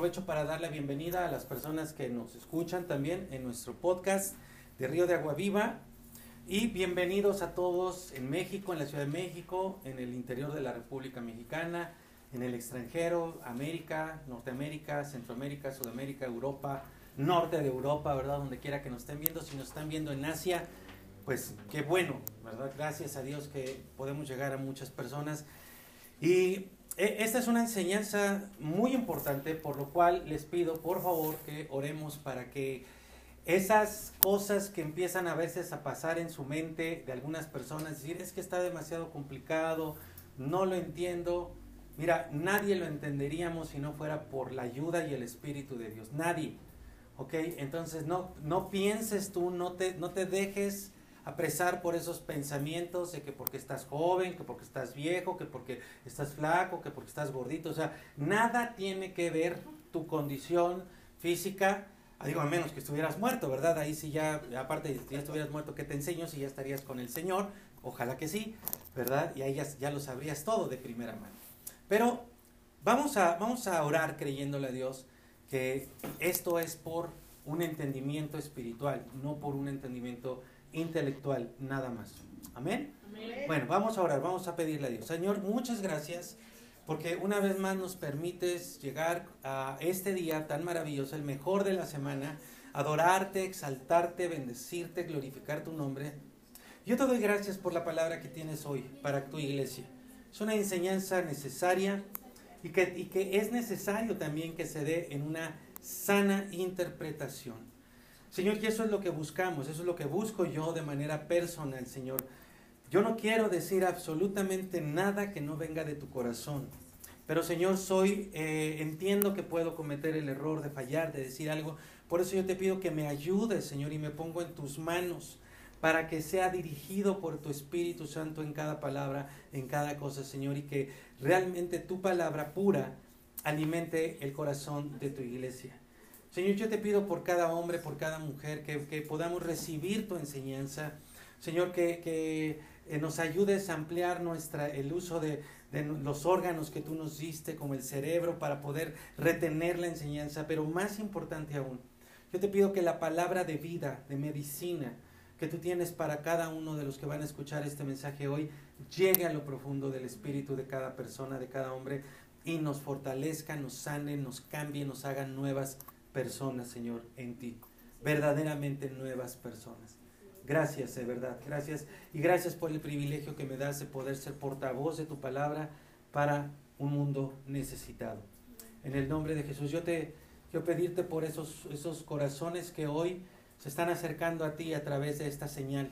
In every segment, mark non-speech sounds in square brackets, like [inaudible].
aprovecho para dar la bienvenida a las personas que nos escuchan también en nuestro podcast de Río de Agua Viva. Y bienvenidos a todos en México, en la Ciudad de México, en el interior de la República Mexicana, en el extranjero, América, Norteamérica, Centroamérica, Sudamérica, Europa, norte de Europa, ¿verdad? Donde quiera que nos estén viendo. Si nos están viendo en Asia, pues qué bueno, ¿verdad? Gracias a Dios que podemos llegar a muchas personas. Y esta es una enseñanza muy importante, por lo cual les pido, por favor, que oremos para que esas cosas que empiezan a veces a pasar en su mente de algunas personas, decir, es que está demasiado complicado, no lo entiendo. Mira, nadie lo entenderíamos si no fuera por la ayuda y el Espíritu de Dios. Nadie. ¿Ok? Entonces no, no pienses tú, no te, no te dejes apresar por esos pensamientos de que porque estás joven, que porque estás viejo, que porque estás flaco, que porque estás gordito. O sea, nada tiene que ver tu condición física Ah, digo, a menos que estuvieras muerto, ¿verdad? Ahí sí ya, aparte de que ya estuvieras muerto, ¿qué te enseño si ya estarías con el Señor? Ojalá que sí, ¿verdad? Y ahí ya, ya lo sabrías todo de primera mano. Pero vamos a, vamos a orar creyéndole a Dios que esto es por un entendimiento espiritual, no por un entendimiento intelectual, nada más. Amén. Amén. Bueno, vamos a orar, vamos a pedirle a Dios. Señor, muchas gracias porque una vez más nos permites llegar a este día tan maravilloso, el mejor de la semana, adorarte, exaltarte, bendecirte, glorificar tu nombre. Yo te doy gracias por la palabra que tienes hoy para tu iglesia. Es una enseñanza necesaria y que, y que es necesario también que se dé en una sana interpretación. Señor, y eso es lo que buscamos, eso es lo que busco yo de manera personal, Señor yo no quiero decir absolutamente nada que no venga de tu corazón. Pero Señor, soy, eh, entiendo que puedo cometer el error de fallar, de decir algo. Por eso yo te pido que me ayudes, Señor, y me pongo en tus manos para que sea dirigido por tu Espíritu Santo en cada palabra, en cada cosa, Señor, y que realmente tu palabra pura alimente el corazón de tu iglesia. Señor, yo te pido por cada hombre, por cada mujer, que, que podamos recibir tu enseñanza. Señor, que, que eh, nos ayudes a ampliar nuestra, el uso de, de los órganos que tú nos diste, como el cerebro, para poder retener la enseñanza, pero más importante aún, yo te pido que la palabra de vida, de medicina, que tú tienes para cada uno de los que van a escuchar este mensaje hoy, llegue a lo profundo del espíritu de cada persona, de cada hombre, y nos fortalezca, nos sane, nos cambie, nos haga nuevas personas, Señor, en ti. Verdaderamente nuevas personas. Gracias, de verdad, gracias. Y gracias por el privilegio que me das de poder ser portavoz de tu palabra para un mundo necesitado. En el nombre de Jesús, yo te quiero pedirte por esos, esos corazones que hoy se están acercando a ti a través de esta señal,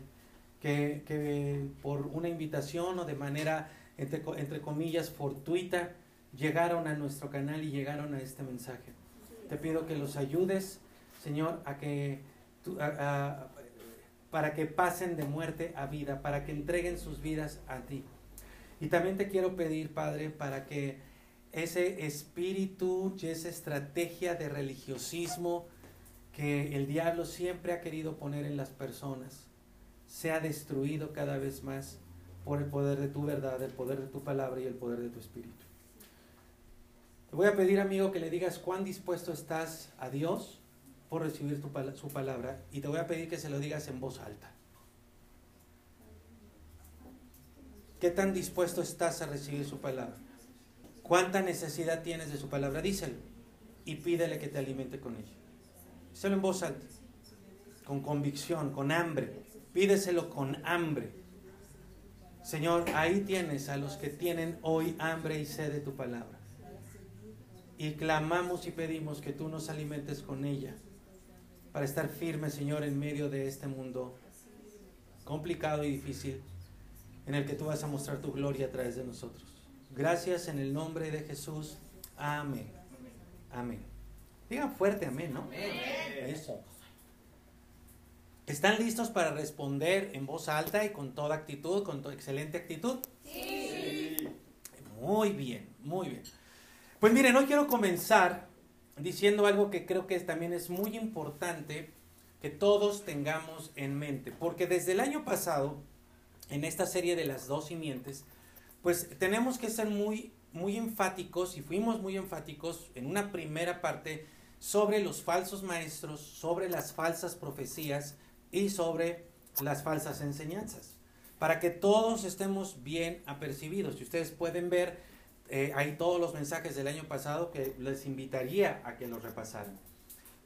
que, que por una invitación o de manera, entre, entre comillas, fortuita, llegaron a nuestro canal y llegaron a este mensaje. Te pido que los ayudes, Señor, a que para que pasen de muerte a vida, para que entreguen sus vidas a ti. Y también te quiero pedir, Padre, para que ese espíritu y esa estrategia de religiosismo que el diablo siempre ha querido poner en las personas sea destruido cada vez más por el poder de tu verdad, el poder de tu palabra y el poder de tu espíritu. Voy a pedir, amigo, que le digas cuán dispuesto estás a Dios por recibir su palabra y te voy a pedir que se lo digas en voz alta. ¿Qué tan dispuesto estás a recibir su palabra? ¿Cuánta necesidad tienes de su palabra? Díselo y pídele que te alimente con ella. Díselo en voz alta, con convicción, con hambre. Pídeselo con hambre. Señor, ahí tienes a los que tienen hoy hambre y sed de tu palabra. Y clamamos y pedimos que tú nos alimentes con ella para estar firme, Señor, en medio de este mundo complicado y difícil en el que tú vas a mostrar tu gloria a través de nosotros. Gracias en el nombre de Jesús. Amén. Amén. Digan fuerte amén, ¿no? Eso. ¿Están listos para responder en voz alta y con toda actitud, con toda excelente actitud? Sí. Muy bien, muy bien. Pues miren, hoy quiero comenzar diciendo algo que creo que también es muy importante que todos tengamos en mente, porque desde el año pasado, en esta serie de las dos simientes, pues tenemos que ser muy, muy enfáticos y fuimos muy enfáticos en una primera parte sobre los falsos maestros, sobre las falsas profecías y sobre las falsas enseñanzas, para que todos estemos bien apercibidos. Si ustedes pueden ver, eh, hay todos los mensajes del año pasado que les invitaría a que los repasaran.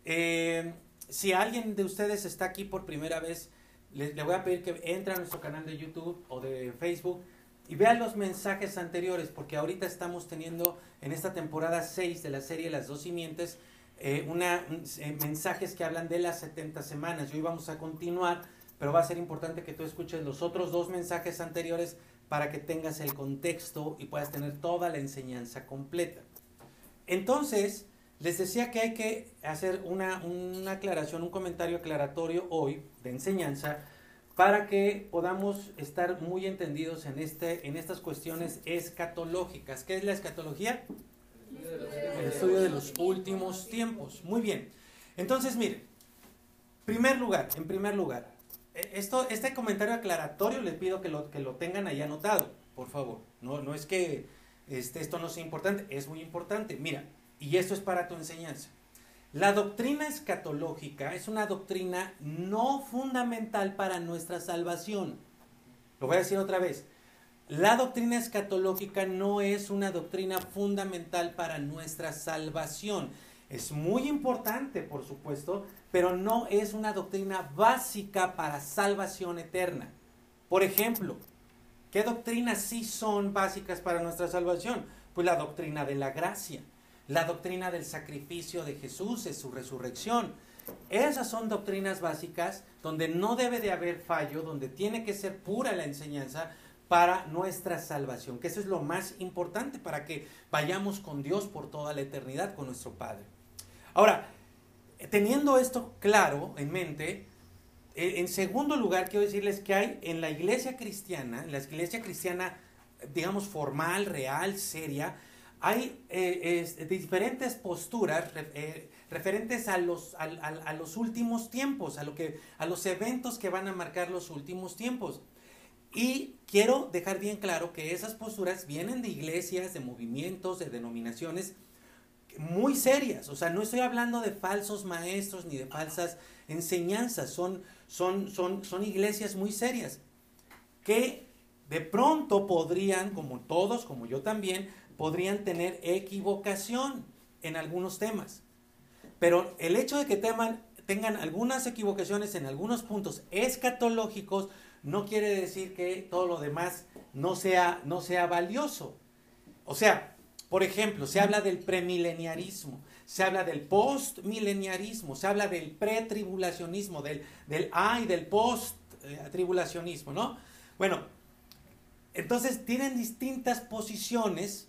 Eh, si alguien de ustedes está aquí por primera vez, le, le, voy a pedir que entre a nuestro canal de YouTube o de Facebook y vean los mensajes anteriores, porque ahorita estamos teniendo en esta temporada 6 de la serie Las dos simientes, eh, eh, mensajes que hablan de las 70 semanas. Y hoy vamos a continuar, pero va a ser importante que tú escuches los otros dos mensajes anteriores para que tengas el contexto y puedas tener toda la enseñanza completa. Entonces, les decía que hay que hacer una, una aclaración, un comentario aclaratorio hoy de enseñanza para que podamos estar muy entendidos en, este, en estas cuestiones escatológicas. ¿Qué es la escatología? El estudio de los últimos tiempos. Muy bien. Entonces, mire, primer lugar, en primer lugar, esto, este comentario aclaratorio les pido que lo, que lo tengan ahí anotado, por favor. No, no es que este, esto no sea importante, es muy importante. Mira, y esto es para tu enseñanza. La doctrina escatológica es una doctrina no fundamental para nuestra salvación. Lo voy a decir otra vez. La doctrina escatológica no es una doctrina fundamental para nuestra salvación. Es muy importante, por supuesto, pero no es una doctrina básica para salvación eterna. Por ejemplo, ¿qué doctrinas sí son básicas para nuestra salvación? Pues la doctrina de la gracia la doctrina del sacrificio de Jesús, de su resurrección. Esas son doctrinas básicas donde no debe de haber fallo, donde tiene que ser pura la enseñanza para nuestra salvación, que eso es lo más importante para que vayamos con Dios por toda la eternidad, con nuestro Padre. Ahora, teniendo esto claro en mente, eh, en segundo lugar quiero decirles que hay en la iglesia cristiana, en la iglesia cristiana, digamos, formal, real, seria, hay eh, diferentes posturas eh, referentes a los, últimos tiempos, a, a los eventos que van a marcar los últimos tiempos. Y quiero dejar bien claro que esas posturas vienen de iglesias, de movimientos, de denominaciones muy serias. O sea, no estoy hablando de falsos maestros ni de falsas enseñanzas. Son, son, son, son iglesias muy serias que de pronto podrían, como todos, como yo también, podrían tener equivocación en algunos temas. Pero el hecho de que tengan algunas equivocaciones en algunos puntos escatológicos no quiere decir que todo lo demás no sea, no sea valioso. O sea, por ejemplo, se habla del premileniarismo, se habla del postmileniarismo, se habla del pretribulacionismo, del, del A y del post-tribulacionismo, ¿no? Bueno, entonces tienen distintas posiciones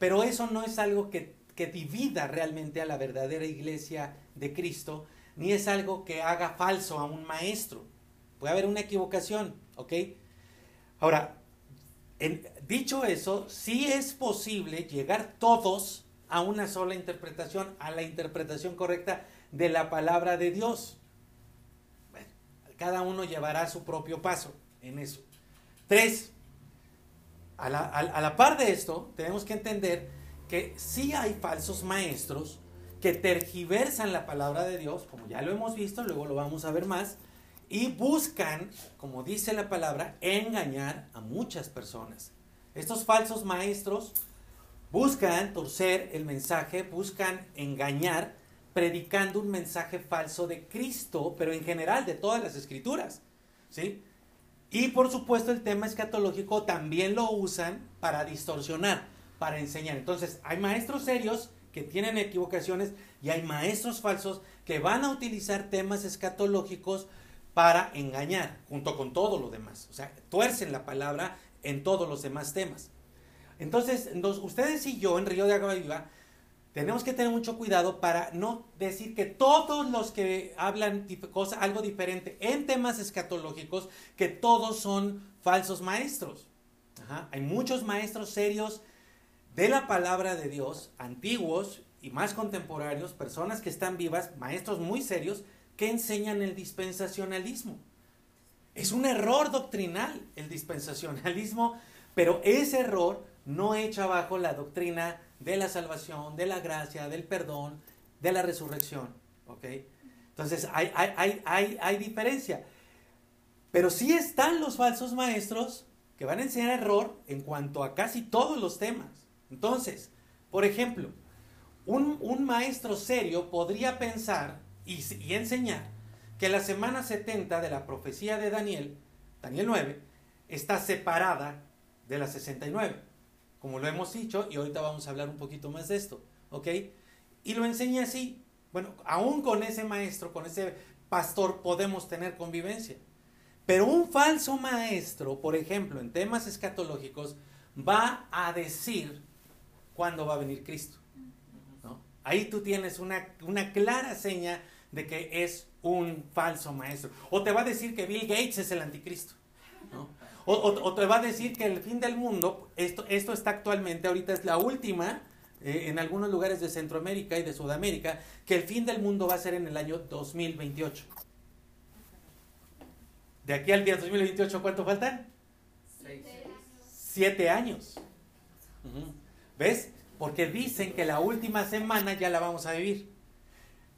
pero eso no es algo que, divida realmente a la verdadera iglesia de Cristo, ni es algo que haga falso a un maestro. Puede haber una equivocación, ¿ok? Ahora, dicho eso, sí es posible llegar todos a una sola interpretación, a la interpretación correcta de la palabra de Dios. cada uno llevará su propio paso en eso. Tres, a la, par de esto, tenemos que entender que sí hay falsos maestros que tergiversan la palabra de Dios, como ya lo hemos visto, luego lo vamos a ver más, y buscan, como dice la palabra, engañar a muchas personas. Estos falsos maestros buscan torcer el mensaje, buscan engañar, predicando un mensaje falso de Cristo, pero en general de todas las escrituras. ¿Sí? Y por supuesto el tema escatológico también lo usan para distorsionar, para enseñar. Entonces hay maestros serios que tienen equivocaciones y hay maestros falsos que van a utilizar temas escatológicos para engañar, junto con todo lo demás. O sea, tuercen la palabra en todos los demás temas. Entonces, ustedes y yo en Río de Agua Viva tenemos que tener mucho cuidado para no decir que todos los que hablan cosa, algo diferente en temas escatológicos, que todos son falsos maestros. Hay muchos maestros serios de la palabra de Dios, antiguos y más contemporáneos, personas que están vivas, maestros muy serios, que enseñan el dispensacionalismo. Es un error doctrinal el dispensacionalismo Pero ese error no echa abajo la doctrina de la salvación, de la gracia, del perdón, de la resurrección. ¿Ok? Entonces hay, hay, hay, hay, diferencia. Pero sí están los falsos maestros que van a enseñar error en cuanto a casi todos los temas. Entonces, por ejemplo, un, un maestro serio podría pensar y, y, enseñar que la semana 70 de la profecía de Daniel, Daniel 9, está separada de la 69, como lo hemos dicho, y ahorita vamos a hablar un poquito más de esto, ¿ok? Y lo enseña así. Bueno, aún con ese maestro, con ese pastor, podemos tener convivencia. Pero un falso maestro, por ejemplo, en temas escatológicos, va a decir cuándo va a venir Cristo. ¿no? Ahí tú tienes una, una clara seña de que es un falso maestro. O te va a decir que Bill Gates es el anticristo. ¿no? O, o, te va a decir que el fin del mundo, esto, esto está actualmente, ahorita es la última, eh, en algunos lugares de Centroamérica y de Sudamérica, que el fin del mundo va a ser en el año 2028. De aquí al día 2028, ¿cuánto faltan? Siete años. ¿Ves? Porque dicen que la última semana ya la vamos a vivir.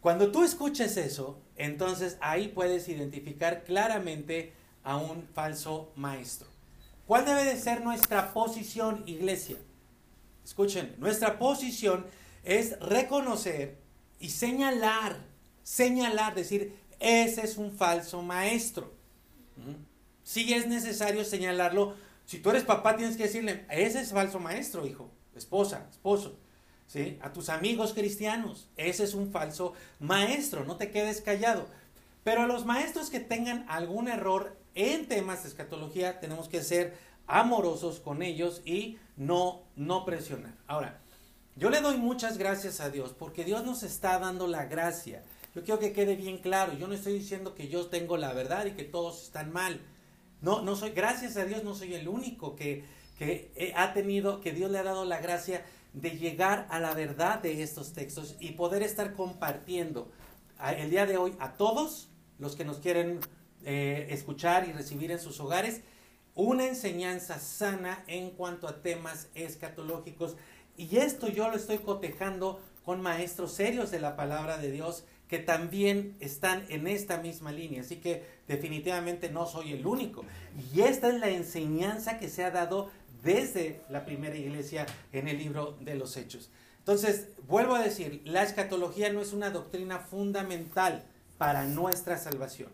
Cuando tú escuches eso, entonces ahí puedes identificar claramente a un falso maestro. ¿Cuál debe de ser nuestra posición, iglesia? Escuchen, nuestra posición es reconocer y señalar, señalar, decir, ese es un falso maestro. Si es necesario señalarlo, si tú eres papá tienes que decirle, ese es falso maestro, hijo, esposa, esposo. ¿Sí? A tus amigos cristianos, ese es un falso maestro, no te quedes callado. Pero a los maestros que tengan algún error en temas de escatología, tenemos que ser amorosos con ellos y no, no presionar. Ahora, yo le doy muchas gracias a Dios porque Dios nos está dando la gracia. Yo quiero que quede bien claro, yo no estoy diciendo que yo tengo la verdad y que todos están mal. No, no soy, gracias a Dios no soy el único que, que ha tenido, que Dios le ha dado la gracia de llegar a la verdad de estos textos y poder estar compartiendo el día de hoy a todos los que nos quieren eh, escuchar y recibir en sus hogares una enseñanza sana en cuanto a temas escatológicos. Y esto yo lo estoy cotejando con maestros serios de la palabra de Dios que también están en esta misma línea. Así que definitivamente no soy el único. Y esta es la enseñanza que se ha dado desde la primera iglesia en el libro de los Hechos. Entonces, vuelvo a decir, la escatología no es una doctrina fundamental para nuestra salvación.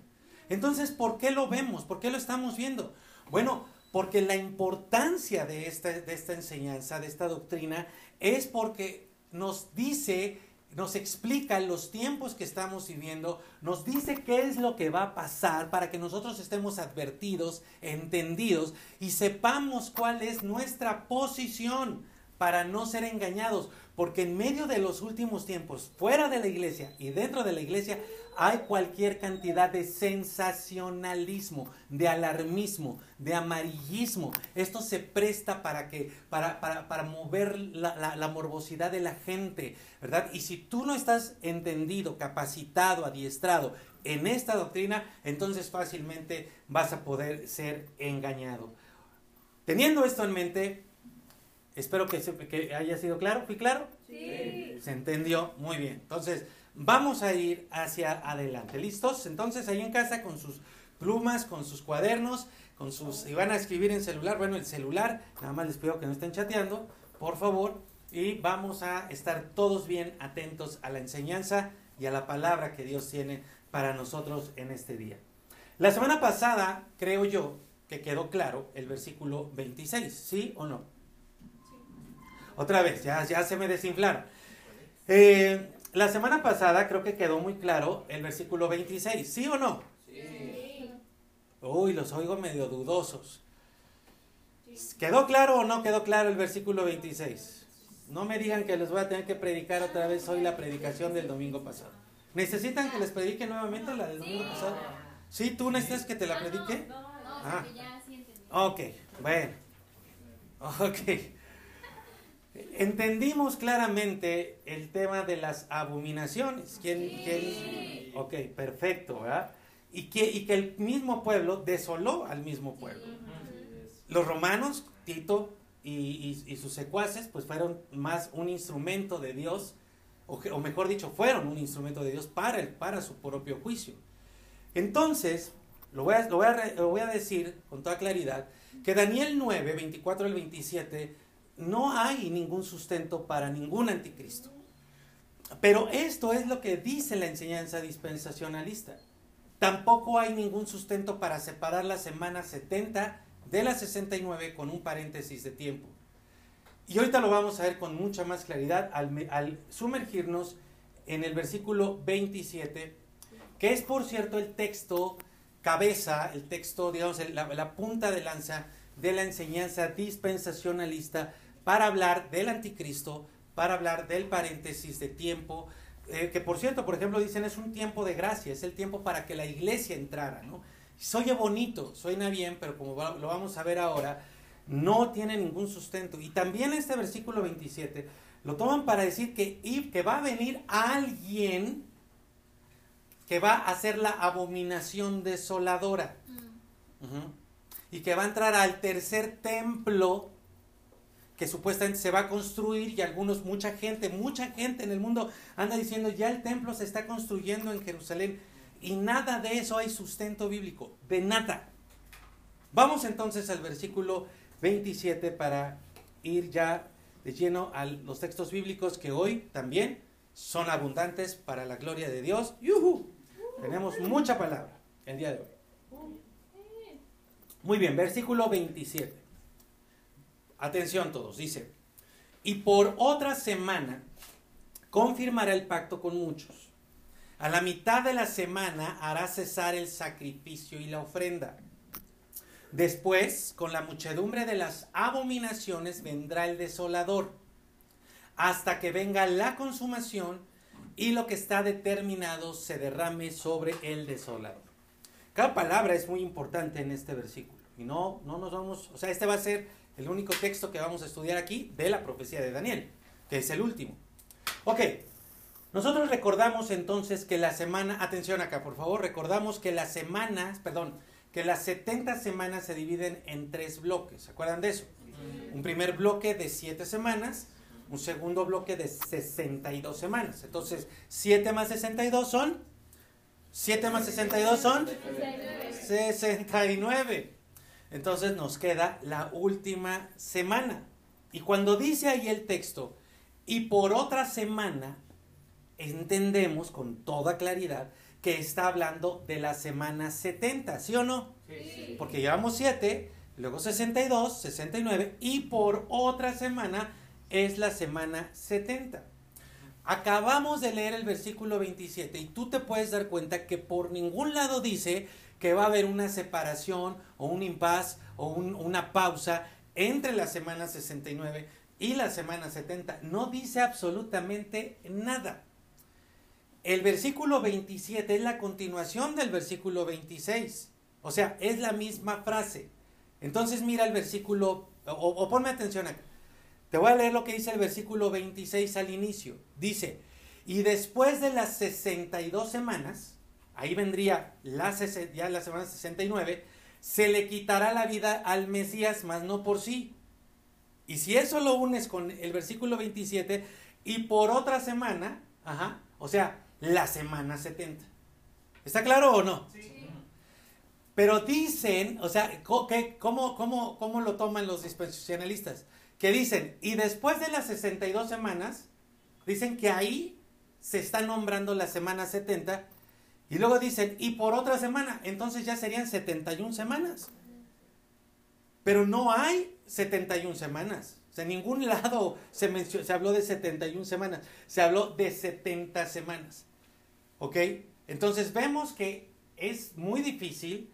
Entonces, ¿por qué lo vemos? ¿Por qué lo estamos viendo? Bueno, porque la importancia de esta, de esta enseñanza, de esta doctrina, es porque nos dice, nos explica los tiempos que estamos viviendo, nos dice qué es lo que va a pasar para que nosotros estemos advertidos, entendidos y sepamos cuál es nuestra posición para no ser engañados, porque en medio de los últimos tiempos, fuera de la iglesia y dentro de la iglesia, hay cualquier cantidad de sensacionalismo, de alarmismo, de amarillismo. Esto se presta para que, para, para, para mover la, la, morbosidad de la gente, ¿verdad? Y si tú no estás entendido, capacitado, adiestrado en esta doctrina, entonces fácilmente vas a poder ser engañado. Teniendo esto en mente, espero que, que haya sido claro. ¿Fui claro? Sí. Se entendió muy bien. Entonces, vamos a ir hacia adelante. ¿Listos? Entonces ahí en casa con sus plumas, con sus cuadernos, con sus... y van a escribir en celular, bueno, el celular, nada más les pido que no estén chateando, por favor, y vamos a estar todos bien atentos a la enseñanza y a la palabra que Dios tiene para nosotros en este día. La semana pasada, creo yo, que quedó claro el versículo 26, ¿sí o no? Otra vez, ya, ya se me desinflaron. Eh, la semana pasada creo que quedó muy claro el versículo 26, ¿sí o no? Sí. Uy, los oigo medio dudosos. ¿Quedó claro o no quedó claro el versículo 26? No me digan que les voy a tener que predicar otra vez hoy la predicación del domingo pasado. ¿Necesitan que les predique nuevamente la del domingo pasado? ¿Sí? ¿Tú necesitas que te la predique? No, no, ah. ya sí entendí. Ok, bueno. Ok entendimos claramente el tema de las abominaciones. ¿Quién, quién? Ok, perfecto, ¿verdad? Y que, y que el mismo pueblo desoló al mismo pueblo. Los romanos Tito y, sus secuaces pues fueron más un instrumento de Dios, o, mejor dicho, fueron un instrumento de Dios para, el, para su propio juicio. Entonces, lo voy, a, lo, voy a, lo voy a decir con toda claridad, que Daniel 9, 24 al 27, no hay ningún sustento para ningún anticristo. Pero esto es lo que dice la enseñanza dispensacionalista. Tampoco hay ningún sustento para separar la semana 70 de la 69 con un paréntesis de tiempo. Y ahorita lo vamos a ver con mucha más claridad al, sumergirnos en el versículo 27, que es por cierto el texto cabeza, el texto, digamos, la, la punta de lanza de la enseñanza dispensacionalista para hablar del anticristo, para hablar del paréntesis de tiempo, eh, que por cierto, por ejemplo, dicen es un tiempo de gracia, es el tiempo para que la iglesia entrara, ¿no? Soy bonito, suena bien, pero como lo vamos a ver ahora, no tiene ningún sustento. Y también este versículo 27 lo toman para decir que, que va a venir alguien que va a hacer la abominación desoladora. Mm. Y que va a entrar al tercer templo que supuestamente se va a construir y algunos, mucha gente, mucha gente en el mundo anda diciendo ya el templo se está construyendo en Jerusalén y nada de eso hay sustento bíblico, de nada. Vamos entonces al versículo 27 para ir ya de lleno a los textos bíblicos que hoy también son abundantes para la gloria de Dios. ¡Yuhu! Tenemos mucha palabra el día de hoy. Muy bien, versículo 27. Atención todos, dice, y por otra semana confirmará el pacto con muchos. A la mitad de la semana hará cesar el sacrificio y la ofrenda. Después, con la muchedumbre de las abominaciones, vendrá el desolador, hasta que venga la consumación y lo que está determinado se derrame sobre el desolador. Cada palabra es muy importante en este versículo. Y no, no nos vamos, o sea, este va a ser el único texto que vamos a estudiar aquí de la profecía de Daniel, que es el último. Ok, nosotros recordamos entonces que la semana, atención acá por favor, recordamos que las semanas, perdón, que las 70 semanas se dividen en tres bloques, ¿se acuerdan de eso? Un primer bloque de 7 semanas, un segundo bloque de 62 semanas. Entonces, 7 más 62 son 7 más 62 son 69. Entonces nos queda la última semana. Y cuando dice ahí el texto, y por otra semana, entendemos con toda claridad que está hablando de la semana 70, ¿sí o no? Sí. Porque llevamos 7, luego 62, 69, y por otra semana es la semana 70. Acabamos de leer el versículo 27 y tú te puedes dar cuenta que por ningún lado dice que va a haber una separación o un impas o una pausa entre la semana 69 y la semana 70. No dice absolutamente nada. El versículo 27 es la continuación del versículo 26. O sea, es la misma frase. Entonces mira el versículo, o, o ponme atención acá. Te voy a leer lo que dice el versículo 26 al inicio. Dice, y después de las 62 semanas, ahí vendría la, ya la semana 69, se le quitará la vida al Mesías, mas no por sí. Y si eso lo unes con el versículo 27, y por otra semana, ajá, o sea, la semana 70. ¿Está claro o no? Sí. Pero dicen, o sea, ¿cómo, cómo, cómo lo toman los dispensacionalistas? Que dicen, y después de las 62 semanas, dicen que ahí se está nombrando la semana 70 y luego dicen, y por otra semana, entonces ya serían 71 semanas. Pero no hay 71 semanas. O sea, en ningún lado se, se habló de 71 semanas. Se habló de 70 semanas. ¿Ok? Entonces vemos que es muy difícil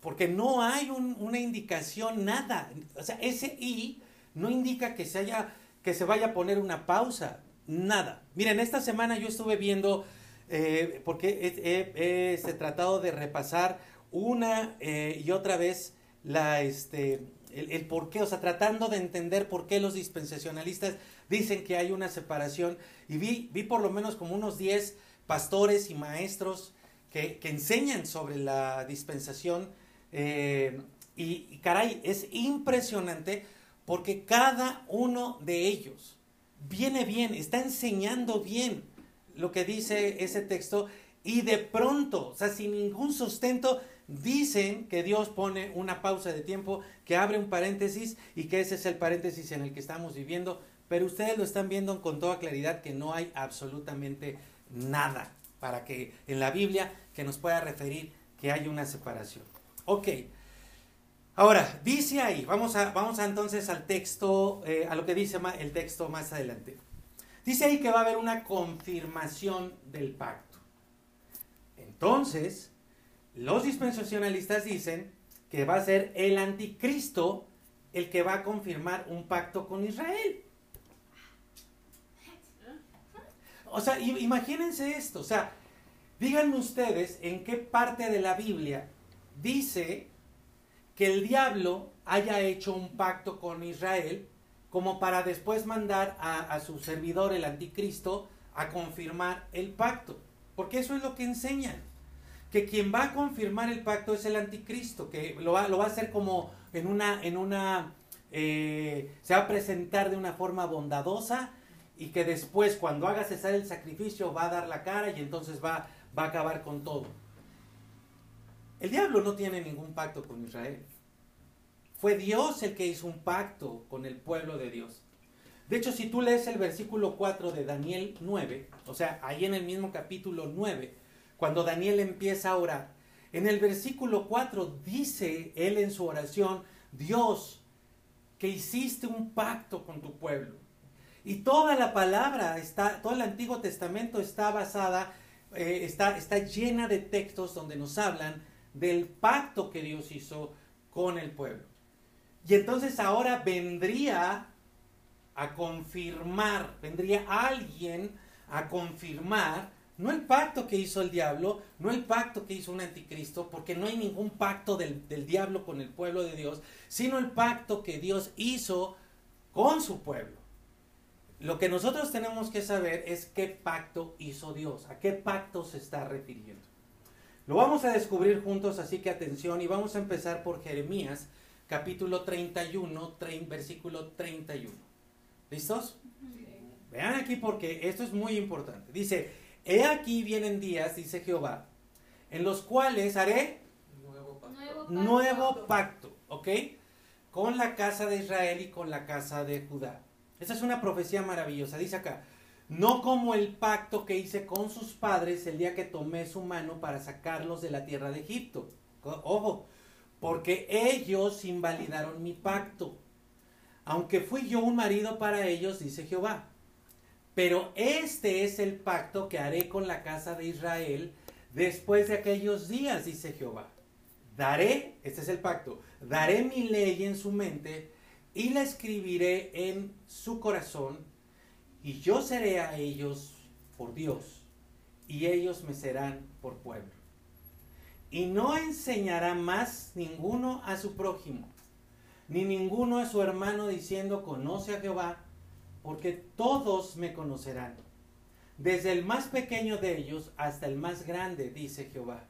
porque no hay una indicación, nada. O sea, ese I no indica que se, haya, que se vaya a poner una pausa. Nada. Miren, esta semana yo estuve viendo eh, porque he, este, tratado de repasar una eh, y otra vez este, el, por qué, o sea, tratando de entender por qué los dispensacionalistas dicen que hay una separación. Y vi, vi por lo menos como unos 10 pastores y maestros que, enseñan sobre la dispensación. Eh, y, caray, es impresionante Porque cada uno de ellos viene bien, está enseñando bien lo que dice ese texto y de pronto, o sea, sin ningún sustento, dicen que Dios pone una pausa de tiempo, que abre un paréntesis y que ese es el paréntesis en el que estamos viviendo, pero ustedes lo están viendo con toda claridad que no hay absolutamente nada para que en la Biblia que nos pueda referir que hay una separación. Ok. Ahora, dice ahí, vamos a, vamos a entonces al texto, eh, a lo que dice el texto más adelante. Dice ahí que va a haber una confirmación del pacto. Entonces, los dispensacionalistas dicen que va a ser el anticristo el que va a confirmar un pacto con Israel. O sea, imagínense esto, o sea, díganme ustedes en qué parte de la Biblia dice que el diablo haya hecho un pacto con Israel como para después mandar a, su servidor, el anticristo, a confirmar el pacto. Porque eso es lo que enseñan. Que quien va a confirmar el pacto es el anticristo, que lo va, a hacer como en una, en una, eh, se va a presentar de una forma bondadosa y que después cuando haga cesar el sacrificio va a dar la cara y entonces va a acabar con todo. El diablo no tiene ningún pacto con Israel. Fue Dios el que hizo un pacto con el pueblo de Dios. De hecho, si tú lees el versículo 4 de Daniel 9, o sea, ahí en el mismo capítulo 9, cuando Daniel empieza a orar, en el versículo 4 dice él en su oración, Dios, que hiciste un pacto con tu pueblo. Y toda la palabra, está, todo el Antiguo Testamento está basada, eh, está, está llena de textos donde nos hablan del pacto que Dios hizo con el pueblo. Y entonces ahora vendría a confirmar, vendría alguien a confirmar, no el pacto que hizo el diablo, no el pacto que hizo un anticristo, porque no hay ningún pacto del, del diablo con el pueblo de Dios, sino el pacto que Dios hizo con su pueblo. Lo que nosotros tenemos que saber es qué pacto hizo Dios, a qué pacto se está refiriendo. Lo vamos a descubrir juntos, así que atención, y vamos a empezar por Jeremías, capítulo 31, versículo 31. ¿Listos? Vean aquí porque esto es muy importante. Dice, he aquí vienen días, dice Jehová, en los cuales haré nuevo pacto, nuevo pacto ¿ok? Con la casa de Israel y con la casa de Judá esa es una profecía maravillosa. Dice acá, no como el pacto que hice con sus padres el día que tomé su mano para sacarlos de la tierra de Egipto. Ojo, porque ellos invalidaron mi pacto. Aunque fui yo un marido para ellos, dice Jehová. Pero este es el pacto que haré con la casa de Israel después de aquellos días, dice Jehová. Daré, este es el pacto, daré mi ley en su mente y la escribiré en su corazón, y yo seré a ellos por Dios, y ellos me serán por pueblo. Y no enseñará más ninguno a su prójimo, ni ninguno a su hermano diciendo, conoce a Jehová, porque todos me conocerán, desde el más pequeño de ellos hasta el más grande, dice Jehová.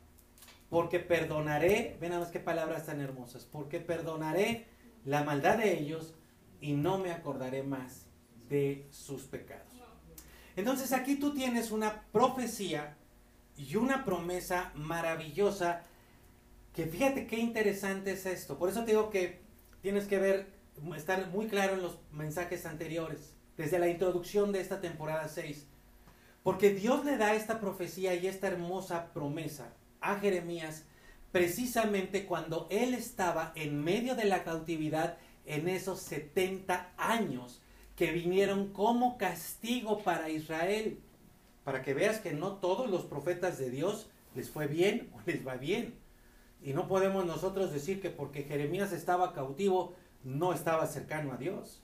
Porque perdonaré, ven a ver qué palabras tan hermosas, porque perdonaré la maldad de ellos y no me acordaré más de sus pecados. Entonces aquí tú tienes una profecía y una promesa maravillosa que fíjate qué interesante es esto. Por eso te digo que tienes que ver, estar muy claro en los mensajes anteriores, desde la introducción de esta temporada 6. Porque Dios le da esta profecía y esta hermosa promesa a Jeremías precisamente cuando él estaba en medio de la cautividad en esos 70 años que vinieron como castigo para Israel. Para que veas que no todos los profetas de Dios les fue bien o les va bien. Y no podemos nosotros decir que porque Jeremías estaba cautivo no estaba cercano a Dios.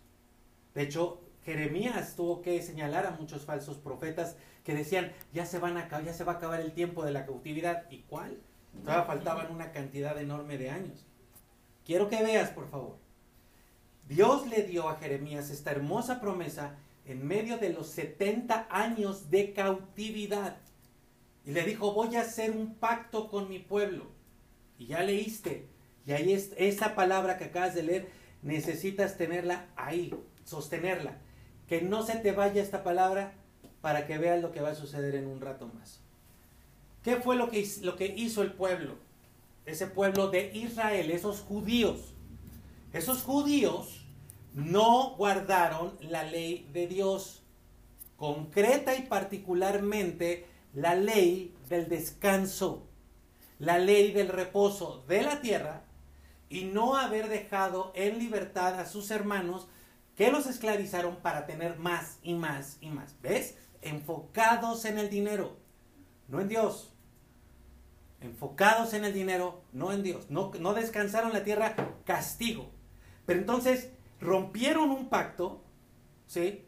De hecho, Jeremías tuvo que señalar a muchos falsos profetas que decían, ya se, van a, ya se va a acabar el tiempo de la cautividad. ¿Y cuál? Todavía faltaban una cantidad enorme de años. Quiero que veas, por favor. Dios le dio a Jeremías esta hermosa promesa en medio de los 70 años de cautividad. Y le dijo, voy a hacer un pacto con mi pueblo. Y ya leíste. Y ahí es esa palabra que acabas de leer necesitas tenerla ahí, sostenerla. Que no se te vaya esta palabra para que veas lo que va a suceder en un rato más. ¿Qué fue lo que, lo que hizo el pueblo? Ese pueblo de Israel, esos judíos. Esos judíos no guardaron la ley de Dios, concreta y particularmente la ley del descanso, la ley del reposo de la tierra y no haber dejado en libertad a sus hermanos que los esclavizaron para tener más y más y más. ¿Ves? Enfocados en el dinero, no en Dios. Enfocados en el dinero, no en Dios. No, no descansaron la tierra, castigo. Pero entonces rompieron un pacto, ¿sí?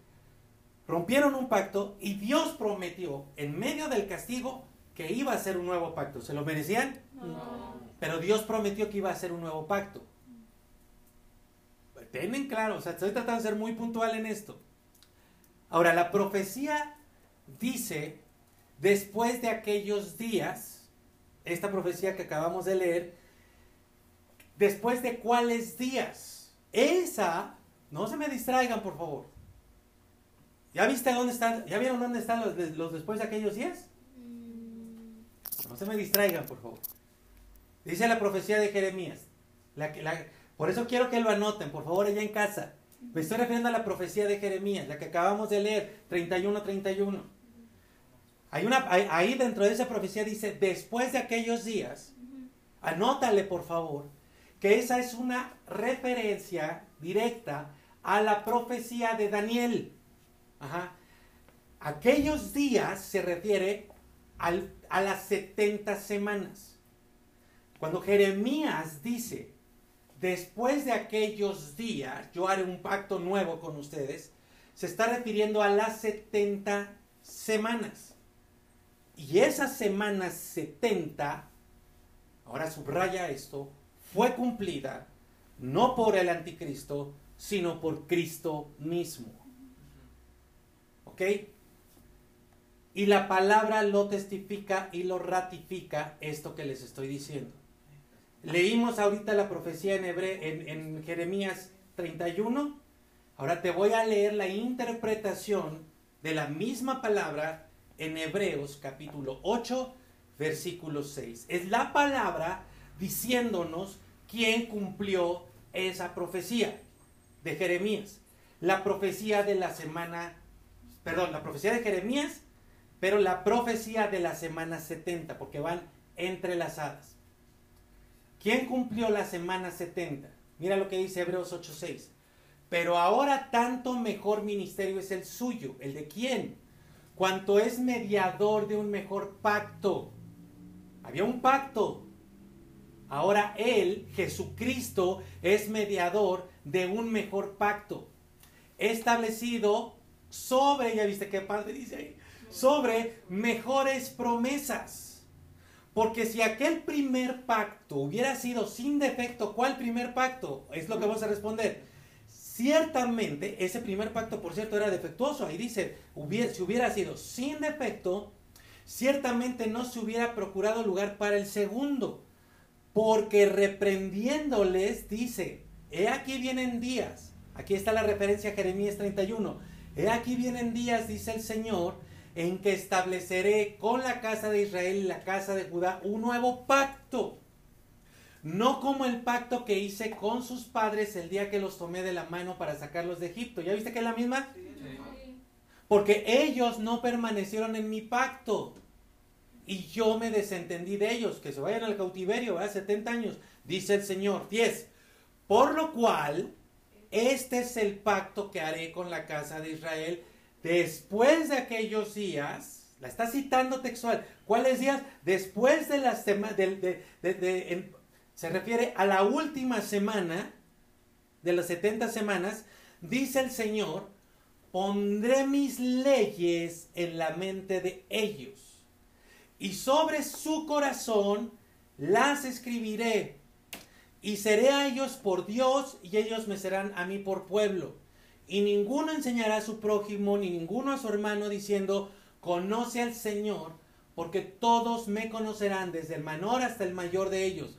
Rompieron un pacto y Dios prometió en medio del castigo que iba a hacer un nuevo pacto. ¿Se lo merecían? No. Pero Dios prometió que iba a hacer un nuevo pacto. Tienen claro, o sea, estoy tratando de ser muy puntual en esto. Ahora, la profecía dice, después de aquellos días, esta profecía que acabamos de leer, después de cuáles días, esa, no se me distraigan, por favor. ¿Ya viste dónde están? ¿Ya vieron dónde están los, después de aquellos días? No se me distraigan, por favor. Dice la profecía de Jeremías. por eso quiero que lo anoten, por favor, allá en casa. Me estoy refiriendo a la profecía de Jeremías, la que acabamos de leer, 31-31. Hay una, ahí dentro de esa profecía dice, después de aquellos días, anótale por favor, que esa es una referencia directa a la profecía de Daniel. Aquellos días se refiere a las 70 semanas. Cuando Jeremías dice, después de aquellos días, yo haré un pacto nuevo con ustedes, se está refiriendo a las 70 semanas. Y esas semanas 70, ahora subraya esto, fue cumplida no por el anticristo, sino por Cristo mismo. ¿Ok? Y la palabra lo testifica y lo ratifica esto que les estoy diciendo. Leímos ahorita la profecía en, en, en Jeremías 31. Ahora te voy a leer la interpretación de la misma palabra en Hebreos capítulo 8, versículo 6. Es la palabra diciéndonos quién cumplió esa profecía de Jeremías. La profecía de la semana, perdón, la profecía de Jeremías, pero la profecía de la semana 70, porque van entrelazadas. ¿Quién cumplió la semana 70? Mira lo que dice Hebreos 8:6. Pero ahora tanto mejor ministerio es el suyo. ¿El de quién? Cuanto es mediador de un mejor pacto. Había un pacto. Ahora Él, Jesucristo, es mediador de un mejor pacto. Establecido sobre, ya viste qué padre dice ahí, sobre mejores promesas porque si aquel primer pacto hubiera sido sin defecto, ¿cuál primer pacto? Es lo que vamos a responder. Ciertamente, ese primer pacto, por cierto, era defectuoso. Ahí dice, si hubiera sido sin defecto, ciertamente no se hubiera procurado lugar para el segundo. Porque reprendiéndoles, dice, he aquí vienen días. Aquí está la referencia a Jeremías 31. He aquí vienen días, dice el Señor, en que estableceré con la casa de Israel y la casa de Judá un nuevo pacto. No como el pacto que hice con sus padres el día que los tomé de la mano para sacarlos de Egipto. ¿Ya viste que es la misma? Porque ellos no permanecieron en mi pacto. Y yo me desentendí de ellos, que se vayan al cautiverio, a 70 años, dice el Señor. 10. Por lo cual, este es el pacto que haré con la casa de Israel Después de aquellos días, la está citando textual. ¿Cuáles días? Después de las semanas, se refiere a la última semana de las 70 semanas, dice el Señor, pondré mis leyes en la mente de ellos y sobre su corazón las escribiré y seré a ellos por Dios y ellos me serán a mí por pueblo y ninguno enseñará a su prójimo, ni ninguno a su hermano, diciendo, conoce al Señor, porque todos me conocerán, desde el menor hasta el mayor de ellos,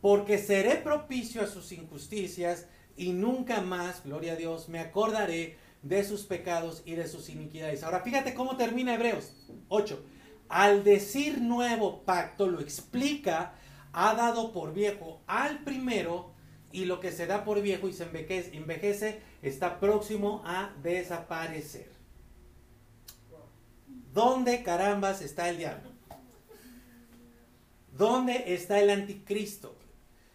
porque seré propicio a sus injusticias y nunca más, gloria a Dios, me acordaré de sus pecados y de sus iniquidades. Ahora fíjate cómo termina Hebreos 8. Al decir nuevo pacto, lo explica, ha dado por viejo al primero y lo que se da por viejo y se envejece, envejece está próximo a desaparecer. ¿Dónde carambas está el diablo? ¿Dónde está el anticristo?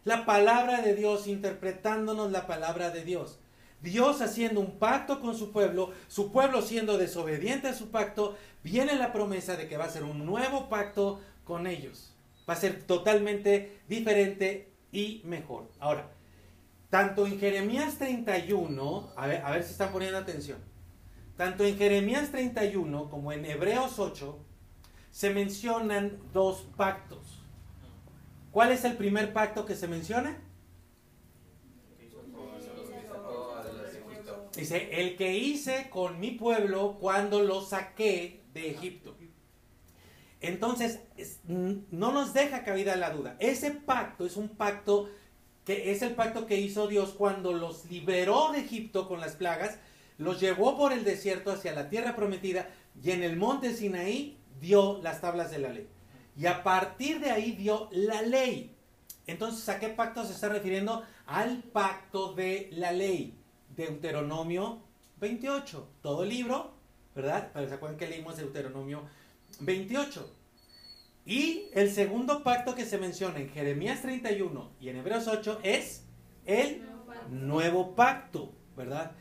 La palabra de Dios interpretándonos la palabra de Dios. Dios haciendo un pacto con su pueblo, su pueblo siendo desobediente a su pacto, viene la promesa de que va a ser un nuevo pacto con ellos. Va a ser totalmente diferente y mejor. Ahora, tanto en Jeremías 31, a ver, si están poniendo atención, tanto en Jeremías 31 como en Hebreos 8 se mencionan dos pactos. ¿Cuál es el primer pacto que se menciona? Dice, el que hice con mi pueblo cuando lo saqué de Egipto. Entonces, no nos deja cabida la duda. Ese pacto es un pacto que es el pacto que hizo Dios cuando los liberó de Egipto con las plagas, los llevó por el desierto hacia la tierra prometida y en el monte Sinaí dio las tablas de la ley. Y a partir de ahí dio la ley. Entonces, ¿a qué pacto se está refiriendo? Al pacto de la ley. Deuteronomio 28. Todo el libro, ¿verdad? Se acuerdan que leímos Deuteronomio 28. Y el segundo pacto que se menciona en Jeremías 31 y en Hebreos 8 es el nuevo pacto, ¿verdad?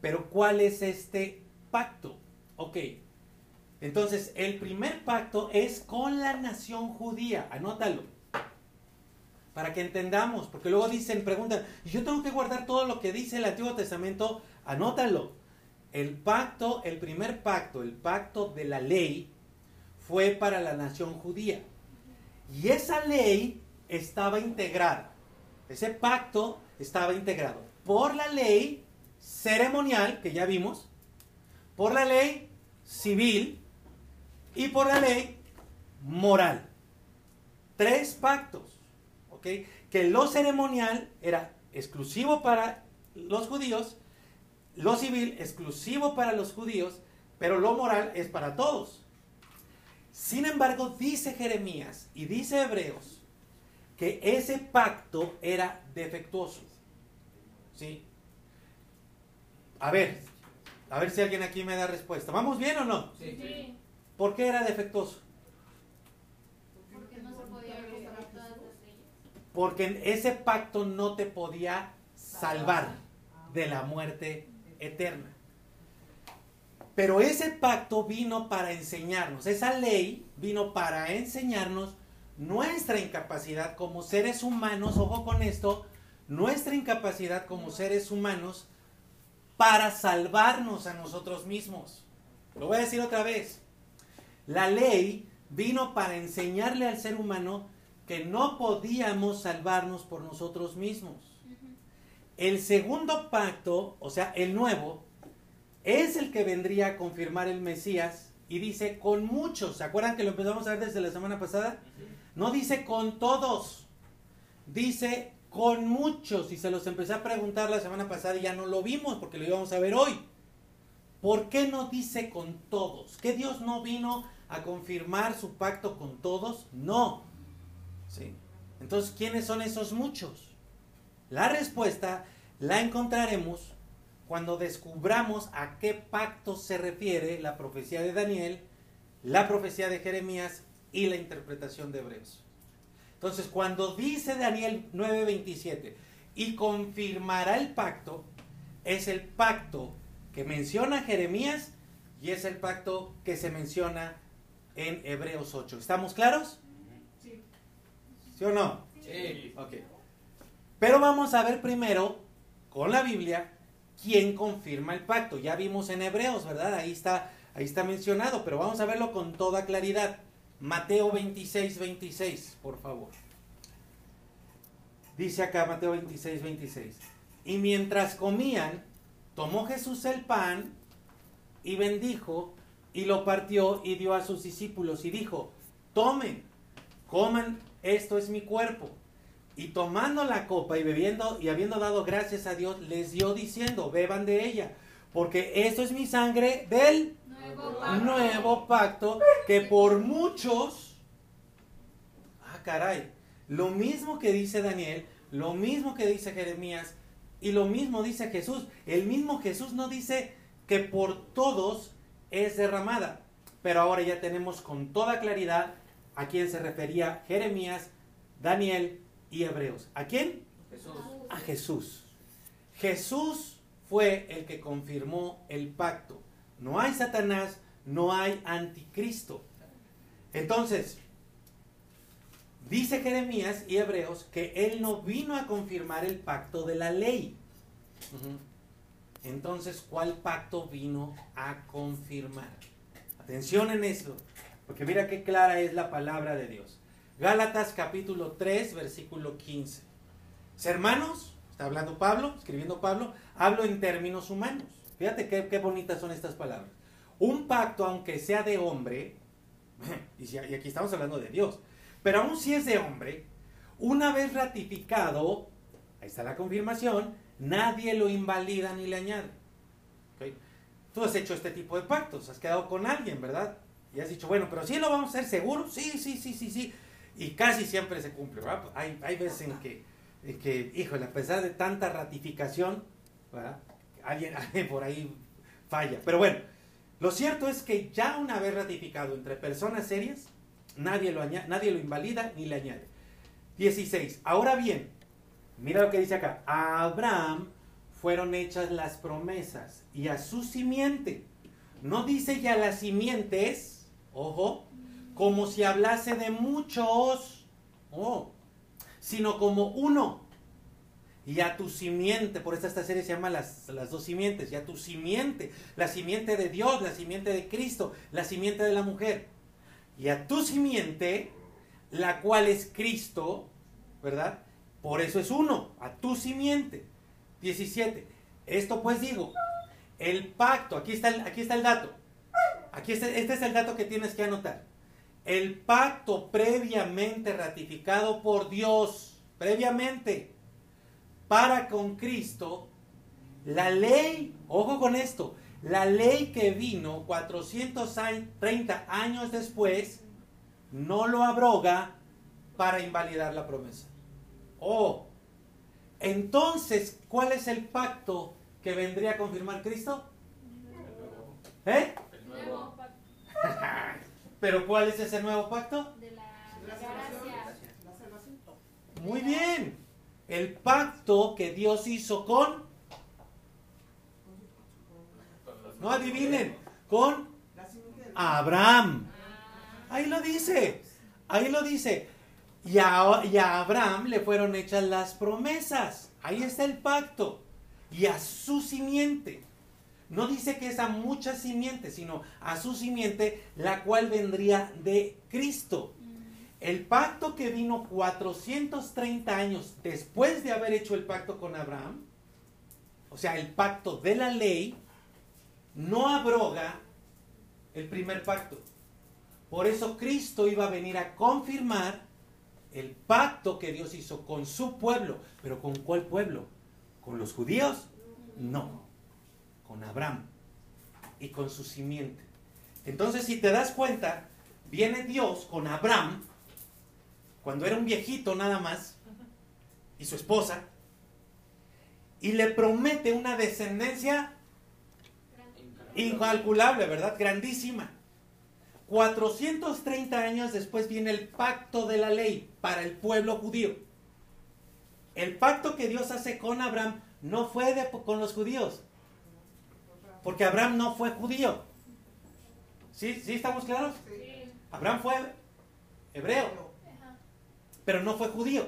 Pero ¿cuál es este pacto? Ok. Entonces, el primer pacto es con la nación judía. Anótalo. Para que entendamos, porque luego dicen, preguntan, ¿y yo tengo que guardar todo lo que dice el Antiguo Testamento? Anótalo. El pacto, el primer pacto, el pacto de la ley, fue para la nación judía. Y esa ley estaba integrada, ese pacto estaba integrado por la ley ceremonial, que ya vimos, por la ley civil y por la ley moral. Tres pactos, ¿ok? Que lo ceremonial era exclusivo para los judíos, lo civil exclusivo para los judíos, pero lo moral es para todos. Sin embargo, dice Jeremías y dice Hebreos que ese pacto era defectuoso. ¿Sí? A ver, a ver si alguien aquí me da respuesta. ¿Vamos bien o no? Sí. ¿Por qué era defectuoso? Porque no se podía todas las Porque ese pacto no te podía salvar de la muerte eterna. Pero ese pacto vino para enseñarnos, esa ley vino para enseñarnos nuestra incapacidad como seres humanos, ojo con esto, nuestra incapacidad como seres humanos para salvarnos a nosotros mismos. Lo voy a decir otra vez. La ley vino para enseñarle al ser humano que no podíamos salvarnos por nosotros mismos. El segundo pacto, o sea, el nuevo, es el que vendría a confirmar el Mesías y dice con muchos. ¿Se acuerdan que lo empezamos a ver desde la semana pasada? No dice con todos, dice con muchos. Y se los empecé a preguntar la semana pasada y ya no lo vimos porque lo íbamos a ver hoy. ¿Por qué no dice con todos? ¿Que Dios no vino a confirmar su pacto con todos? No. ¿Sí? Entonces, ¿quiénes son esos muchos? La respuesta la encontraremos cuando descubramos a qué pacto se refiere la profecía de Daniel, la profecía de Jeremías y la interpretación de Hebreos. Entonces, cuando dice Daniel 9:27 y confirmará el pacto, es el pacto que menciona Jeremías y es el pacto que se menciona en Hebreos 8. ¿Estamos claros? Sí. ¿Sí o no? Sí. Ok. Pero vamos a ver primero con la Biblia quién confirma el pacto. Ya vimos en Hebreos, ¿verdad? Ahí está, ahí está mencionado, pero vamos a verlo con toda claridad. Mateo 26, 26, por favor. Dice acá Mateo 26, 26. Y mientras comían, tomó Jesús el pan y bendijo y lo partió y dio a sus discípulos y dijo, tomen, coman, esto es mi cuerpo. Y tomando la copa y bebiendo y habiendo dado gracias a Dios, les dio diciendo, beban de ella, porque esto es mi sangre del Nuevo pacto. nuevo pacto que por muchos, ah caray, lo mismo que dice Daniel, lo mismo que dice Jeremías y lo mismo dice Jesús. El mismo Jesús no dice que por todos es derramada, pero ahora ya tenemos con toda claridad a quién se refería Jeremías, Daniel y Hebreos. ¿A quién? Jesús. a Jesús. Jesús fue el que confirmó el pacto. No hay Satanás, no hay anticristo. Entonces, dice Jeremías y Hebreos que él no vino a confirmar el pacto de la ley. Entonces, ¿cuál pacto vino a confirmar? Atención en eso, porque mira qué clara es la palabra de Dios. Gálatas capítulo 3, versículo 15. Hermanos, está hablando Pablo, escribiendo Pablo, hablo en términos humanos. Fíjate qué, qué bonitas son estas palabras. Un pacto, aunque sea de hombre, [laughs] y, si- aquí estamos hablando de Dios, pero aún si es de hombre, una vez ratificado, ahí está la confirmación, nadie lo invalida ni le añade. Tú has hecho este tipo de pactos, has quedado con alguien, ¿verdad? Y has dicho, bueno, pero sí lo vamos a hacer seguro, sí, sí, sí, sí, sí. Y casi siempre se cumple, ¿verdad? Hay, hay veces en que, en que, híjole, a pesar de tanta ratificación. Alguien, [laughs] alguien por ahí falla. Pero bueno, lo cierto es que ya una vez ratificado entre personas serias, nadie lo, aña- nadie lo invalida ni le añade. 16. Ahora bien, mira lo que dice acá. A Abraham fueron hechas las promesas y a su simiente. No dice ya las simientes, ojo, como si hablase de muchos, oh, sino como uno. Y a tu simiente, por eso esta serie se llama las, las dos simientes, y a tu simiente, la simiente de Dios, la simiente de Cristo, la simiente de la mujer. Y a tu simiente, la cual es Cristo, ¿verdad? Por eso es uno, a tu simiente. 17. Esto pues digo, el pacto, aquí está el, aquí está el dato. Aquí está, este es el dato que tienes que anotar. El pacto previamente ratificado por Dios, previamente, para con Cristo, la ley, ojo con esto, la ley que vino 430 años después, no lo abroga para invalidar la promesa. Oh, entonces, ¿cuál es el pacto que vendría a confirmar Cristo? ¿Eh? El nuevo. [laughs] Pero ¿cuál es ese nuevo pacto? De la La gracia. La salvación. Muy bien. El pacto que Dios hizo con, no adivinen, con Abraham. Ah, Ahí lo dice, ahí lo dice. Y a, y a Abraham le fueron hechas las promesas. Ahí está el pacto. Y a su simiente. No dice que es a muchas simientes, sino a su simiente, la cual vendría de Cristo. El pacto que vino 430 años después de haber hecho el pacto con Abraham, o sea, el pacto de la ley, no abroga el primer pacto. Por eso Cristo iba a venir a confirmar el pacto que Dios hizo con su pueblo. ¿Pero con cuál pueblo? ¿Con los judíos? No, con Abraham y con su simiente. Entonces, si te das cuenta, viene Dios con Abraham, cuando era un viejito nada más, y su esposa, y le promete una descendencia incalculable, ¿verdad? Grandísima. 430 años después viene el pacto de la ley para el pueblo judío. El pacto que Dios hace con Abraham no fue con los judíos, porque Abraham no fue judío. ¿Sí? ¿Sí estamos claros? sí. Abraham fue hebreo, pero no fue judío.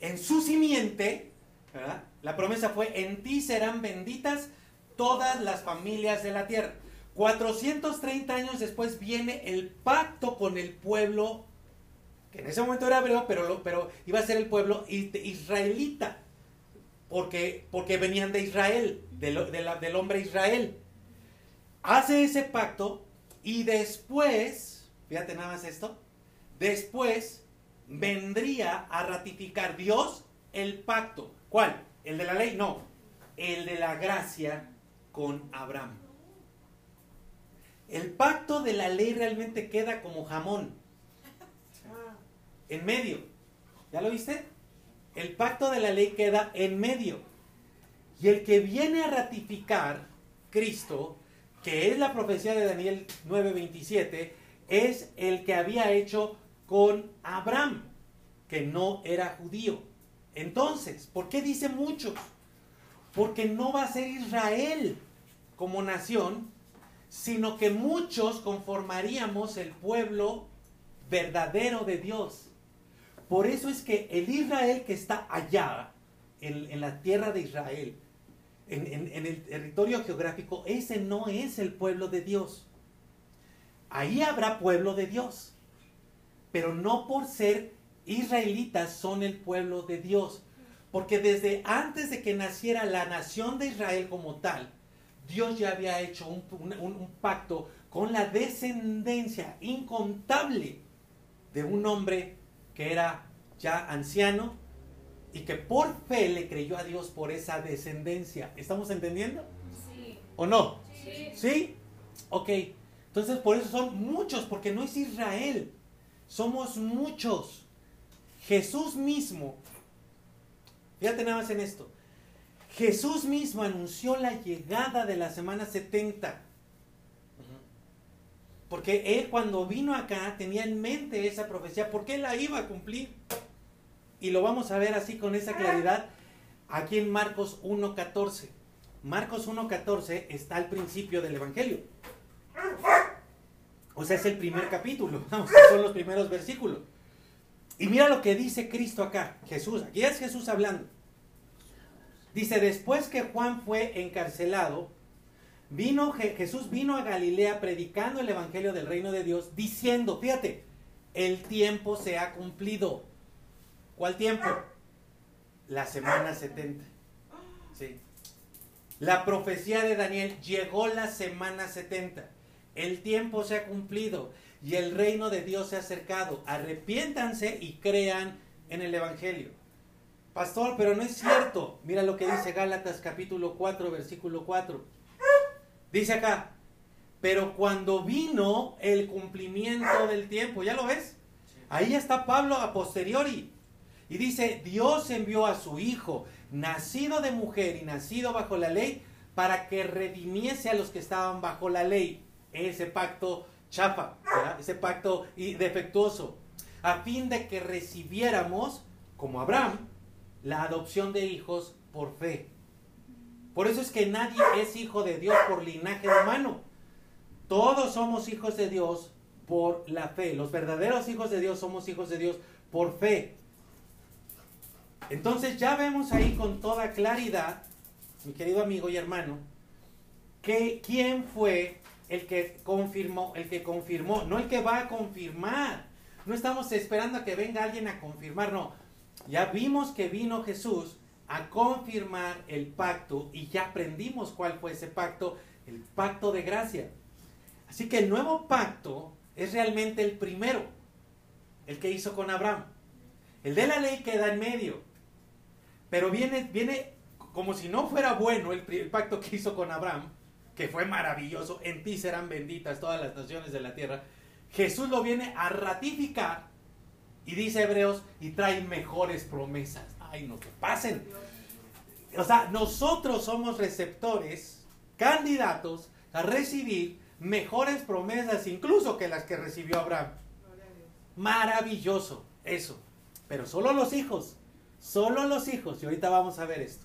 En su simiente, ¿verdad? La promesa fue, en ti serán benditas todas las familias de la tierra. 430 años después viene el pacto con el pueblo, que en ese momento era hebreo, pero, pero iba a ser el pueblo israelita, porque, porque venían de Israel, del, hombre Israel. Hace ese pacto y después, fíjate nada más esto, después vendría a ratificar Dios el pacto. ¿Cuál? ¿El de la ley? No, el de la gracia con Abraham. El pacto de la ley realmente queda como jamón. En medio. ¿Ya lo viste? El pacto de la ley queda en medio. Y el que viene a ratificar Cristo, que es la profecía de Daniel 9:27, es el que había hecho con Abraham, que no era judío. Entonces, ¿por qué dice muchos? Porque no va a ser Israel como nación, sino que muchos conformaríamos el pueblo verdadero de Dios. Por eso es que el Israel que está allá, en, la tierra de Israel, en, el territorio geográfico, ese no es el pueblo de Dios. Ahí habrá pueblo de Dios, pero no por ser israelitas son el pueblo de Dios. Porque desde antes de que naciera la nación de Israel como tal, Dios ya había hecho un, pacto con la descendencia incontable de un hombre que era ya anciano y que por fe le creyó a Dios por esa descendencia. ¿Estamos entendiendo? Sí. ¿O no? Sí. ¿Sí? Ok. Entonces por eso son muchos, porque no es Israel. Somos muchos. Jesús mismo, fíjate nada más en esto, Jesús mismo anunció la llegada de la semana 70. Porque él cuando vino acá tenía en mente esa profecía, porque él la iba a cumplir. Y lo vamos a ver así con esa claridad aquí en Marcos 1.14. Marcos 1.14 está al principio del Evangelio. O sea, es el primer capítulo, [laughs] son los primeros versículos. Y mira lo que dice Cristo acá, Jesús, aquí es Jesús hablando. Dice, después que Juan fue encarcelado, vino Jesús vino a Galilea predicando el evangelio del reino de Dios, diciendo, fíjate, el tiempo se ha cumplido. ¿Cuál tiempo? La semana 70. Sí. La profecía de Daniel llegó la semana 70. El tiempo se ha cumplido y el reino de Dios se ha acercado. Arrepiéntanse y crean en el Evangelio. Pastor, pero no es cierto. Mira lo que dice Gálatas capítulo 4, versículo 4. Dice acá, pero cuando vino el cumplimiento del tiempo, ¿ya lo ves? Ahí está Pablo a posteriori. Y dice, Dios envió a su Hijo, nacido de mujer y nacido bajo la ley, para que redimiese a los que estaban bajo la ley ese pacto chafa, ese pacto defectuoso, a fin de que recibiéramos, como Abraham, la adopción de hijos por fe. Por eso es que nadie es hijo de Dios por linaje humano. Todos somos hijos de Dios por la fe. Los verdaderos hijos de Dios somos hijos de Dios por fe. Entonces ya vemos ahí con toda claridad, mi querido amigo y hermano, que quién fue el que confirmó, el que confirmó, no el que va a confirmar. No estamos esperando a que venga alguien a confirmar, no. Ya vimos que vino Jesús a confirmar el pacto y ya aprendimos cuál fue ese pacto, el pacto de gracia. Así que el nuevo pacto es realmente el primero, el que hizo con Abraham. El de la ley queda en medio, pero viene, viene como si no fuera bueno el, el pacto que hizo con Abraham, que fue maravilloso, en ti serán benditas todas las naciones de la tierra, Jesús lo viene a ratificar y dice Hebreos, y trae mejores promesas. Ay, no que pasen. O sea, nosotros somos receptores, candidatos a recibir mejores promesas incluso que las que recibió Abraham. Maravilloso, eso. Pero solo los hijos, solo los hijos. Y ahorita vamos a ver esto.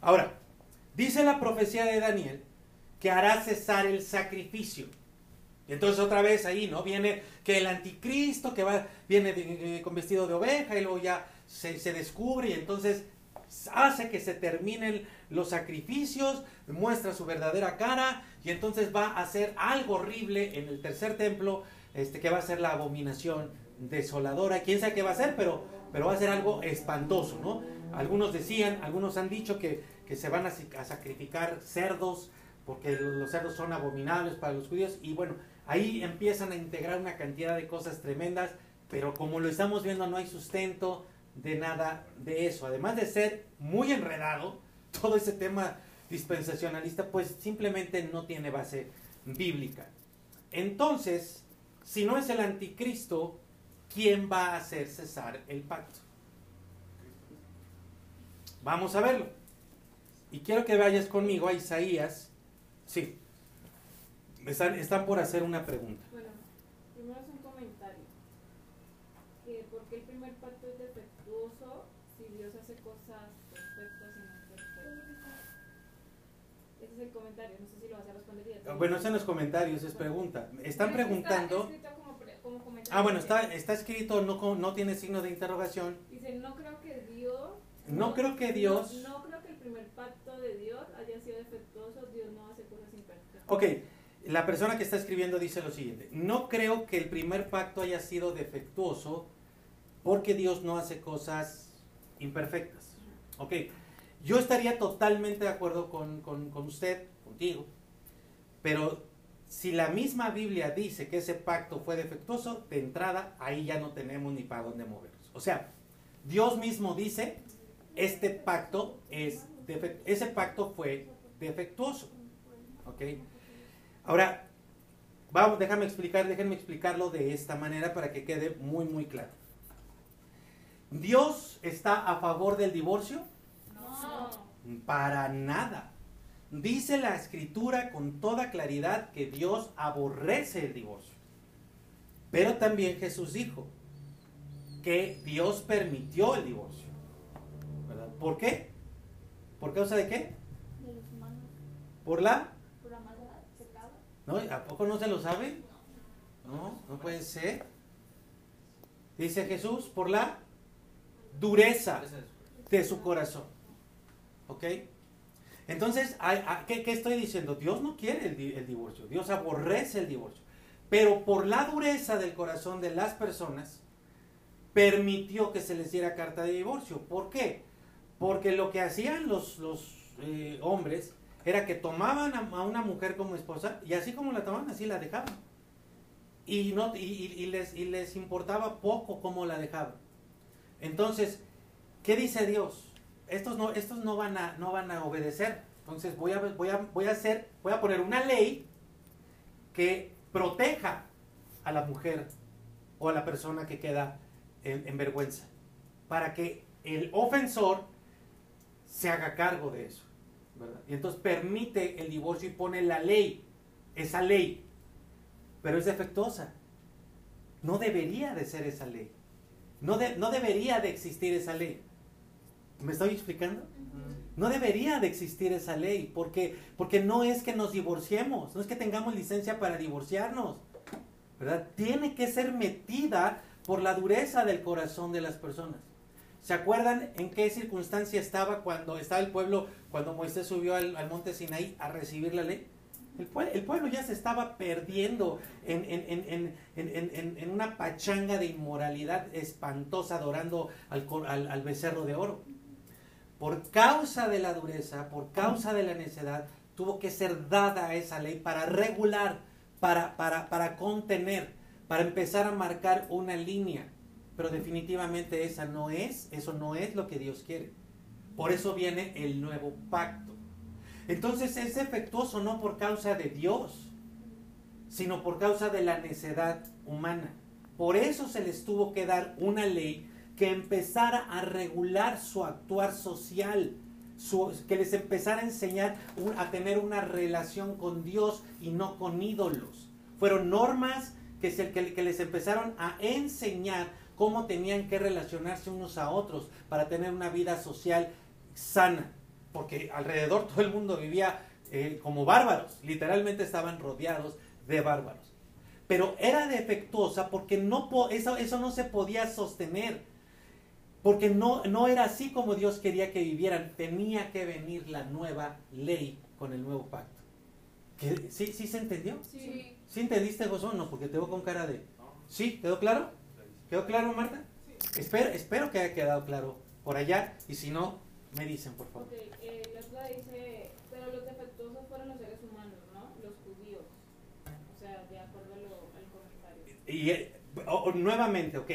Ahora, dice la profecía de Daniel que hará cesar el sacrificio. Entonces otra vez ahí, ¿no? Viene que el anticristo que va, viene eh, con vestido de oveja y luego ya se, descubre y entonces hace que se terminen los sacrificios, muestra su verdadera cara y entonces va a hacer algo horrible en el tercer templo, este, que va a ser la abominación desoladora. Quién sabe qué va a ser, pero, pero va a ser algo espantoso, ¿no? Algunos decían, algunos han dicho que, que se van a, a sacrificar cerdos, porque los cerdos son abominables para los judíos y bueno, ahí empiezan a integrar una cantidad de cosas tremendas Pero como lo estamos viendo, no hay sustento de nada de eso. Además de ser muy enredado, [laughs] todo ese tema dispensacionalista, pues simplemente no tiene base bíblica. Entonces, si no es el anticristo, ¿quién va a hacer cesar el pacto? Vamos a verlo. Y quiero que vayas conmigo a Isaías. Sí. Están, están por hacer una pregunta. Bueno, primero es un comentario. Que porque el primer pacto es defectuoso si Dios hace cosas perfectas y no perfectas. Ese es el comentario, no sé si lo vas a responder. Bueno, eso en los comentarios es pregunta. Están es preguntando. escrito como pre- como comentario. Ah, bueno, está, está escrito, no, no tiene signo de interrogación. Dice, no creo que Dios... No creo que Dios- No, no creo que el primer pacto de Dios haya sido defectuoso. Dios no hace cosas imperfectas. Ok, la persona que está escribiendo dice lo siguiente. No creo que el primer pacto haya sido defectuoso porque Dios no hace cosas imperfectas. Ok, yo estaría totalmente de acuerdo con, con- con usted, contigo, pero si la misma Biblia dice que ese pacto fue defectuoso, de entrada ahí ya no tenemos ni para dónde movernos. O sea, Dios mismo dice, este pacto es ese pacto fue defectuoso. ¿Ok? Ahora, vamos, déjame explicar, déjenme explicarlo de esta manera para que quede muy, muy claro. ¿Dios está a favor del divorcio? No. Para nada. Dice la escritura con toda claridad que Dios aborrece el divorcio. Pero también Jesús dijo que Dios permitió el divorcio. ¿Verdad? ¿Por qué? ¿Por causa de qué? De los humanos, ¿Por la? por la maldad, pecado. ¿No? ¿A poco no se lo sabe? No, no puede ser. Dice Jesús, por la dureza de su corazón. ¿Ok? Entonces, hay- ¿qué, qué estoy diciendo? Dios no quiere el, di- el divorcio, Dios aborrece el divorcio. Pero por la dureza del corazón de las personas, permitió que se les diera carta de divorcio. ¿Por qué? Porque lo que hacían los, eh, hombres era que tomaban a, una mujer como esposa y así como la tomaban, así la dejaban. Y, no, y les, y les importaba poco cómo la dejaban. Entonces, ¿qué dice Dios? Estos no, estos no van a, no van a obedecer. Entonces voy a, voy a, voy a hacer, voy a poner una ley que proteja a la mujer o a la persona que queda en, en vergüenza. Para que el ofensor se haga cargo de eso. Y entonces permite el divorcio y pone la ley, esa ley. Pero es defectuosa. No debería de ser esa ley. No, de- no debería de existir esa ley. ¿Me estoy explicando? No debería de existir esa ley, porque, porque no es que nos divorciemos, no es que tengamos licencia para divorciarnos, ¿verdad? Tiene que ser metida por la dureza del corazón de las personas. ¿Se acuerdan en qué circunstancia estaba cuando estaba el pueblo, cuando Moisés subió al, al monte Sinaí a recibir la ley? El, el pueblo ya se estaba perdiendo en, en- en- en- una pachanga de inmoralidad espantosa adorando al, al- al becerro de oro. Por causa de la dureza, por causa de la necedad, tuvo que ser dada esa ley para regular, para, para, para contener, para empezar a marcar una línea. Pero definitivamente esa no es, eso no es lo que Dios quiere. Por eso viene el nuevo pacto. Entonces es defectuoso no por causa de Dios, sino por causa de la necedad humana. Por eso se les tuvo que dar una ley que empezara a regular su actuar social, su- que les empezara a enseñar un- a tener una relación con Dios y no con ídolos. Fueron normas que, se- que- que les empezaron a enseñar cómo tenían que relacionarse unos a otros para tener una vida social sana, porque alrededor todo el mundo vivía eh, como bárbaros, literalmente estaban rodeados de bárbaros. Pero era defectuosa porque no eso, eso no se podía sostener, porque no, no era así como Dios quería que vivieran, tenía que venir la nueva ley con el nuevo pacto. ¿Qué- ¿Sí, ¿Sí se entendió? Sí. ¿Sí entendiste, José? No, porque te veo con cara de... ¿Sí? ¿Quedó claro? ¿Quedó claro, Marta? Espero, espero que haya quedado claro por allá y si no, me dicen, por favor. Ok, eh, la otra dice, pero los defectuosos fueron los seres humanos, ¿no? Los judíos. O sea, de acuerdo a lo- al comentario. Y eh, o- o nuevamente, ok,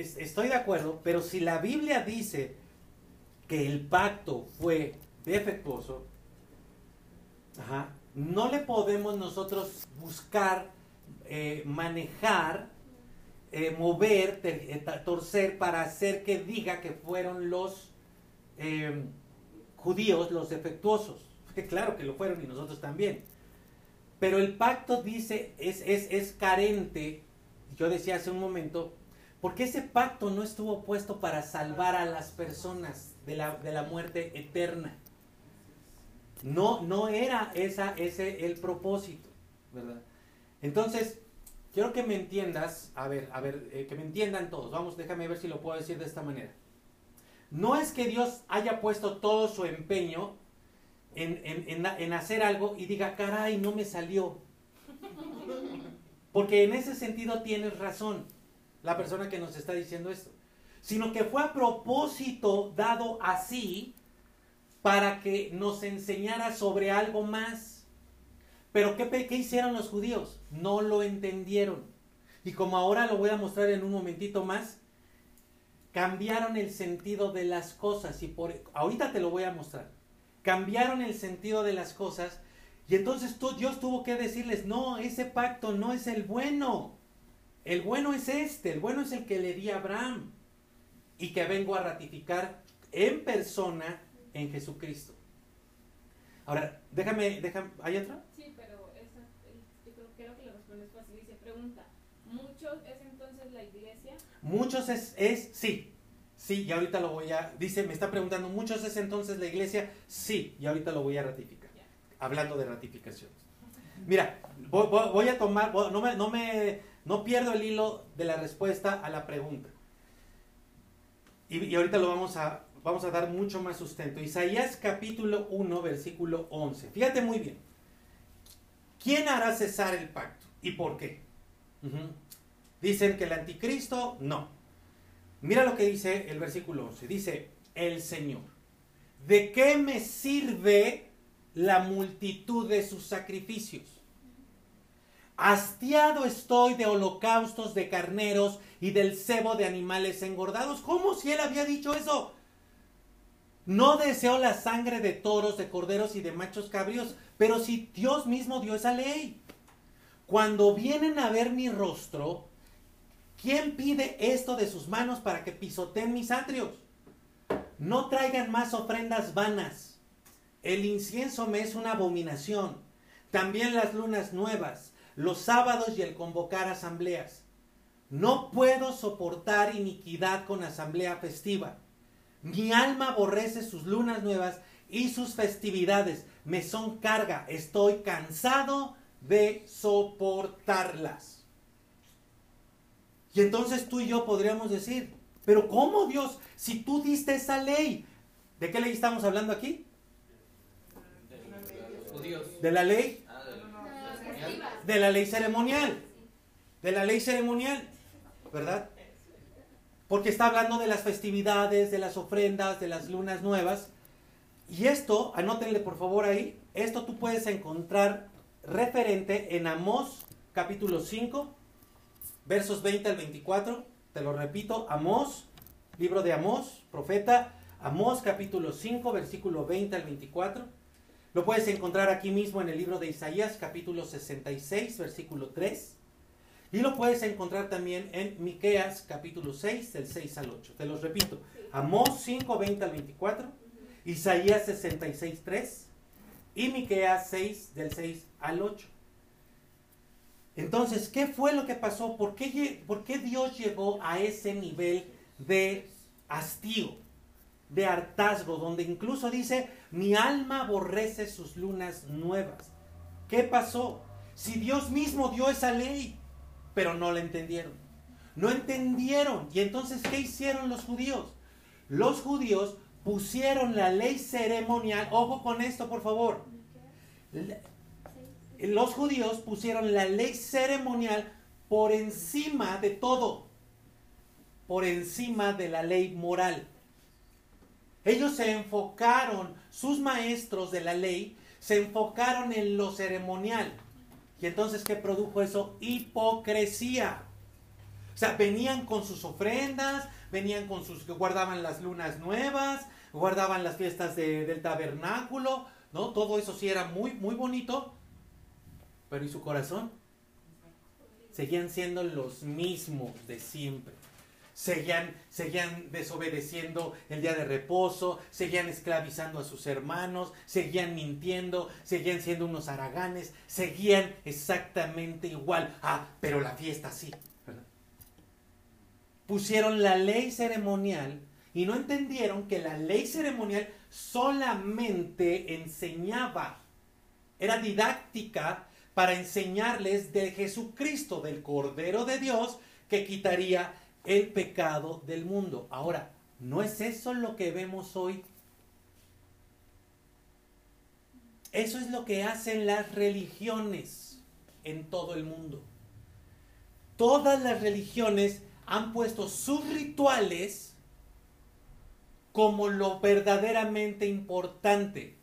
es- estoy de acuerdo, pero si la Biblia dice que el pacto fue defectuoso, no le podemos nosotros buscar, eh, manejar, eh, mover, eh, torcer para hacer que diga que fueron los judíos los defectuosos. [laughs] Claro que lo fueron y nosotros también. Pero el pacto dice, es, es, es carente, yo decía hace un momento, porque ese pacto no estuvo puesto para salvar a las personas de la, de la muerte eterna. No, no era esa, ese el propósito, ¿verdad? Entonces, quiero que me entiendas, a ver, a ver, eh, que me entiendan todos. Vamos, déjame ver si lo puedo decir de esta manera. No es que Dios haya puesto todo su empeño en, en- en- en hacer algo y diga, caray, no me salió. [laughs] Porque en ese sentido tienes razón, la persona que nos está diciendo esto. Sino que fue a propósito dado así para que nos enseñara sobre algo más. Pero ¿qué, qué hicieron los judíos? No lo entendieron. Y como ahora lo voy a mostrar en un momentito más, cambiaron el sentido de las cosas. Y por ahorita te lo voy a mostrar. Cambiaron el sentido de las cosas. Y entonces tú- Dios tuvo que decirles, no, ese pacto no es el bueno. El bueno es este, el bueno es el que le di a Abraham. Y que vengo a ratificar en persona en Jesucristo. Ahora, déjame, déjame, ¿hay otra? Sí, pero esa, yo creo, creo que la respuesta es fácil. Dice, pregunta, ¿muchos es entonces la iglesia? Muchos es, es, sí, sí, y ahorita lo voy a, dice, me está preguntando, ¿muchos es entonces la iglesia? Sí, y ahorita lo voy a ratificar, Ya. hablando de ratificaciones. Mira, voy, voy- voy a tomar, no me, no me, no pierdo el hilo de la respuesta a la pregunta. Y, ahorita lo vamos a, vamos a dar mucho más sustento. Isaías capítulo 1, versículo 11. Fíjate muy bien. ¿Quién hará cesar el pacto? ¿Y por qué? Dicen que el anticristo, no. Mira lo que dice el versículo 11. Dice, el Señor. ¿De qué me sirve la multitud de sus sacrificios? Hastiado estoy de holocaustos de carneros y del cebo de animales engordados. ¿Cómo si él había dicho eso? No deseo la sangre de toros, de corderos y de machos cabríos, pero si Dios mismo dio esa ley. Cuando vienen a ver mi rostro, ¿quién pide esto de sus manos para que pisoteen mis atrios? No traigan más ofrendas vanas. El incienso me es una abominación. También las lunas nuevas, los sábados y el convocar asambleas. No puedo soportar iniquidad con asamblea festiva. Mi alma aborrece sus lunas nuevas y sus festividades. Me son carga. Estoy cansado de soportarlas. Y entonces tú y yo podríamos decir, pero ¿cómo Dios? Si tú diste esa ley, ¿de qué ley estamos hablando aquí? de la ley, Ah, de los Las ceremonial. festivas. De la ley ceremonial, de la ley ceremonial, ¿verdad? Porque está hablando de las festividades, de las ofrendas, de las lunas nuevas. Y esto, anótenle por favor ahí, esto tú puedes encontrar referente en Amós capítulo 5, versos 20 al 24. Te lo repito, Amós, libro de Amós, profeta, Amós capítulo 5, versículo 20 al 24. Lo puedes encontrar aquí mismo en el libro de Isaías capítulo 66, versículo 3. Y lo puedes encontrar también en Miqueas capítulo 6, del 6 al 8. Te los repito. Amós 5, 20 al 24. Isaías 66, 3. Y Miqueas 6, del 6 al 8. Entonces, ¿qué fue lo que pasó? ¿Por qué, por qué Dios llegó a ese nivel de hastío, de hartazgo, donde incluso dice, mi alma aborrece sus lunas nuevas? ¿Qué pasó? Si Dios mismo dio esa ley, pero no la entendieron. No entendieron. Y entonces, ¿qué hicieron los judíos? Los judíos pusieron la ley ceremonial, ojo con esto por favor, los judíos pusieron la ley ceremonial por encima de todo, por encima de la ley moral. Ellos se enfocaron, sus maestros de la ley, se enfocaron en lo ceremonial. Y entonces, ¿qué produjo eso? Hipocresía. O sea, venían con sus ofrendas, venían con sus, guardaban las lunas nuevas, guardaban las fiestas de- del tabernáculo, ¿no? Todo eso sí era muy, muy bonito, pero ¿y su corazón? Seguían siendo los mismos de siempre. Seguían, seguían desobedeciendo el día de reposo, seguían esclavizando a sus hermanos, seguían mintiendo, seguían siendo unos haraganes, seguían exactamente igual. Ah, pero la fiesta sí. Pusieron la ley ceremonial y no entendieron que la ley ceremonial solamente enseñaba, era didáctica para enseñarles de Jesucristo, del Cordero de Dios, que quitaría el pecado del mundo. Ahora, ¿no es eso lo que vemos hoy? Eso es lo que hacen las religiones en todo el mundo. Todas las religiones han puesto sus rituales como lo verdaderamente importante.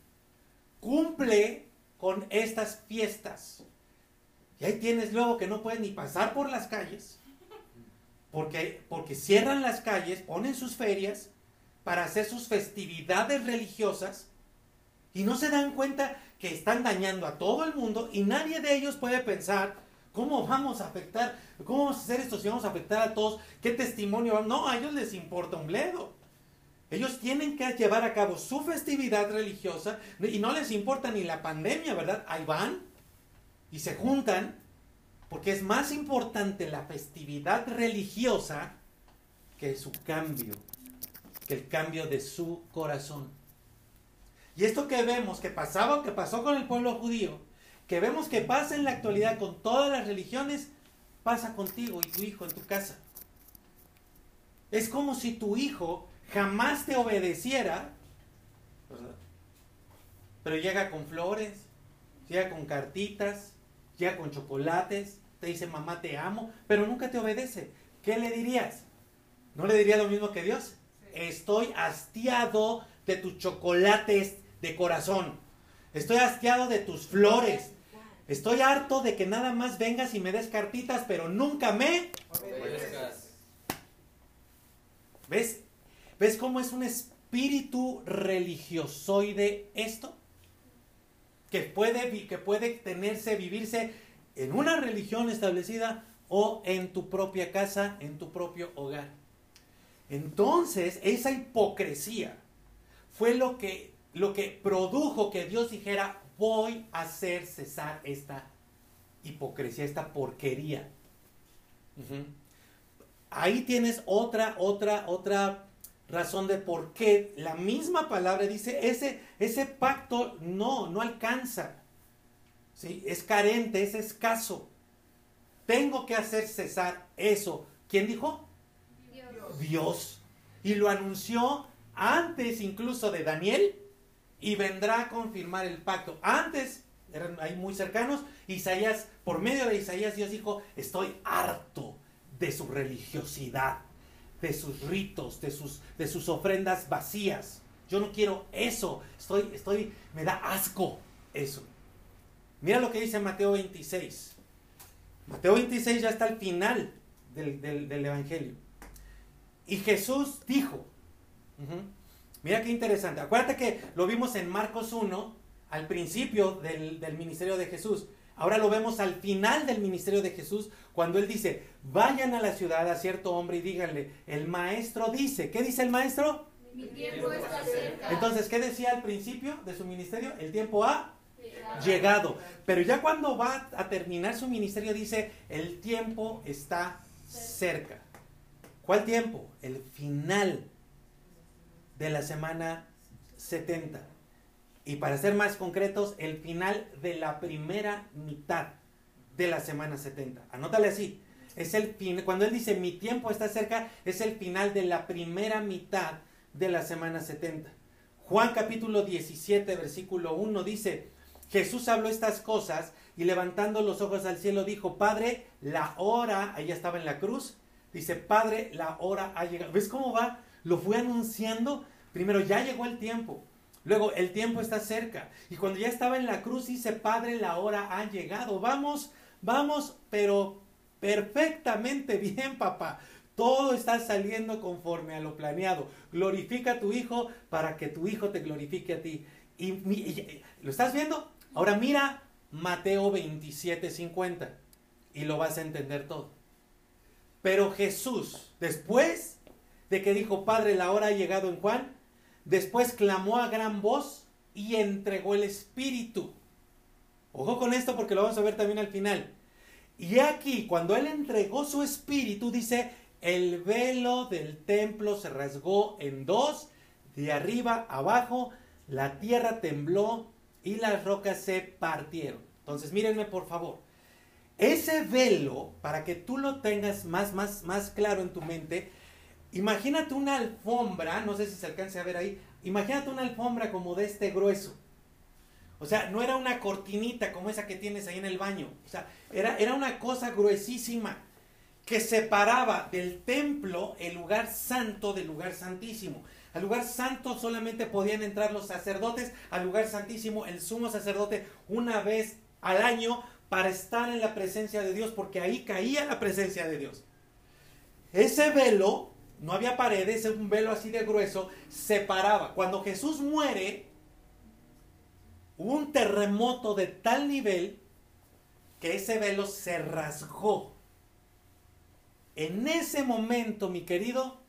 Cumple con estas fiestas. Y ahí tienes luego que no puedes ni pasar por las calles porque, porque cierran las calles, ponen sus ferias para hacer sus festividades religiosas y no se dan cuenta que están dañando a todo el mundo y nadie de ellos puede pensar cómo vamos a afectar, cómo vamos a hacer esto si vamos a afectar a todos, qué testimonio. No, a ellos les importa un bledo. Ellos tienen que llevar a cabo su festividad religiosa y no les importa ni la pandemia, ¿verdad? Ahí van y se juntan porque es más importante la festividad religiosa que su cambio, que el cambio de su corazón. Y esto que vemos que pasaba, que pasó con el pueblo judío, que vemos que pasa en la actualidad con todas las religiones, pasa contigo y tu hijo en tu casa. Es como si tu hijo jamás te obedeciera, pero llega con flores, llega con cartitas, llega con chocolates, te dice mamá te amo, pero nunca te obedece. ¿Qué le dirías? ¿No le diría lo mismo que Dios? Estoy hastiado de tus chocolates de corazón. Estoy hastiado de tus flores. Estoy harto de que nada más vengas y me des cartitas, pero nunca me... Obedezcas. ¿Ves? ¿Ves cómo es un espíritu religiosoide esto? Que puede, que puede tenerse, vivirse en una religión establecida o en tu propia casa, en tu propio hogar. Entonces, esa hipocresía fue lo que, lo que produjo que Dios dijera, voy a hacer cesar esta hipocresía, esta porquería. Ahí tienes otra, otra, otra razón de por qué la misma palabra dice, ese, ese pacto no, no alcanza. ¿Sí? Es carente, es escaso. Tengo que hacer cesar eso. ¿Quién dijo? Dios. Dios. Y lo anunció antes incluso de Daniel y vendrá a confirmar el pacto. Antes, eran ahí muy cercanos, Isaías, por medio de Isaías, Dios dijo, estoy harto de su religiosidad, de sus ritos, de sus, de sus ofrendas vacías. Yo no quiero eso. Estoy, estoy, me da asco eso. Mira lo que dice Mateo 26. Mateo 26 ya está al final del, del- del Evangelio. Y Jesús dijo, mira qué interesante, acuérdate que lo vimos en Marcos 1, al principio del, del ministerio de Jesús. Ahora lo vemos al final del ministerio de Jesús, cuando él dice, vayan a la ciudad a cierto hombre y díganle, el maestro dice, ¿qué dice el maestro? Mi tiempo está cerca. Entonces, ¿qué decía al principio de su ministerio? El tiempo ha Llegado. Pero ya cuando va a terminar su ministerio dice, el tiempo está cerca. ¿Cuál tiempo? El final de la semana 70. Y para ser más concretos, el final de la primera mitad de la semana 70. Anótale así. Es el fin, cuando él dice mi tiempo está cerca, es el final de la primera mitad de la semana 70. Juan capítulo 17, versículo 1 dice, Jesús habló estas cosas y levantando los ojos al cielo dijo, Padre, la hora, ahí estaba en la cruz, dice, Padre, la hora ha llegado. ¿Ves cómo va? Lo fue anunciando. Primero, ya llegó el tiempo. Luego, el tiempo está cerca. Y cuando ya estaba en la cruz, dice, Padre, la hora ha llegado. Vamos, vamos, pero perfectamente bien, papá. Todo está saliendo conforme a lo planeado. Glorifica a tu hijo para que tu hijo te glorifique a ti. Y, y- ¿Lo estás viendo? Ahora mira Mateo 27, 50 y lo vas a entender todo. Pero Jesús, después de que dijo, Padre, la hora ha llegado en Juan, después clamó a gran voz y entregó el Espíritu. Ojo con esto porque lo vamos a ver también al final. Y aquí, cuando él entregó su espíritu, dice, el velo del templo se rasgó en dos, de arriba abajo, la tierra tembló y las rocas se partieron. Entonces, mírenme por favor. Ese velo, para que tú lo tengas más, más, más claro en tu mente, imagínate una alfombra, no sé si se alcance a ver ahí, imagínate una alfombra como de este grueso. O sea, no era una cortinita como esa que tienes ahí en el baño. O sea, era, era una cosa gruesísima que separaba del templo el lugar santo del lugar santísimo. Al lugar santo solamente podían entrar los sacerdotes, al lugar santísimo el sumo sacerdote una vez al año para estar en la presencia de Dios, porque ahí caía la presencia de Dios. Ese velo, no había paredes, un velo así de grueso, separaba. Cuando Jesús muere, hubo un terremoto de tal nivel que ese velo se rasgó. En ese momento, mi querido,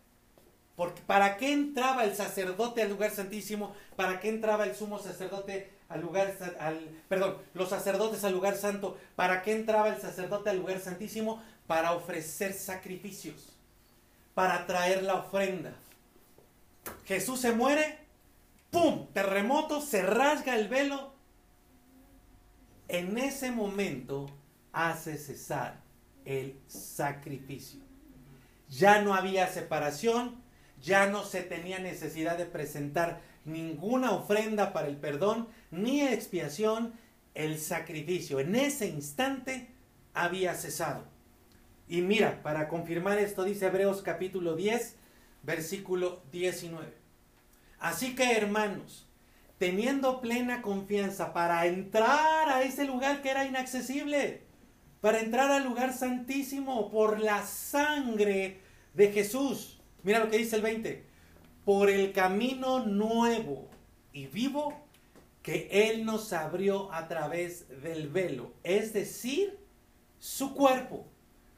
porque ¿para qué entraba el sacerdote al lugar santísimo? ¿Para qué entraba el sumo sacerdote al lugar al perdón, los sacerdotes al lugar santo? ¿Para qué entraba el sacerdote al lugar santísimo? Para ofrecer sacrificios, para traer la ofrenda. Jesús se muere, ¡pum! Terremoto, se rasga el velo. En ese momento hace cesar el sacrificio. Ya no había separación, ya no se tenía necesidad de presentar ninguna ofrenda para el perdón ni expiación, el sacrificio en ese instante había cesado. Y mira, para confirmar esto dice Hebreos capítulo 10, versículo 19. Así que hermanos, teniendo plena confianza para entrar a ese lugar que era inaccesible, para entrar al lugar santísimo por la sangre de Jesús. Mira lo que dice el 20. Por el camino nuevo y vivo que Él nos abrió a través del velo, es decir, su cuerpo.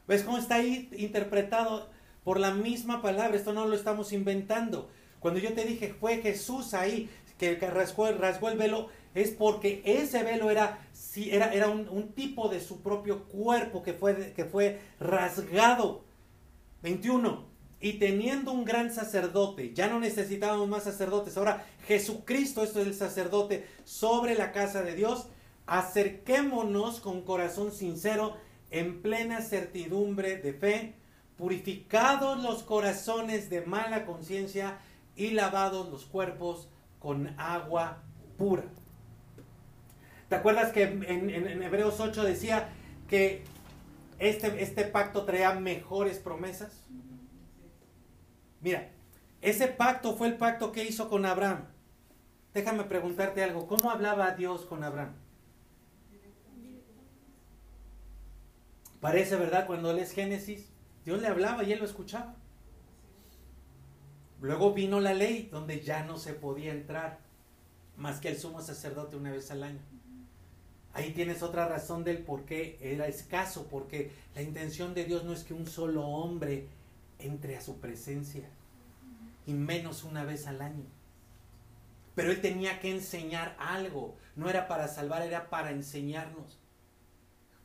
¿Ves cómo está ahí interpretado por la misma palabra? Esto no lo estamos inventando. Cuando yo te dije fue Jesús ahí que rasgó, el velo, es porque ese velo era, sí, era, era un, un tipo de su propio cuerpo que fue, que fue rasgado. 21. Y teniendo un gran sacerdote, ya no necesitábamos más sacerdotes, ahora Jesucristo, esto es el sacerdote, sobre la casa de Dios, acerquémonos con corazón sincero, en plena certidumbre de fe, purificados los corazones de mala conciencia y lavados los cuerpos con agua pura. ¿Te acuerdas que en, Hebreos 8 decía que este, este pacto traía mejores promesas? Mira, ese pacto fue el pacto que hizo con Abraham. Déjame preguntarte algo. ¿Cómo hablaba Dios con Abraham? Parece, ¿verdad? Cuando lees Génesis, Dios le hablaba y él lo escuchaba. Luego vino la ley donde ya no se podía entrar más que el sumo sacerdote una vez al año. Ahí tienes otra razón del por qué era escaso, porque la intención de Dios no es que un solo hombre entre a su presencia, y menos una vez al año. Pero él tenía que enseñar algo, no era para salvar, era para enseñarnos.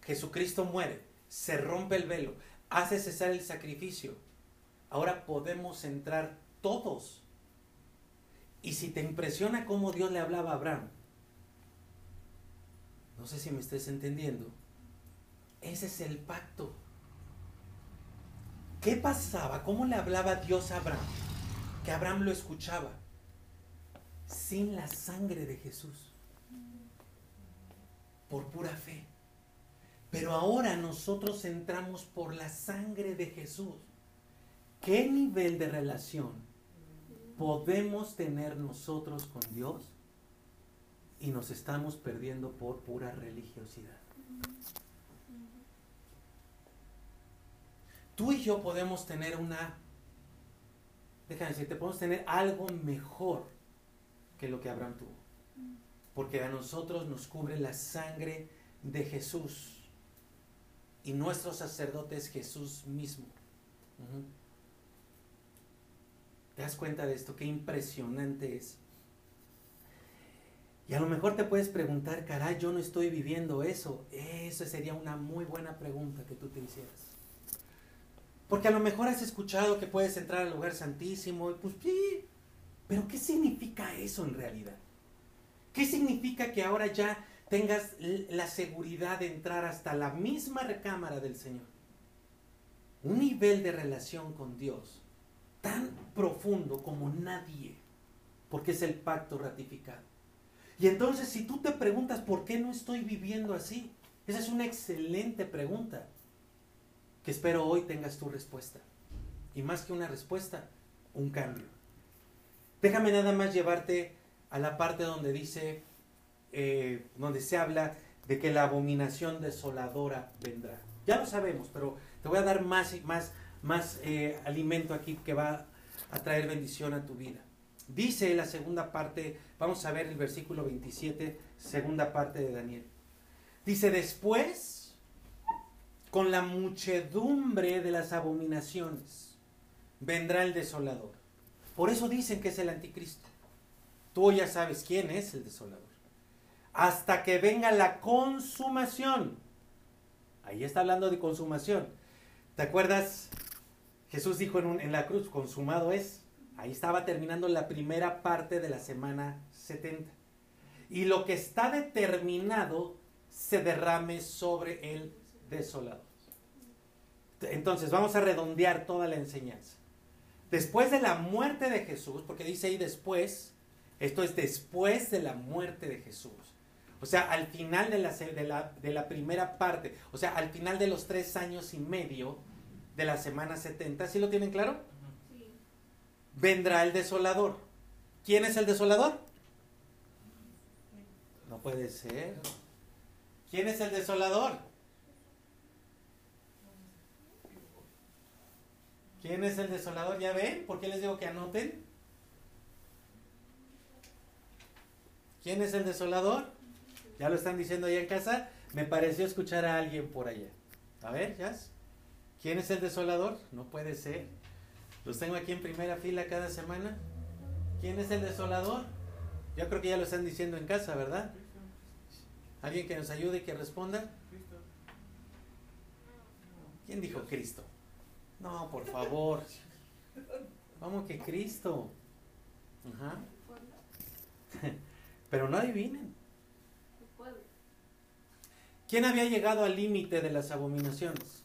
Jesucristo muere, se rompe el velo, hace cesar el sacrificio. Ahora podemos entrar todos. Y si te impresiona cómo Dios le hablaba a Abraham, no sé si me estés entendiendo, ese es el pacto. ¿Qué pasaba? ¿Cómo le hablaba Dios a Abraham? Que Abraham lo escuchaba. Sin la sangre de Jesús. Por pura fe. Pero ahora nosotros entramos por la sangre de Jesús. ¿Qué nivel de relación podemos tener nosotros con Dios? Y nos estamos perdiendo por pura religiosidad. tú y yo podemos tener una, déjame decirte, podemos tener algo mejor que lo que Abraham tuvo. Porque a nosotros nos cubre la sangre de Jesús. Y nuestro sacerdote es Jesús mismo. ¿Te das cuenta de esto? Qué impresionante es. Y a lo mejor te puedes preguntar, caray, yo no estoy viviendo eso. Eso sería una muy buena pregunta que tú te hicieras. Porque a lo mejor has escuchado que puedes entrar al lugar santísimo, y pues sí, pero ¿qué significa eso en realidad? ¿Qué significa que ahora ya tengas la seguridad de entrar hasta la misma recámara del Señor? Un nivel de relación con Dios tan profundo como nadie, porque es el pacto ratificado. Y entonces si tú te preguntas por qué no estoy viviendo así, esa es una excelente pregunta que espero hoy tengas tu respuesta. Y más que una respuesta, un cambio. Déjame nada más llevarte a la parte donde dice, eh, donde se habla de que la abominación desoladora vendrá. Ya lo sabemos, pero te voy a dar más, más, más eh, alimento aquí que va a traer bendición a tu vida. Dice la segunda parte, vamos a ver el versículo 27, segunda parte de Daniel. Dice, después, con la muchedumbre de las abominaciones, vendrá el desolador. Por eso dicen que es el anticristo. Tú ya sabes quién es el desolador. Hasta que venga la consumación. Ahí está hablando de consumación. ¿Te acuerdas? Jesús dijo en, la cruz, consumado es. Ahí estaba terminando la primera parte de la semana 70. Y lo que está determinado se derrame sobre el desolador. Entonces, vamos a redondear toda la enseñanza. Después de la muerte de Jesús, porque dice ahí después, esto es después de la muerte de Jesús. O sea, al final de la, de la, de la primera parte, o sea, al final de los tres años y medio de la semana 70, ¿sí lo tienen claro? Sí. vendrá el desolador. ¿Quién es el desolador? No puede ser. ¿Quién es el desolador? ¿Quién es el desolador? ¿Ya ven? ¿Por qué les digo que anoten? ¿Quién es el desolador? ¿Ya lo están diciendo allá en casa? Me pareció escuchar a alguien por allá. A ver, Jazz. ¿Quién es el desolador? No puede ser. Los tengo aquí en primera fila cada semana. ¿Quién es el desolador? Yo creo que ya lo están diciendo en casa, ¿verdad? ¿Alguien que nos ayude y que responda? ¿Quién dijo Cristo? No, por favor. ¿Cómo que Cristo? Ajá. [laughs] Pero no adivinen. ¿Quién había llegado al límite de las abominaciones?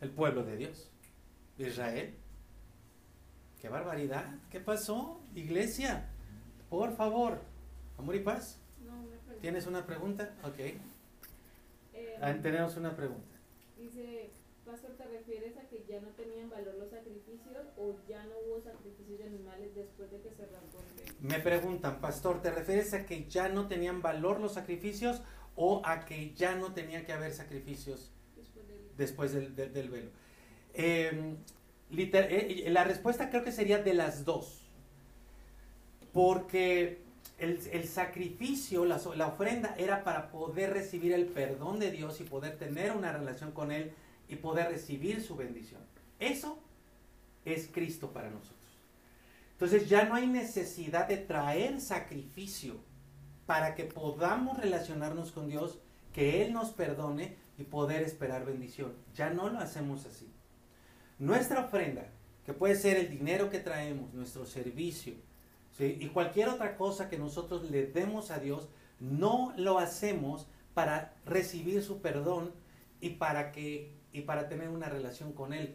El pueblo de Dios. Israel. ¡Qué barbaridad! ¿Qué pasó, iglesia? Por favor, amor y paz. ¿Tienes una pregunta? Ok. Eh, Ah, tenemos una pregunta. Dice, Pastor, ¿te refieres a que ya no tenían valor los sacrificios o ya no hubo sacrificios de animales después de que se rasgó el velo? Me preguntan, pastor, ¿te refieres a que ya no tenían valor los sacrificios o a que ya no tenía que haber sacrificios Después del... después del, del- del velo? Eh, liter- eh, la respuesta creo que sería de las dos. Porque el, el sacrificio, la, la ofrenda era para poder recibir el perdón de Dios y poder tener una relación con Él y poder recibir su bendición. Eso es Cristo para nosotros. Entonces ya no hay necesidad de traer sacrificio para que podamos relacionarnos con Dios, que Él nos perdone y poder esperar bendición. Ya no lo hacemos así. Nuestra ofrenda, que puede ser el dinero que traemos, nuestro servicio, y cualquier otra cosa que nosotros le demos a Dios, no lo hacemos para recibir su perdón y para que y para tener una relación con él.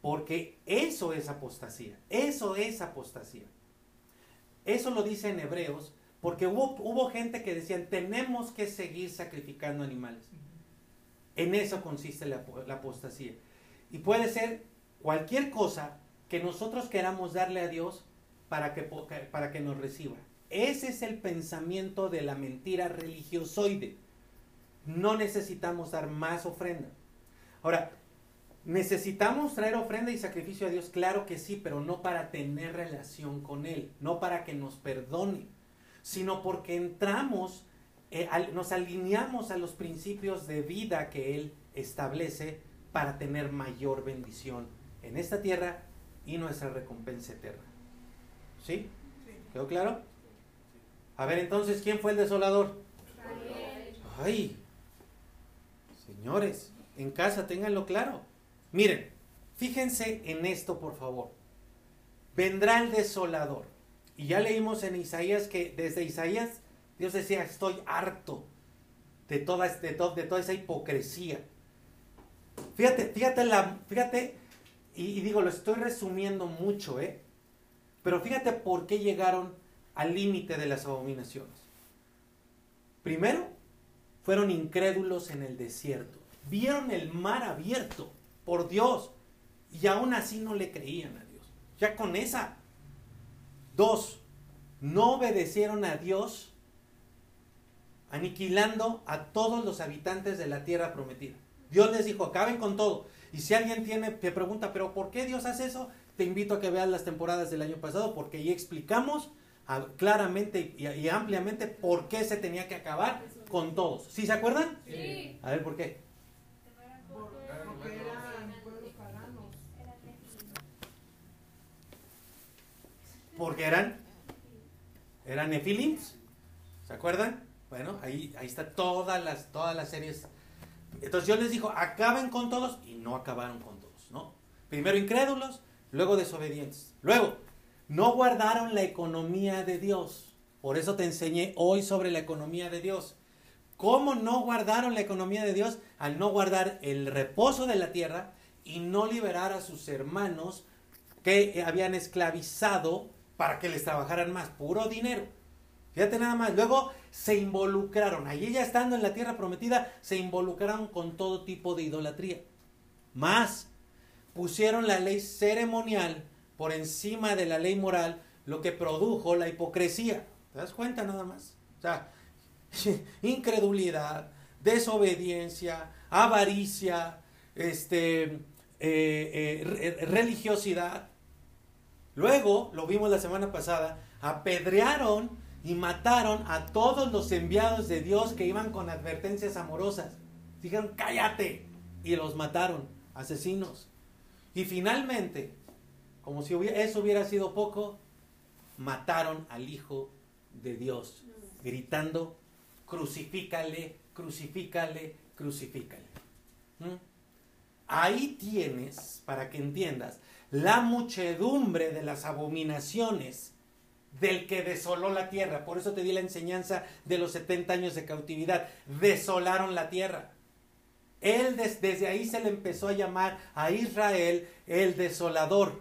Porque eso es apostasía. Eso es apostasía. Eso lo dice en Hebreos, porque hubo, hubo gente que decían, tenemos que seguir sacrificando animales. En eso consiste la apostasía. Y puede ser cualquier cosa que nosotros queramos darle a Dios para que, para que nos reciba. Ese es el pensamiento de la mentira religiosoide. no necesitamos dar más ofrenda. Ahora, ¿necesitamos traer ofrenda y sacrificio a Dios? Claro que sí, pero no para tener relación con Él, no para que nos perdone, sino porque entramos, eh, nos alineamos a los principios de vida que Él establece para tener mayor bendición en esta tierra y nuestra recompensa eterna. ¿Sí? ¿Quedó claro? A ver entonces, ¿quién fue el desolador? Ay, señores, en casa ténganlo claro. Miren, fíjense en esto, por favor. Vendrá el desolador. Y ya leímos en Isaías que desde Isaías Dios decía, estoy harto de toda, de, de toda esa hipocresía. Fíjate, fíjate, la, fíjate, y, y digo, lo estoy resumiendo mucho, ¿eh? Pero fíjate por qué llegaron al límite de las abominaciones. Primero, fueron incrédulos en el desierto. Vieron el mar abierto por Dios y aún así no le creían a Dios. Ya con esa. Dos, no obedecieron a Dios aniquilando a todos los habitantes de la tierra prometida. Dios les dijo, acaben con todo. Y si alguien tiene, te pregunta, pero ¿por qué Dios hace eso? Te invito a que veas las temporadas del año pasado porque ahí explicamos claramente y, y ampliamente por qué se tenía que acabar con todos. ¿Sí se acuerdan? Sí. A ver, ¿por qué? Porque eran pueblos paganos. Porque eran, eran nefilims. ¿Se acuerdan? Bueno, ahí, ahí está todas las, todas las series. Entonces Dios les dijo, acaben con todos y no acabaron con todos, ¿no? Primero incrédulos, luego desobedientes. Luego, no guardaron la economía de Dios. Por eso te enseñé hoy sobre la economía de Dios. ¿Cómo no guardaron la economía de Dios? Al no guardar el reposo de la tierra y no liberar a sus hermanos que habían esclavizado para que les trabajaran más. Puro dinero. Fíjate nada más. Luego se involucraron. Allí ya estando en la tierra prometida, se involucraron con todo tipo de idolatría. Más, pusieron la ley ceremonial por encima de la ley moral, lo que produjo la hipocresía. ¿Te das cuenta nada más? O sea, [laughs] incredulidad, desobediencia, avaricia, este, eh, eh, re- religiosidad. Luego, lo vimos la semana pasada, apedrearon y mataron a todos los enviados de Dios que iban con advertencias amorosas. Dijeron, cállate. Y los mataron, asesinos. Y finalmente, como si hubiera- eso hubiera sido poco, mataron al Hijo de Dios, gritando, crucifícale, crucifícale, crucifícale. ¿Mm? Ahí tienes, para que entiendas, la muchedumbre de las abominaciones del que desoló la tierra. Por eso te di la enseñanza de los 70 años de cautividad. Desolaron la tierra. Él des- desde ahí se le empezó a llamar a Israel el desolador.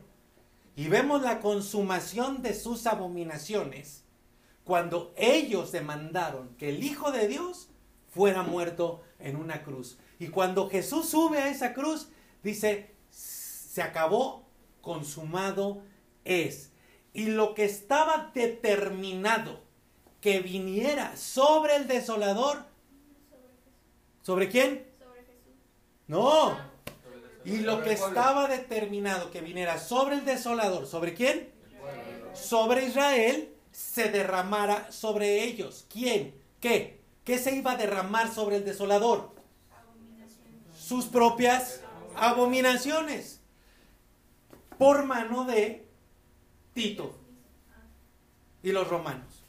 Y vemos la consumación de sus abominaciones cuando ellos demandaron que el Hijo de Dios fuera muerto en una cruz. Y cuando Jesús sube a esa cruz, dice, se acabó, consumado es. Y lo que estaba determinado que viniera sobre el desolador, ¿sobre quién? No. Y lo que estaba determinado que viniera sobre el desolador, ¿sobre quién? Sobre Israel, se derramara sobre ellos. ¿Quién? ¿Qué? ¿Qué se iba a derramar sobre el desolador? Sus propias abominaciones. Por mano de Tito y los romanos.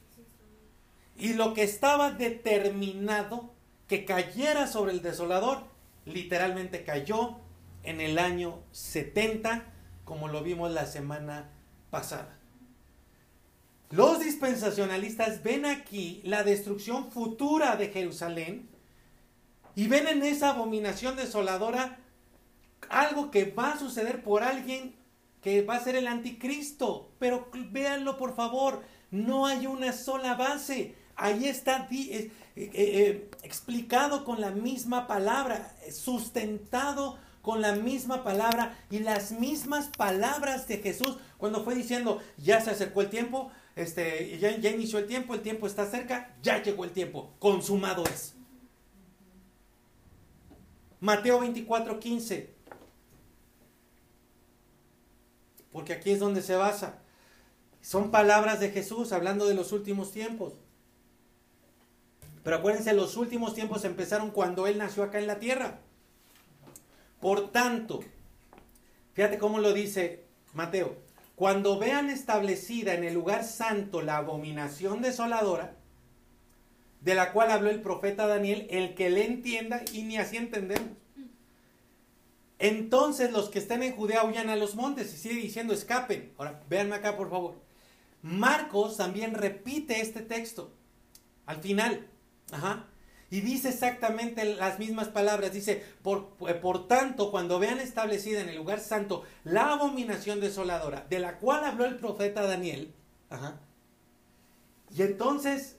Y lo que estaba determinado que cayera sobre el desolador, literalmente cayó en el año 70, como lo vimos la semana pasada. Los dispensacionalistas ven aquí la destrucción futura de Jerusalén y ven en esa abominación desoladora algo que va a suceder por alguien que va a ser el anticristo. Pero véanlo por favor, no hay una sola base. Ahí está eh, eh, eh, explicado con la misma palabra, sustentado con la misma palabra y las mismas palabras de Jesús cuando fue diciendo, ya se acercó el tiempo, este, ya, ya inició el tiempo, el tiempo está cerca, ya llegó el tiempo, consumado es. Mateo 24, 15. Porque aquí es donde se basa. Son palabras de Jesús hablando de los últimos tiempos. Pero acuérdense, los últimos tiempos empezaron cuando Él nació acá en la tierra. Por tanto, fíjate cómo lo dice Mateo. Cuando vean establecida en el lugar santo la abominación desoladora, de la cual habló el profeta Daniel, el que le entienda y ni así entendemos. Entonces los que estén en Judea huyan a los montes y sigue diciendo escapen. Ahora, véanme acá por favor. Marcos también repite este texto al final. Ajá. Y dice exactamente las mismas palabras. Dice, por, por, tanto, cuando vean establecida en el lugar santo la abominación desoladora, de la cual habló el profeta Daniel, ajá, y entonces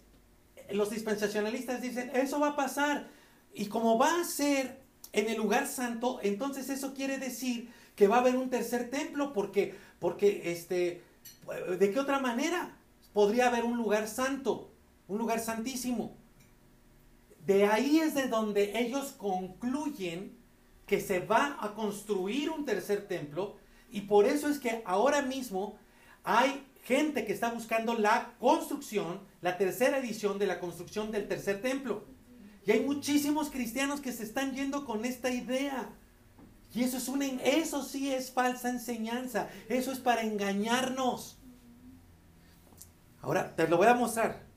los dispensacionalistas dicen, eso va a pasar. Y como va a ser en el lugar santo, entonces eso quiere decir que va a haber un tercer templo, porque, porque este, ¿de qué otra manera podría haber un lugar santo, un lugar santísimo? De ahí es de donde ellos concluyen que se va a construir un tercer templo y por eso es que ahora mismo hay gente que está buscando la construcción, la tercera edición de la construcción del tercer templo. Y hay muchísimos cristianos que se están yendo con esta idea. Y eso es una, eso sí es falsa enseñanza. Eso es para engañarnos. Ahora te lo voy a mostrar.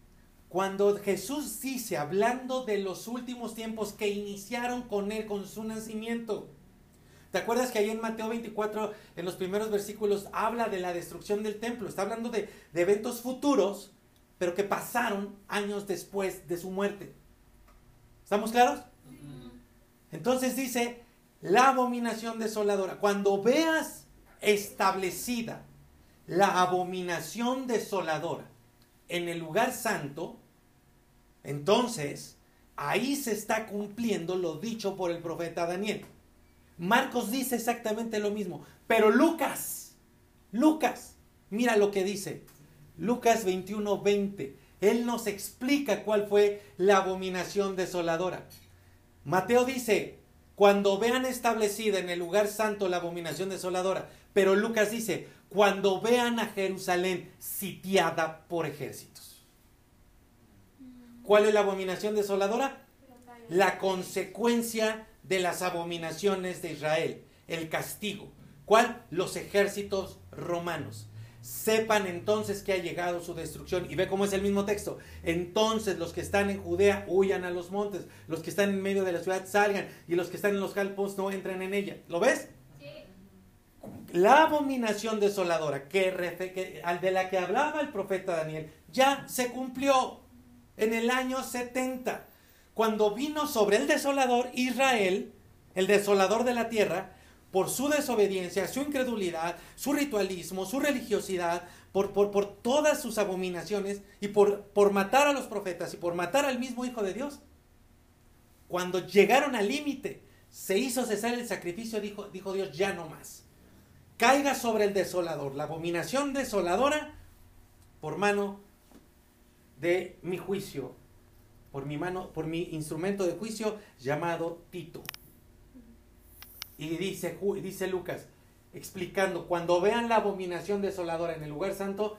Cuando Jesús dice, hablando de los últimos tiempos que iniciaron con él, con su nacimiento, ¿Te acuerdas que ahí en Mateo 24, en los primeros versículos, habla de la destrucción del templo? Está hablando de, de eventos futuros, pero que pasaron años después de su muerte. ¿Estamos claros? Entonces dice, la abominación desoladora. Cuando veas establecida la abominación desoladora en el lugar santo, entonces ahí se está cumpliendo lo dicho por el profeta Daniel. Marcos dice exactamente lo mismo, pero Lucas, Lucas, mira lo que dice. Lucas 21, 20. Él nos explica cuál fue la abominación desoladora. Mateo dice, cuando vean establecida en el lugar santo la abominación desoladora. Pero Lucas dice, cuando vean a Jerusalén sitiada por ejércitos. ¿Cuál es la abominación desoladora? La consecuencia de las abominaciones de Israel, el castigo. ¿Cuál? Los ejércitos romanos. Sepan entonces que ha llegado su destrucción. Y ve cómo es el mismo texto. Entonces los que están en Judea huyan a los montes. Los que están en medio de la ciudad salgan. Y los que están en los campos no entren en ella. ¿Lo ves? La abominación desoladora que, que, de la que hablaba el profeta Daniel ya se cumplió en el año 70 cuando vino sobre el desolador Israel, el desolador de la tierra, por su desobediencia, su incredulidad, su ritualismo, su religiosidad, por, por, por todas sus abominaciones y por, por matar a los profetas y por matar al mismo Hijo de Dios. Cuando llegaron al límite, se hizo cesar el sacrificio, dijo, dijo Dios, ya no más. Caiga sobre el desolador, la abominación desoladora, por mano de mi juicio por mi mano, por mi instrumento de juicio llamado Tito. Y dice, dice Lucas, explicando, cuando vean la abominación desoladora en el lugar santo,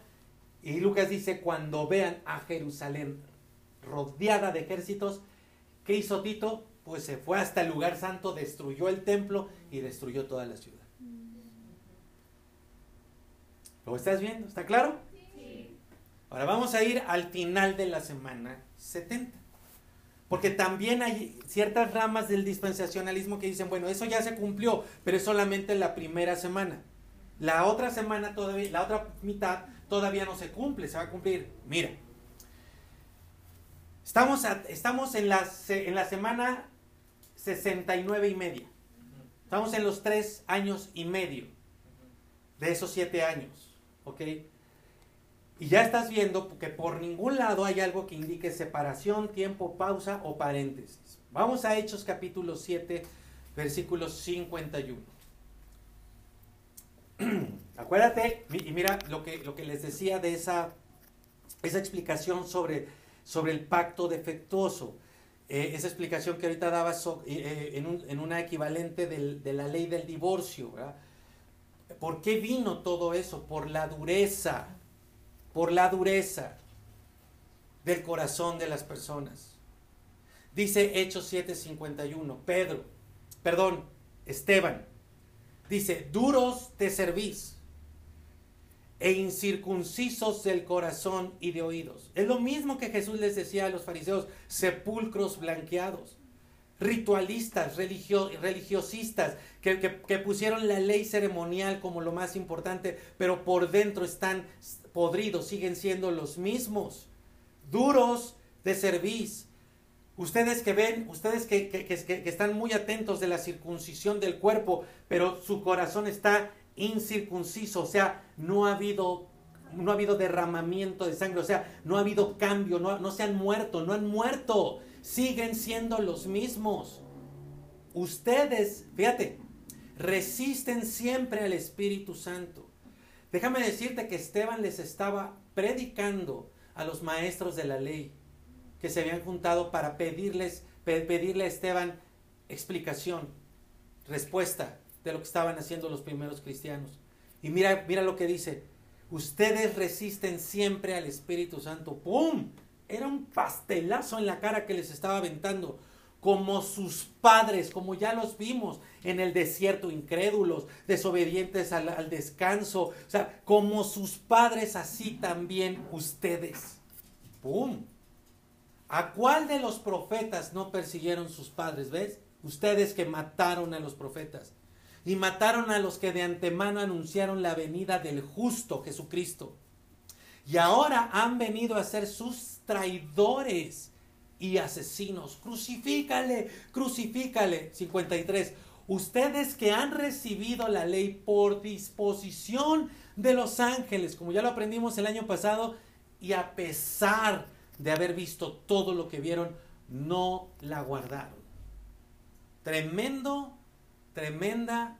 y Lucas dice, cuando vean a Jerusalén rodeada de ejércitos, ¿qué hizo Tito? Pues se fue hasta el lugar santo, destruyó el templo y destruyó toda la ciudad. ¿Lo estás viendo? ¿Está claro? Sí. Ahora vamos a ir al final de la semana 70. Porque también hay ciertas ramas del dispensacionalismo que dicen, bueno, eso ya se cumplió, pero es solamente la primera semana. La otra semana todavía, la otra mitad todavía no se cumple, se va a cumplir. Mira, estamos, estamos en, la, en la semana 69 y media. Estamos en los tres años y medio de esos siete años. ¿Ok? Y ya estás viendo que por ningún lado hay algo que indique separación, tiempo, pausa o paréntesis. Vamos a Hechos capítulo 7, versículo 51. [clears throat] Acuérdate, y mira lo que, lo que les decía de esa, esa explicación sobre, sobre el pacto defectuoso. eh, esa explicación que ahorita daba eh, eh, en, un- en una equivalente de la ley del divorcio. ¿verdad? ¿Por qué vino todo eso? Por la dureza, por la dureza del corazón de las personas. Dice Hechos 7:51, Pedro, perdón, Esteban, dice, duros te servís e incircuncisos del corazón y de oídos. Es lo mismo que Jesús les decía a los fariseos, sepulcros blanqueados, ritualistas, religio- religiosistas, que, que- pusieron la ley ceremonial como lo más importante, pero por dentro están podridos, siguen siendo los mismos, duros de cerviz. Ustedes que ven, ustedes que- que están muy atentos de la circuncisión del cuerpo, pero su corazón está incircunciso, o sea, no ha habido, no ha habido derramamiento de sangre, o sea, no ha habido cambio, no, no se han muerto, no han muerto, siguen siendo los mismos. Ustedes, fíjate, resisten siempre al Espíritu Santo. Déjame decirte que Esteban les estaba predicando a los maestros de la ley que se habían juntado para pedirles, pe- pedirle a Esteban explicación, respuesta de lo que estaban haciendo los primeros cristianos. Y mira, mira lo que dice, ustedes resisten siempre al Espíritu Santo. ¡Pum! Era un pastelazo en la cara que les estaba aventando, como sus padres, como ya los vimos en el desierto, incrédulos, desobedientes al, al descanso. O sea, como sus padres, así también ustedes. ¡Pum! ¿A cuál de los profetas no persiguieron sus padres? ¿Ves? Ustedes que mataron a los profetas y mataron a los que de antemano anunciaron la venida del justo Jesucristo. Y ahora han venido a ser sus traidores y asesinos. Crucifícale, crucifícale. 53. Ustedes que han recibido la ley por disposición de los ángeles, como ya lo aprendimos el año pasado, y a pesar de haber visto todo lo que vieron, no la guardaron. Tremendo, tremenda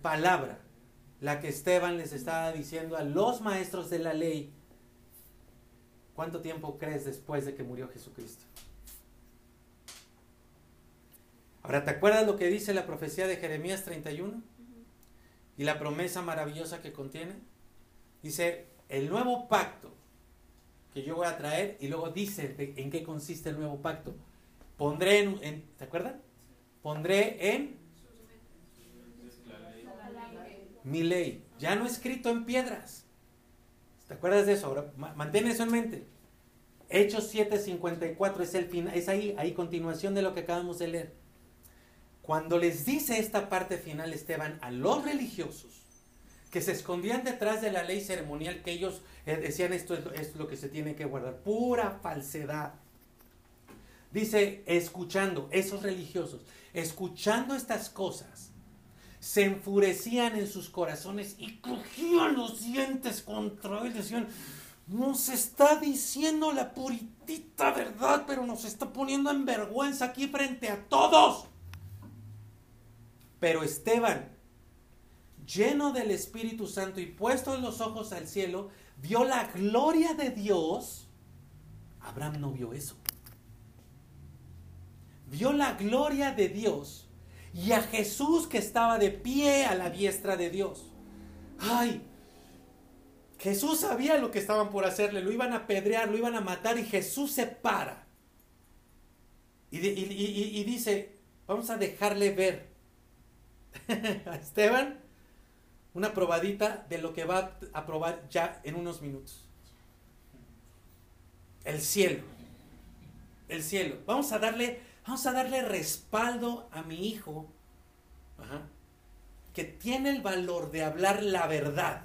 palabra la que Esteban les estaba diciendo a los maestros de la ley. ¿Cuánto tiempo crees después de que murió Jesucristo? Ahora, ¿te acuerdas lo que dice la profecía de Jeremías 31? Y la promesa maravillosa que contiene. Dice, el nuevo pacto que yo voy a traer, y luego dice en qué consiste el nuevo pacto. Pondré en, en- ¿te acuerdas? Pondré en mi ley, ya no escrito en piedras. ¿Te acuerdas de eso? Ahora, ma- mantén eso en mente. Hechos 7:54 es el final, es ahí, ahí continuación de lo que acabamos de leer. Cuando les dice esta parte final Esteban a los religiosos que se escondían detrás de la ley ceremonial que ellos eh, decían esto es, lo- que se tiene que guardar, pura falsedad. Dice, escuchando, esos religiosos, escuchando estas cosas, se enfurecían en sus corazones y crujían los dientes contra él. Decían, nos está diciendo la puritita verdad, pero nos está poniendo en vergüenza aquí frente a todos. Pero Esteban, lleno del Espíritu Santo y puesto los ojos al cielo, vio la gloria de Dios. Abraham no vio eso. Vio la gloria de Dios y a Jesús que estaba de pie a la diestra de Dios. Ay, Jesús sabía lo que estaban por hacerle, lo iban a apedrear, lo iban a matar y Jesús se para. Y, di- y- y- y dice, vamos a dejarle ver [laughs] a Esteban una probadita de lo que va a probar ya en unos minutos. El cielo. El cielo. Vamos a darle, vamos a darle respaldo a mi hijo que tiene el valor de hablar la verdad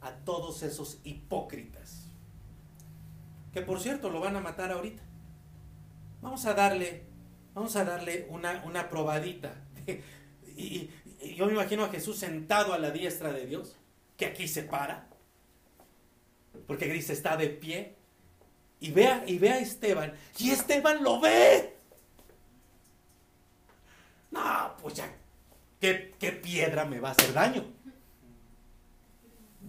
a todos esos hipócritas. Que por cierto lo van a matar ahorita. Vamos a darle, vamos a darle una, una probadita. Y, yo me imagino a Jesús sentado a la diestra de Dios, que aquí se para, porque dice está de pie, y ve a, y ve a Esteban, y Esteban lo ve. No, pues ya, ¿qué, qué piedra me va a hacer daño?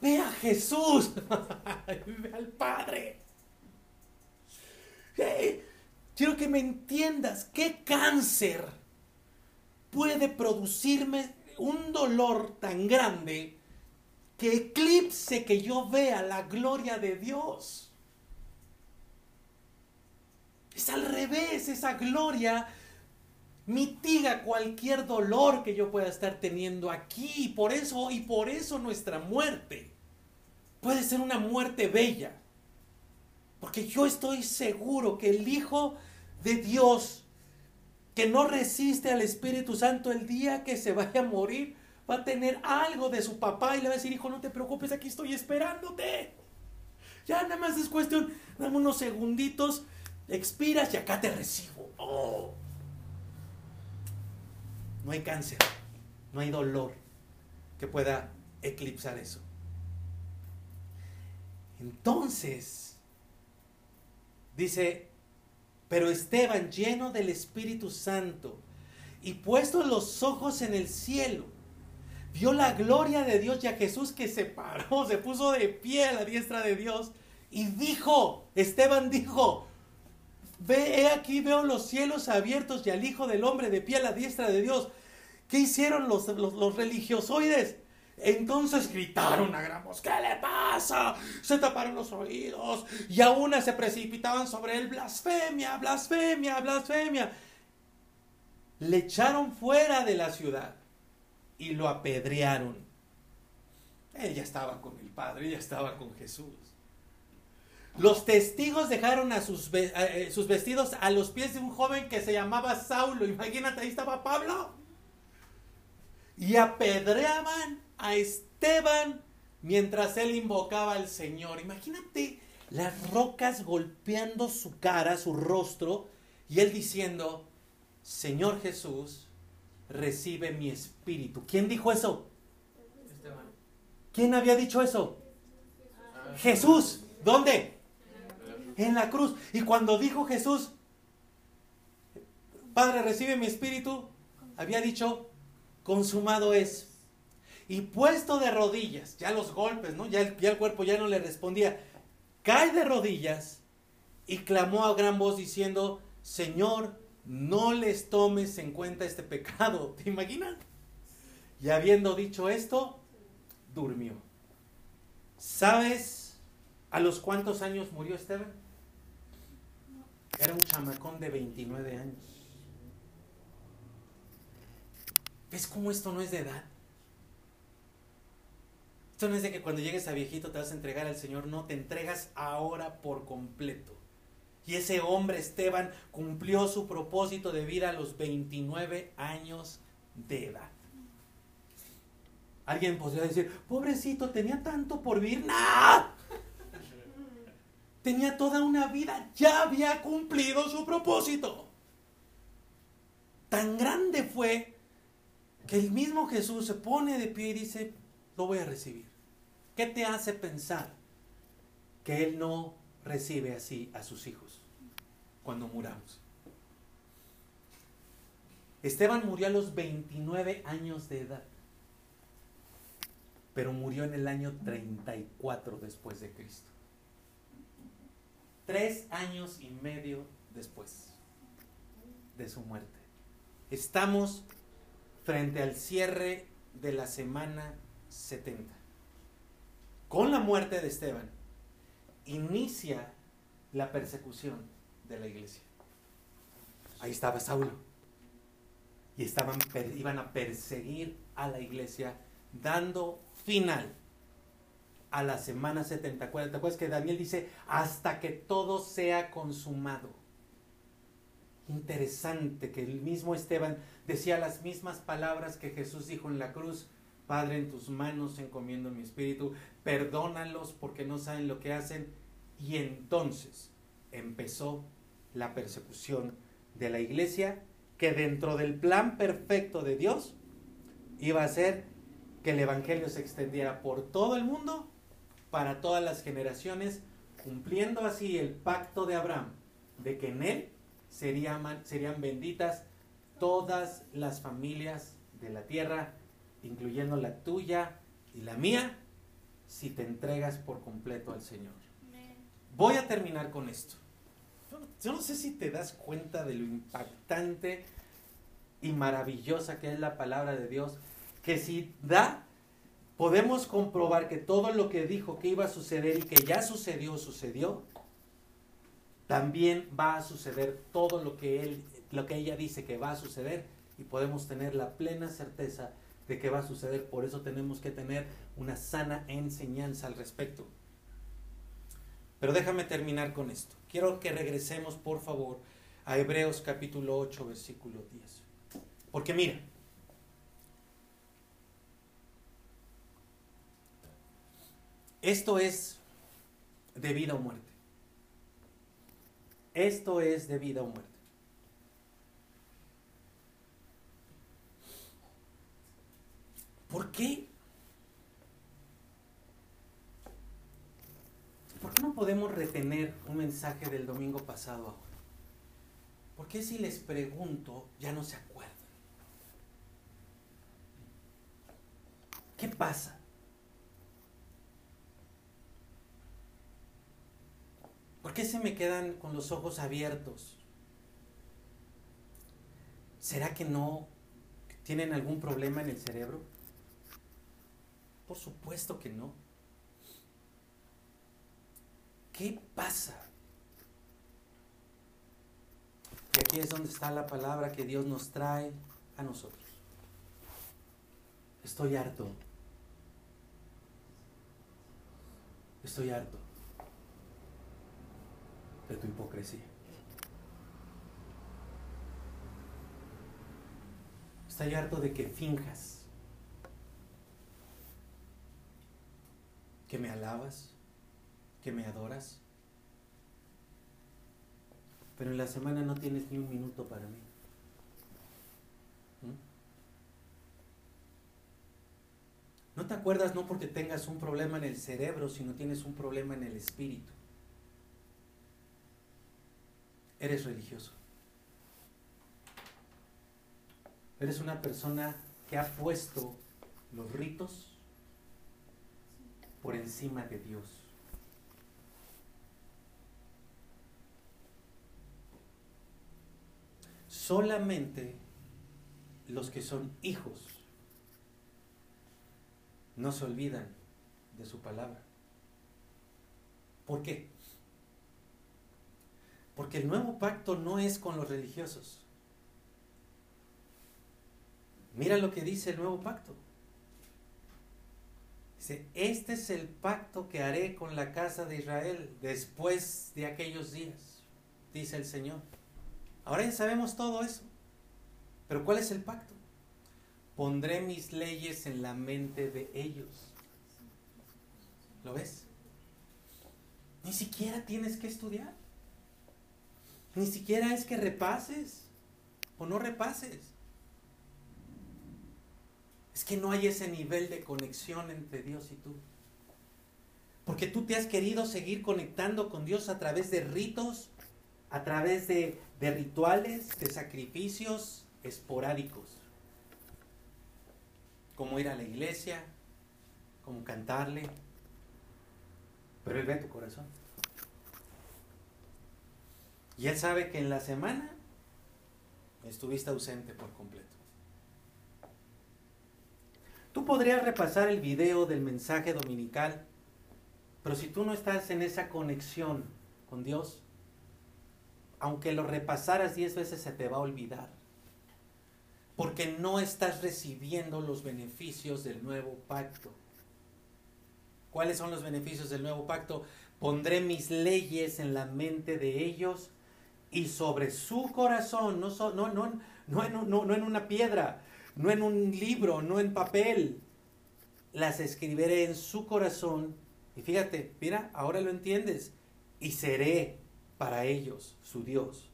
Ve a Jesús, [laughs] ve al Padre. Quiero que me entiendas, ¿qué cáncer puede producirme un dolor tan grande que eclipse que yo vea la gloria de Dios? Es al revés, esa gloria mitiga cualquier dolor que yo pueda estar teniendo aquí. Por eso, y por eso nuestra muerte puede ser una muerte bella. Porque yo estoy seguro que el Hijo de Dios, que no resiste al Espíritu Santo el día que se vaya a morir, va a tener algo de su papá y le va a decir, hijo, no te preocupes, aquí estoy esperándote. Ya nada más es cuestión, dame unos segunditos, expiras y acá te recibo. Oh. No hay cáncer, no hay dolor que pueda eclipsar eso. Entonces, dice, pero Esteban, lleno del Espíritu Santo y puesto los ojos en el cielo, vio la gloria de Dios y a Jesús que se paró, [laughs] se puso de pie a la diestra de Dios y dijo, Esteban dijo, ve, he aquí veo los cielos abiertos y al Hijo del Hombre de pie a la diestra de Dios. ¿Qué hicieron los, religiosoides? Entonces gritaron a gran voz, ¿qué le pasa? Se taparon los oídos y a una se precipitaban sobre él, blasfemia, blasfemia, blasfemia. Le echaron fuera de la ciudad y lo apedrearon. Él ya estaba con el Padre, ya estaba con Jesús. Los testigos dejaron sus, eh, sus vestidos a los pies de un joven que se llamaba Saulo. Imagínate, ahí estaba Pablo. Y apedreaban a Esteban mientras él invocaba al Señor. Imagínate las rocas golpeando su cara, su rostro, y él diciendo, Señor Jesús, recibe mi espíritu. ¿Quién dijo eso? Esteban. ¿Quién había dicho eso? Jesús. ¿Dónde? En la cruz. Y cuando dijo Jesús, Padre, recibe mi espíritu, había dicho, consumado es. Y puesto de rodillas, ya los golpes, ¿no? Ya el, ya el cuerpo ya no le respondía. Cae de rodillas y clamó a gran voz diciendo, Señor, no les tomes en cuenta este pecado. [laughs] ¿Te imaginas? Y habiendo dicho esto, durmió. ¿Sabes a los cuántos años murió Esteban? Era un chamacón de 29 años. ¿Ves cómo esto no es de edad? Esto no es de que cuando llegues a viejito te vas a entregar al Señor, no, te entregas ahora por completo. Y ese hombre, Esteban, cumplió su propósito de vida a los 29 años de edad. Alguien podría decir, pobrecito, tenía tanto por vivir. ¡No! Tenía toda una vida, ya había cumplido su propósito. Tan grande fue que el mismo Jesús se pone de pie y dice, lo voy a recibir. ¿Qué te hace pensar que Él no recibe así a sus hijos cuando muramos? Esteban murió a los 29 años de edad, pero murió en el año 34 después de Cristo. Tres años y medio después de su muerte. Estamos frente al cierre de la semana 70. Con la muerte de Esteban, inicia la persecución de la iglesia. Ahí estaba Saulo. Y estaban, iban a perseguir a la iglesia, dando final a la semana 70. ¿Te acuerdas que Daniel dice, hasta que todo sea consumado? Interesante que el mismo Esteban decía las mismas palabras que Jesús dijo en la cruz. Padre, en tus manos encomiendo mi espíritu, perdónalos porque no saben lo que hacen. Y entonces empezó la persecución de la iglesia, que dentro del plan perfecto de Dios iba a ser que el Evangelio se extendiera por todo el mundo, para todas las generaciones, cumpliendo así el pacto de Abraham, de que en él serían, serían benditas todas las familias de la tierra, incluyendo la tuya y la mía, si te entregas por completo al Señor. Voy a terminar con esto. Yo no sé si te das cuenta de lo impactante y maravillosa que es la palabra de Dios, que si da, podemos comprobar que todo lo que dijo que iba a suceder y que ya sucedió, sucedió, también va a suceder todo lo que él, lo que ella dice que va a suceder y podemos tener la plena certeza de que va a suceder. Por eso tenemos que tener una sana enseñanza al respecto. Pero déjame terminar con esto. Quiero que regresemos, por favor, a Hebreos capítulo 8, versículo 10. Porque mira, esto es de vida o muerte. Esto es de vida o muerte. ¿Por qué? ¿Por qué no podemos retener un mensaje del domingo pasado ahora? ¿Por qué si les pregunto ya no se acuerdan? ¿Qué pasa? ¿Por qué se me quedan con los ojos abiertos? ¿Será que no tienen algún problema en el cerebro? Por supuesto que no. ¿Qué pasa? Y aquí es donde está la palabra que Dios nos trae a nosotros. Estoy harto. Estoy harto de tu hipocresía. Estoy harto de que finjas, que me alabas, que me adoras, pero en la semana no tienes ni un minuto para mí. ¿Mm? No te acuerdas no porque tengas un problema en el cerebro, sino tienes un problema en el espíritu. Eres religioso. Eres una persona que ha puesto los ritos por encima de Dios. Solamente los que son hijos no se olvidan de su palabra. ¿Por qué? Porque el nuevo pacto no es con los religiosos. Mira lo que dice el nuevo pacto. Dice, este es el pacto que haré con la casa de Israel después de aquellos días, dice el Señor. Ahora ya sabemos todo eso. Pero ¿cuál es el pacto? Pondré mis leyes en la mente de ellos. ¿Lo ves? Ni siquiera tienes que estudiar. Ni siquiera es que repases o no repases. Es que no hay ese nivel de conexión entre Dios y tú. Porque tú te has querido seguir conectando con Dios a través de ritos, a través de, rituales, de sacrificios esporádicos. Como ir a la iglesia, como cantarle. Pero Él ve tu corazón. Y Él sabe que en la semana estuviste ausente por completo. Tú podrías repasar el video del mensaje dominical, pero si tú no estás en esa conexión con Dios, aunque lo repasaras diez veces se te va a olvidar. Porque no estás recibiendo los beneficios del nuevo pacto. ¿Cuáles son los beneficios del nuevo pacto? Pondré mis leyes en la mente de ellos y sobre su corazón, no, en una piedra, no en un libro, no en papel, las escribiré en su corazón. Y fíjate, mira, ahora lo entiendes. Y seré para ellos su Dios.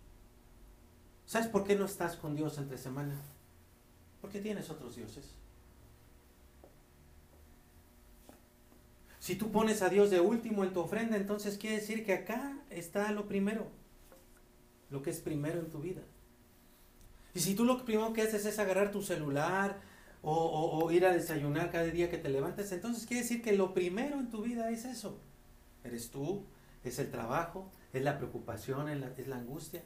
¿Sabes por qué no estás con Dios entre semana? Porque tienes otros dioses. Si tú pones a Dios de último en tu ofrenda, entonces quiere decir que acá está lo primero, lo que es primero en tu vida. Y si tú lo primero que haces es agarrar tu celular o, ir a desayunar cada día que te levantes, entonces quiere decir que lo primero en tu vida es eso. Eres tú, es el trabajo, es la preocupación, es la, es la angustia.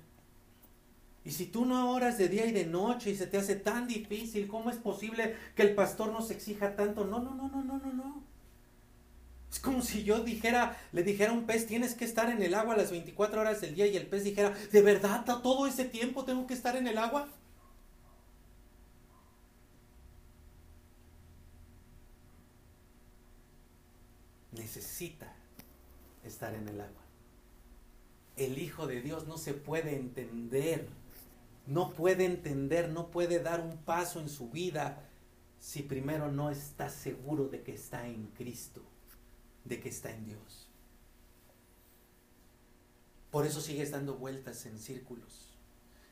Y si tú no oras de día y de noche y se te hace tan difícil, ¿cómo es posible que el pastor nos exija tanto? No, no, no, no, no, no, no. Es como si yo dijera, le dijera a un pez, tienes que estar en el agua las 24 horas del día y el pez dijera, ¿de verdad todo ese tiempo tengo que estar en el agua? Necesita estar en el agua. El Hijo de Dios no se puede entender, no puede entender, no puede dar un paso en su vida si primero no está seguro de que está en Cristo de que está en Dios. Por eso sigues dando vueltas en círculos.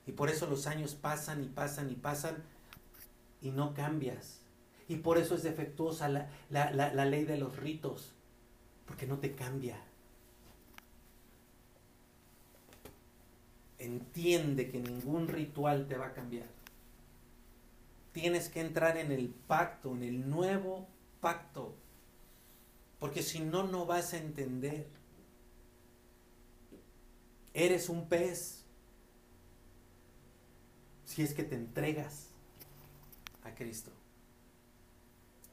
Y por eso los años pasan y pasan y pasan y no cambias. Y por eso es defectuosa la, la ley de los ritos, porque no te cambia. Entiende que ningún ritual te va a cambiar. Tienes que entrar en el pacto, en el nuevo pacto porque si no, no vas a entender. Eres un pez si es que te entregas a Cristo.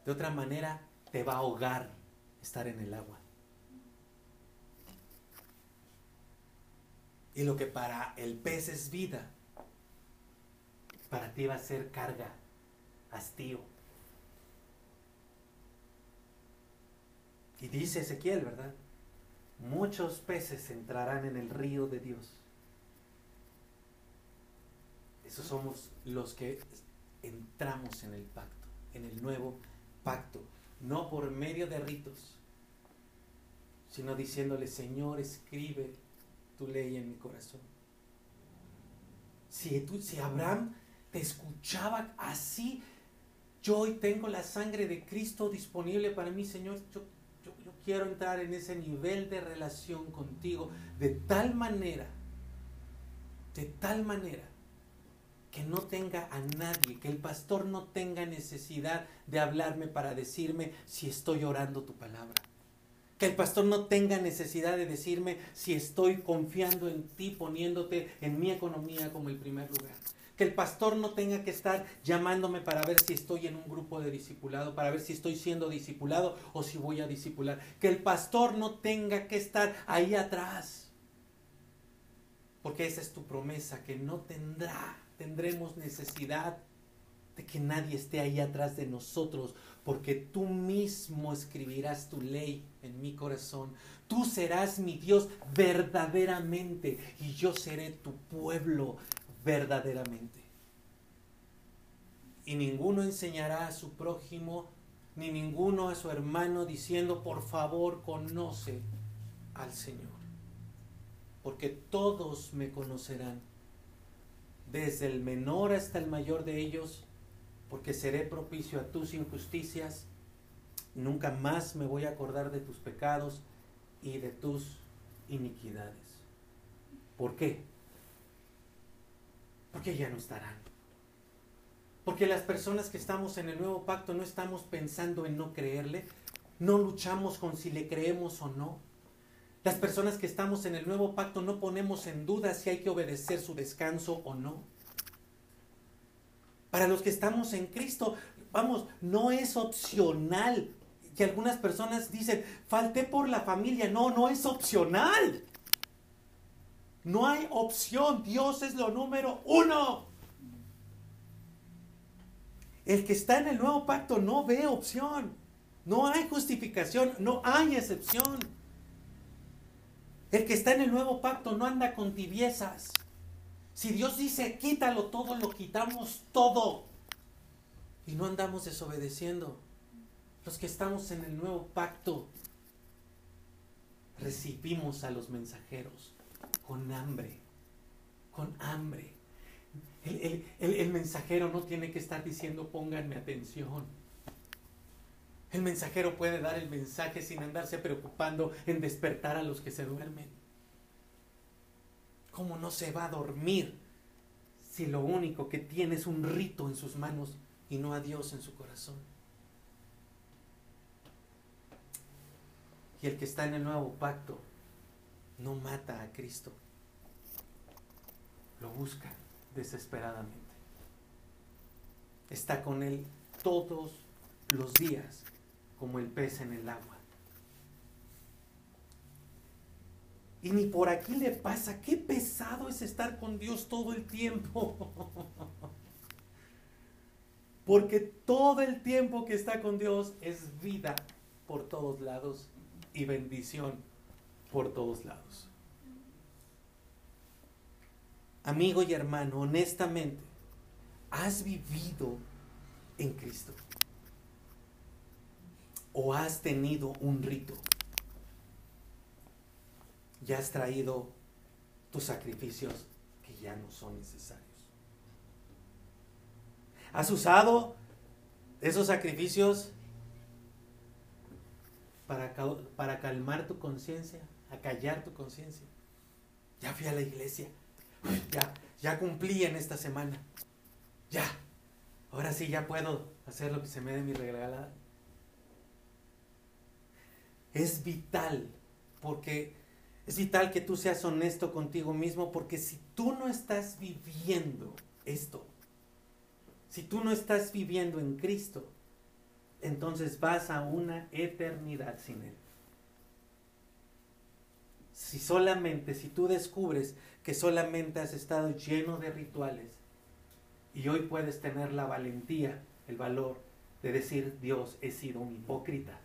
De otra manera, te va a ahogar estar en el agua. Y lo que para el pez es vida, para ti va a ser carga, hastío. Y dice Ezequiel, ¿verdad? Muchos peces entrarán en el río de Dios. Esos somos los que entramos en el pacto, en el nuevo pacto, no por medio de ritos, sino diciéndole, Señor, escribe tu ley en mi corazón. Si, tú, si Abraham te escuchaba así, yo hoy tengo la sangre de Cristo disponible para mí, Señor, yo quiero entrar en ese nivel de relación contigo de tal manera, de tal manera, que no tenga a nadie, que el pastor no tenga necesidad de hablarme para decirme si estoy orando tu palabra. Que el pastor no tenga necesidad de decirme si estoy confiando en ti, poniéndote en mi economía como el primer lugar que el pastor no tenga que estar llamándome para ver si estoy en un grupo de discipulado, para ver si estoy siendo discipulado o si voy a discipular. Que el pastor no tenga que estar ahí atrás. Porque esa es tu promesa, que no tendrá, tendremos necesidad de que nadie esté ahí atrás de nosotros, porque tú mismo escribirás tu ley en mi corazón. Tú serás mi Dios verdaderamente y yo seré tu pueblo verdaderamente. Y ninguno enseñará a su prójimo, ni ninguno a su hermano, diciendo, por favor, conoce al Señor. Porque todos me conocerán, desde el menor hasta el mayor de ellos, porque seré propicio a tus injusticias. Nunca más me voy a acordar de tus pecados y de tus iniquidades. ¿Por qué? Porque ya no estarán. Porque las personas que estamos en el nuevo pacto no estamos pensando en no creerle, no luchamos con si le creemos o no. Las personas que estamos en el nuevo pacto no ponemos en duda si hay que obedecer su descanso o no. Para los que estamos en Cristo, vamos, no es opcional. Que algunas personas dicen, falté por la familia. No, no es opcional. No hay opción. Dios es lo número uno. El que está en el nuevo pacto no ve opción. No hay justificación, no hay excepción. El que está en el nuevo pacto no anda con tibiezas. Si Dios dice quítalo todo, lo quitamos todo. Y no andamos desobedeciendo. Los que estamos en el nuevo pacto recibimos a los mensajeros con hambre, con hambre. El, mensajero no tiene que estar diciendo pónganme atención. El mensajero puede dar el mensaje sin andarse preocupando en despertar a los que se duermen. ¿Cómo no se va a dormir si lo único que tiene es un rito en sus manos y no a Dios en su corazón? Y el que está en el nuevo pacto no mata a Cristo. Lo busca desesperadamente. Está con Él todos los días como el pez en el agua. Y ni por aquí le pasa, qué pesado es estar con Dios todo el tiempo. [laughs] Porque todo el tiempo que está con Dios es vida por todos lados y bendición por todos lados. Amigo y hermano, honestamente, ¿has vivido en Cristo? ¿O has tenido un rito? ¿Ya has traído tus sacrificios que ya no son necesarios? ¿Has usado esos sacrificios para, para calmar tu conciencia, acallar tu conciencia? Ya fui a la iglesia, ya, ya cumplí en esta semana, ya, ahora sí ya puedo hacer lo que se me dé mi regalada. Es vital, porque es vital que tú seas honesto contigo mismo, porque si tú no estás viviendo esto, si tú no estás viviendo en Cristo, entonces vas a una eternidad sin Él. Si solamente, si tú descubres que solamente has estado lleno de rituales y hoy puedes tener la valentía, el valor de decir, Dios, he sido un hipócrita.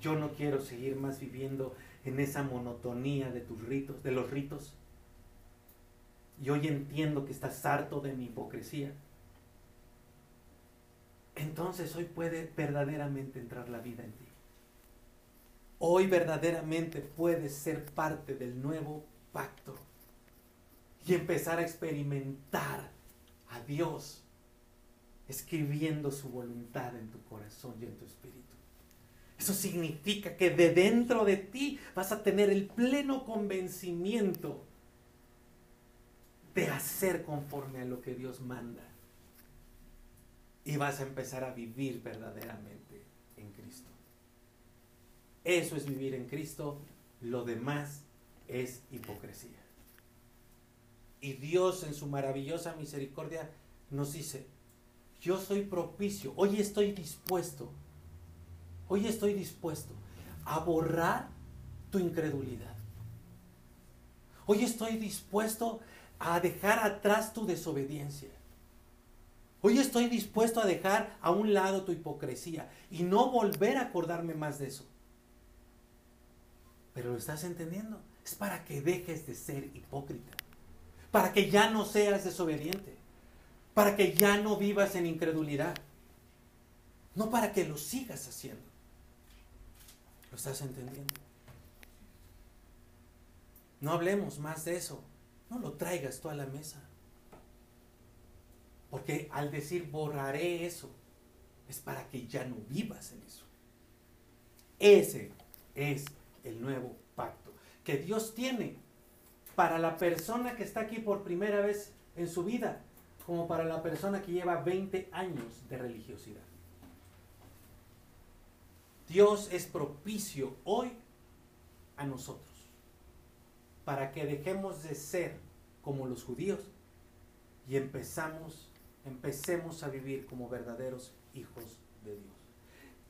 Yo no quiero seguir más viviendo en esa monotonía de tus ritos, de los ritos. Y hoy entiendo que estás harto de mi hipocresía. Entonces hoy puede verdaderamente entrar la vida en ti. Hoy verdaderamente puedes ser parte del nuevo pacto y empezar a experimentar a Dios escribiendo su voluntad en tu corazón y en tu espíritu. Eso significa que de dentro de ti vas a tener el pleno convencimiento de hacer conforme a lo que Dios manda. Y vas a empezar a vivir verdaderamente. Eso es vivir en Cristo. Lo demás es hipocresía. Y Dios en su maravillosa misericordia nos dice, yo soy propicio, hoy estoy dispuesto, hoy estoy dispuesto a borrar tu incredulidad. Hoy estoy dispuesto a dejar atrás tu desobediencia. Hoy estoy dispuesto a dejar a un lado tu hipocresía y no volver a acordarme más de eso. Pero lo estás entendiendo. Es para que dejes de ser hipócrita. Para que ya no seas desobediente. Para que ya no vivas en incredulidad. No para que lo sigas haciendo. ¿Lo estás entendiendo? No hablemos más de eso. No lo traigas tú a la mesa. Porque al decir borraré eso, es para que ya no vivas en eso. Ese es el nuevo pacto que Dios tiene para la persona que está aquí por primera vez en su vida, como para la persona que lleva 20 años de religiosidad. Dios es propicio hoy a nosotros para que dejemos de ser como los judíos y empezamos, empecemos a vivir como verdaderos hijos de Dios.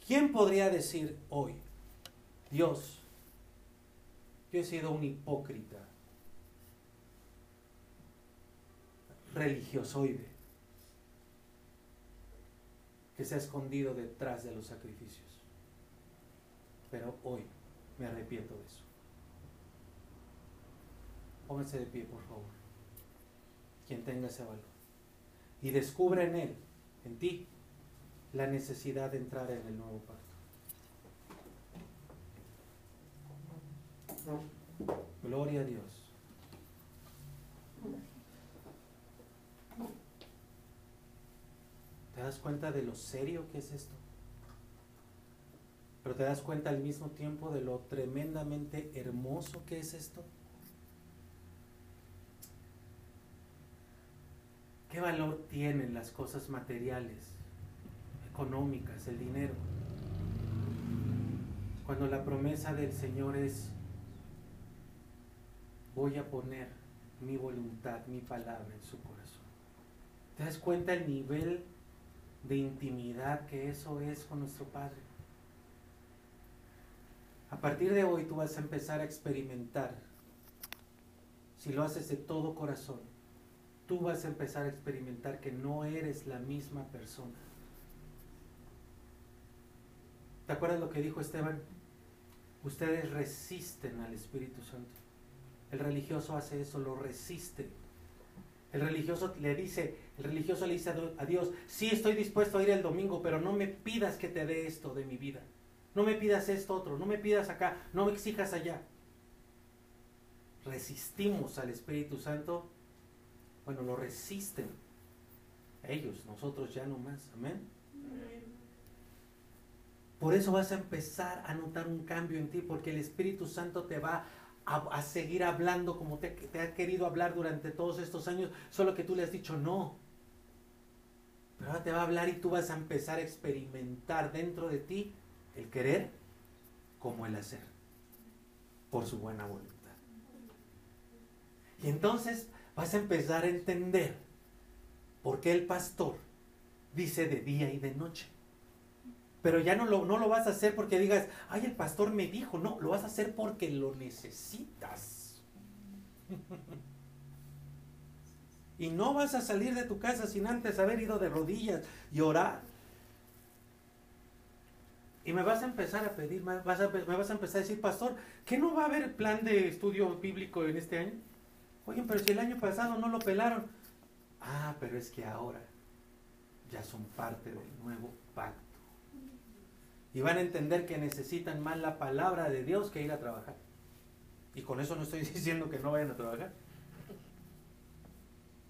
¿Quién podría decir hoy, Dios, yo he sido un hipócrita, religiosoide, que se ha escondido detrás de los sacrificios? Pero hoy me arrepiento de eso. Pónganse de pie, por favor. Quien tenga ese valor. Y descubre en él, en ti, la necesidad de entrar en el nuevo pacto. Gloria a Dios. ¿Te das cuenta de lo serio que es esto? Pero te das cuenta al mismo tiempo de lo tremendamente hermoso que es esto. ¿Qué valor tienen las cosas materiales, económicas, el dinero? Cuando la promesa del Señor es, voy a poner mi voluntad, mi palabra en su corazón. ¿Te das cuenta el nivel de intimidad que eso es con nuestro Padre? A partir de hoy tú vas a empezar a experimentar, si lo haces de todo corazón, tú vas a empezar a experimentar que no eres la misma persona. ¿Te acuerdas lo que dijo Esteban? Ustedes resisten al Espíritu Santo. El religioso hace eso, lo resiste. El religioso le dice, el religioso le dice a Dios, sí estoy dispuesto a ir el domingo, pero no me pidas que te dé esto de mi vida. No me pidas esto otro, no me pidas acá, no me exijas allá. Resistimos al Espíritu Santo. Bueno, lo resisten. Ellos, nosotros ya no más. Amén. Por eso vas a empezar a notar un cambio en ti, porque el Espíritu Santo te va a, seguir hablando como te, te, ha querido hablar durante todos estos años, solo que tú le has dicho no. Pero ahora te va a hablar y tú vas a empezar a experimentar dentro de ti el querer como el hacer, por su buena voluntad. Y entonces vas a empezar a entender por qué el pastor dice de día y de noche. Pero ya no lo, no lo vas a hacer porque digas, ay, el pastor me dijo, no, lo vas a hacer porque lo necesitas. [laughs] y no vas a salir de tu casa sin antes haber ido de rodillas y orar. Y me vas a empezar a pedir, me vas a, me vas a empezar a decir, pastor, ¿qué no va a haber plan de estudio bíblico en este año? Oye, pero si el año pasado no lo pelaron. Ah, pero es que ahora ya son parte del nuevo pacto. Y van a entender que necesitan más la palabra de Dios que ir a trabajar. Y con eso no estoy [laughs] diciendo que no vayan a trabajar.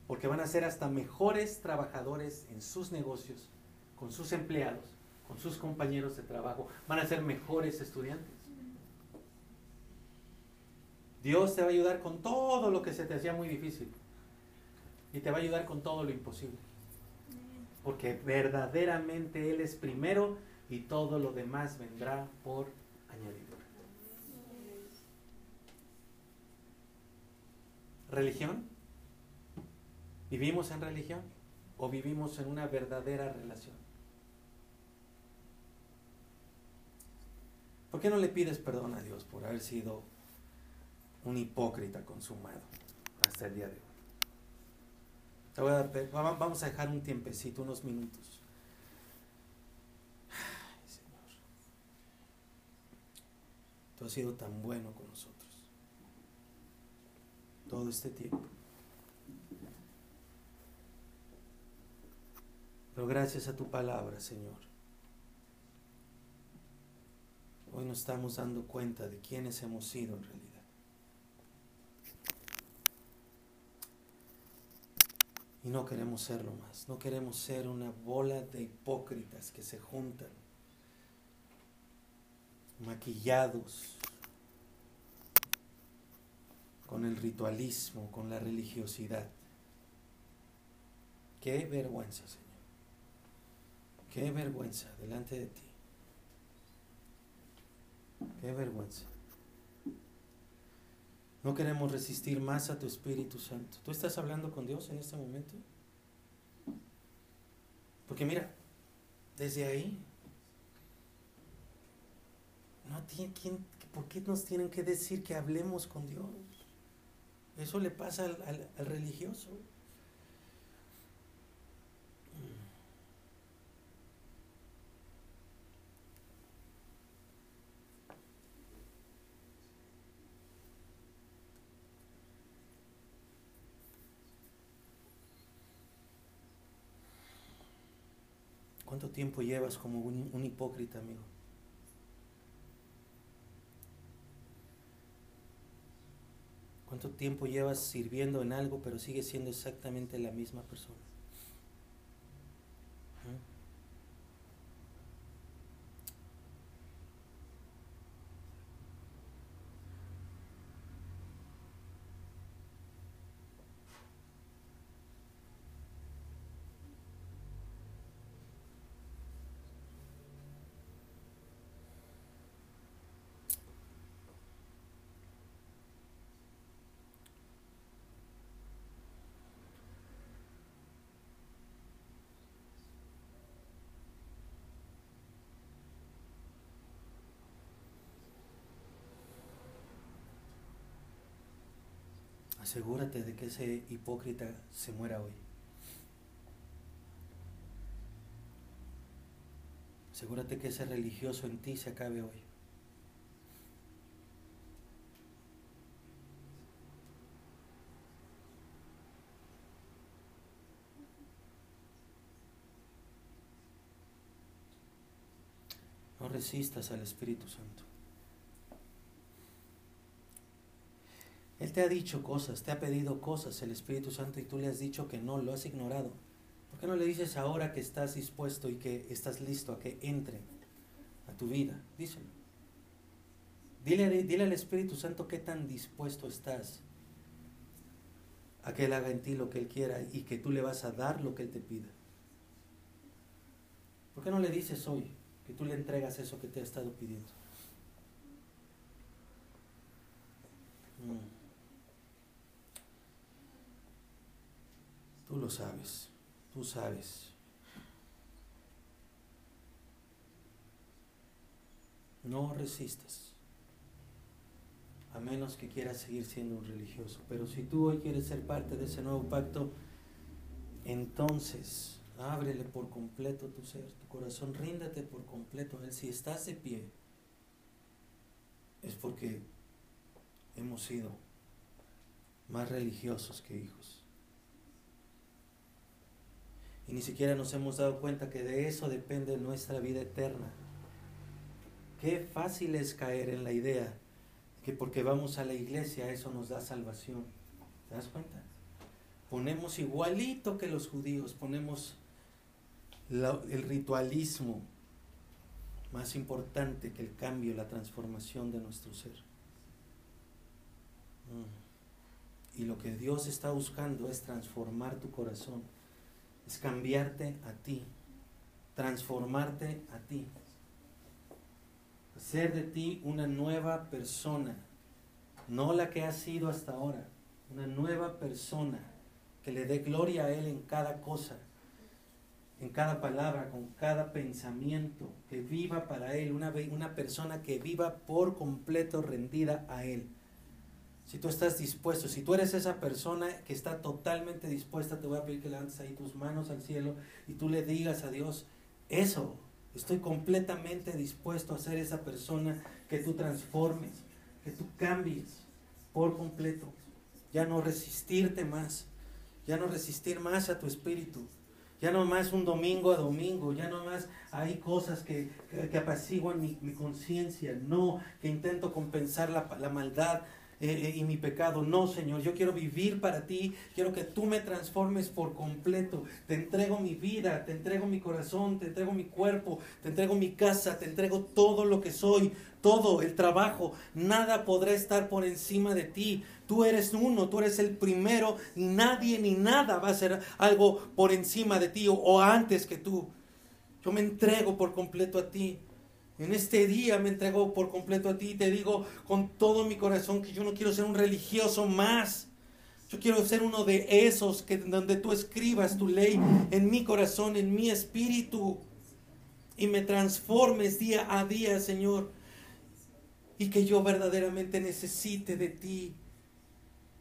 Porque van a ser hasta mejores trabajadores en sus negocios, con sus empleados, con sus compañeros de trabajo. Van a ser mejores estudiantes. Dios te va a ayudar con todo lo que se te hacía muy difícil. Y te va a ayudar con todo lo imposible. Porque verdaderamente Él es primero y todo lo demás vendrá por añadidura. ¿Religión? ¿Vivimos en religión o vivimos en una verdadera relación? ¿Por qué no le pides perdón a Dios por haber sido un hipócrita consumado hasta el día de hoy? Te voy a dar, vamos a dejar un tiempecito, unos minutos. Ay, Señor. Tú has sido tan bueno con nosotros. Todo este tiempo. Pero gracias a tu palabra, Señor. Hoy nos estamos dando cuenta de quiénes hemos sido en realidad. Y no queremos serlo más. No queremos ser una bola de hipócritas que se juntan, maquillados con el ritualismo, con la religiosidad. Qué vergüenza, Señor. Qué vergüenza delante de ti. Qué vergüenza. No queremos resistir más a tu Espíritu Santo. ¿Tú estás hablando con Dios en este momento? Porque mira, desde ahí, no tiene, ¿quién, ¿por qué nos tienen que decir que hablemos con Dios? Eso le pasa al, al religioso. ¿Cuánto tiempo llevas como un, un hipócrita, amigo? ¿Cuánto tiempo llevas sirviendo en algo pero sigues siendo exactamente la misma persona? Asegúrate de que ese hipócrita se muera hoy. Asegúrate que ese religioso en ti se acabe hoy. No resistas al Espíritu Santo. Él te ha dicho cosas, te ha pedido cosas el Espíritu Santo y tú le has dicho que no, lo has ignorado. ¿Por qué no le dices ahora que estás dispuesto y que estás listo a que entre a tu vida? Díselo. Dile, dile al Espíritu Santo qué tan dispuesto estás a que Él haga en ti lo que Él quiera y que tú le vas a dar lo que Él te pida. ¿Por qué no le dices hoy que tú le entregas eso que te ha estado pidiendo? Mm. Tú lo sabes, tú sabes. No resistas, a menos que quieras seguir siendo un religioso. Pero si tú hoy quieres ser parte de ese nuevo pacto, entonces ábrele por completo tu ser, tu corazón, ríndete por completo a Él. Si estás de pie, es porque hemos sido más religiosos que hijos. Y ni siquiera nos hemos dado cuenta que de eso depende nuestra vida eterna. Qué fácil es caer en la idea que porque vamos a la iglesia eso nos da salvación. ¿Te das cuenta? Ponemos igualito que los judíos, ponemos el ritualismo más importante que el cambio, la transformación de nuestro ser. Mm. Y lo que Dios está buscando es transformar tu corazón es cambiarte a ti, transformarte a ti, hacer de ti una nueva persona, no la que has sido hasta ahora, una nueva persona que le dé gloria a Él en cada cosa, en cada palabra, con cada pensamiento, que viva para Él, una, una persona que viva por completo rendida a Él. Si tú estás dispuesto, si tú eres esa persona que está totalmente dispuesta, te voy a pedir que levantes ahí tus manos al cielo y tú le digas a Dios, eso, estoy completamente dispuesto a ser esa persona que tú transformes, que tú cambies por completo. Ya no resistirte más, ya no resistir más a tu espíritu, ya no más un domingo a domingo, ya no más hay cosas que, que, apaciguan mi, mi conciencia, no, que intento compensar la, la maldad eh, eh, y mi pecado. No, Señor, yo quiero vivir para ti, quiero que tú me transformes por completo. Te entrego mi vida, te entrego mi corazón, te entrego mi cuerpo, te entrego mi casa, te entrego todo lo que soy, todo el trabajo. Nada podrá estar por encima de ti. Tú eres uno, tú eres el primero nadie ni nada va a ser algo por encima de ti o antes que tú. Yo me entrego por completo a ti. En este día me entrego por completo a ti y te digo con todo mi corazón que yo no quiero ser un religioso más. Yo quiero ser uno de esos que donde tú escribas tu ley en mi corazón, en mi espíritu y me transformes día a día, Señor. Y que yo verdaderamente necesite de ti.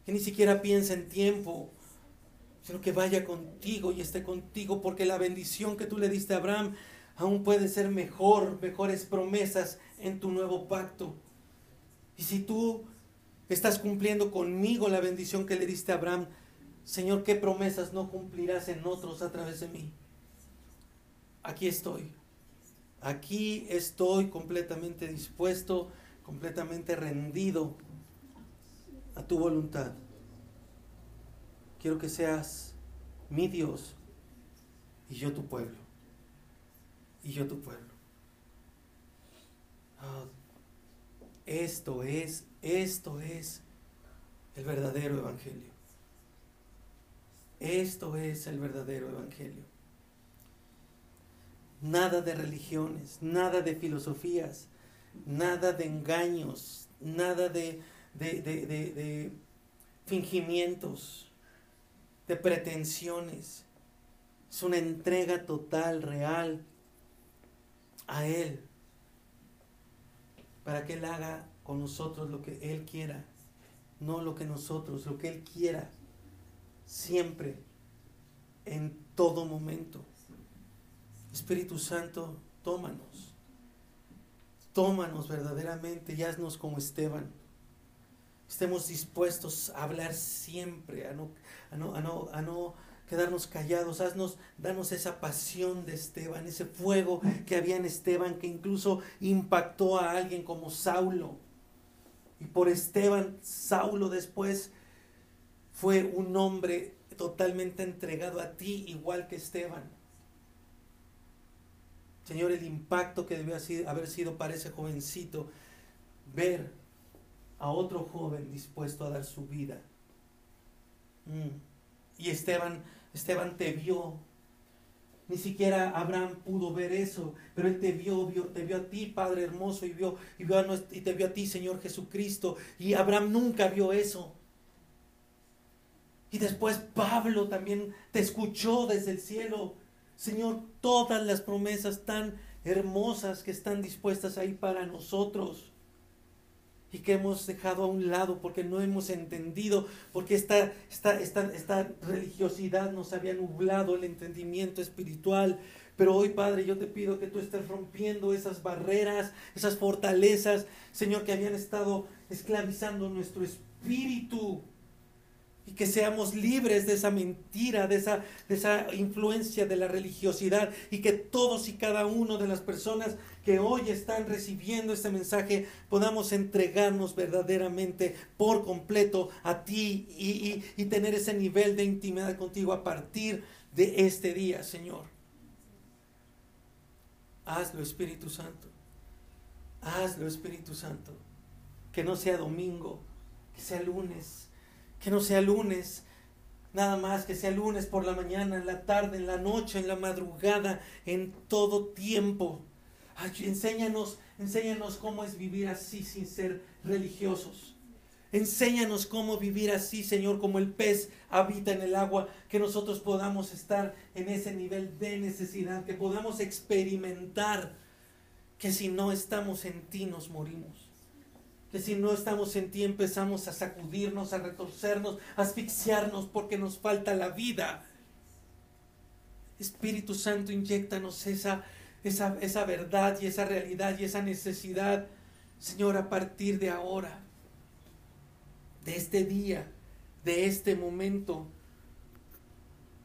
Que ni siquiera piense en tiempo, sino que vaya contigo y esté contigo, porque la bendición que tú le diste a Abraham aún puede ser mejor, mejores promesas en tu nuevo pacto. Y si tú estás cumpliendo conmigo la bendición que le diste a Abraham, Señor, ¿qué promesas no cumplirás en otros a través de mí? Aquí estoy. Aquí estoy completamente dispuesto, completamente rendido a tu voluntad. Quiero que seas mi Dios y yo tu pueblo y yo tu pueblo. Ah, esto es, esto es el verdadero evangelio. Esto es el verdadero evangelio. Nada de religiones, nada de filosofías, nada de engaños, nada de, de, de, de fingimientos, de pretensiones. Es una entrega total, real, a Él, para que Él haga con nosotros lo que Él quiera. no lo que nosotros, lo que Él quiera, siempre, en todo momento. Espíritu Santo, tómanos, tómanos verdaderamente y haznos como Esteban. Estemos dispuestos a hablar siempre, a no, a no, a no, a no quedarnos callados, haznos, danos esa pasión de Esteban, ese fuego que había en Esteban que incluso impactó a alguien como Saulo. Y por Esteban, Saulo después fue un hombre totalmente entregado a ti, igual que Esteban. Señor, el impacto que debió haber sido para ese jovencito, ver a otro joven dispuesto a dar su vida. Mm. Y Esteban Esteban te vio. Ni siquiera Abraham pudo ver eso, pero él te vio, vio te vio a ti, Padre hermoso, y, vio, y, vio a y te vio a ti, Señor Jesucristo. Y Abraham nunca vio eso. Y después Pablo también te escuchó desde el cielo. Señor, todas las promesas tan hermosas que están dispuestas ahí para nosotros y que hemos dejado a un lado porque no hemos entendido, porque esta, esta, esta, esta religiosidad nos había nublado el entendimiento espiritual. Pero hoy, Padre, yo te pido que tú estés rompiendo esas barreras, esas fortalezas, Señor, que habían estado esclavizando nuestro espíritu y que seamos libres de esa mentira, de esa, de esa influencia de la religiosidad y que todos y cada uno de las personas que hoy están recibiendo este mensaje podamos entregarnos verdaderamente por completo a ti y, y tener ese nivel de intimidad contigo a partir de este día, Señor. Hazlo, Espíritu Santo. Hazlo, Espíritu Santo. Que no sea domingo, que sea lunes que no sea lunes, nada más que sea lunes por la mañana, en la tarde, en la noche, en la madrugada, en todo tiempo. Enséñanos, enséñanos cómo es vivir así sin ser religiosos. Enséñanos cómo vivir así, Señor, como el pez habita en el agua, que nosotros podamos estar en ese nivel de necesidad, que podamos experimentar que si no estamos en ti nos morimos que si no estamos en ti empezamos a sacudirnos, a retorcernos, a asfixiarnos porque nos falta la vida. Espíritu Santo, inyectanos esa, esa, esa verdad y esa realidad y esa necesidad, Señor, a partir de ahora, de este día, de este momento.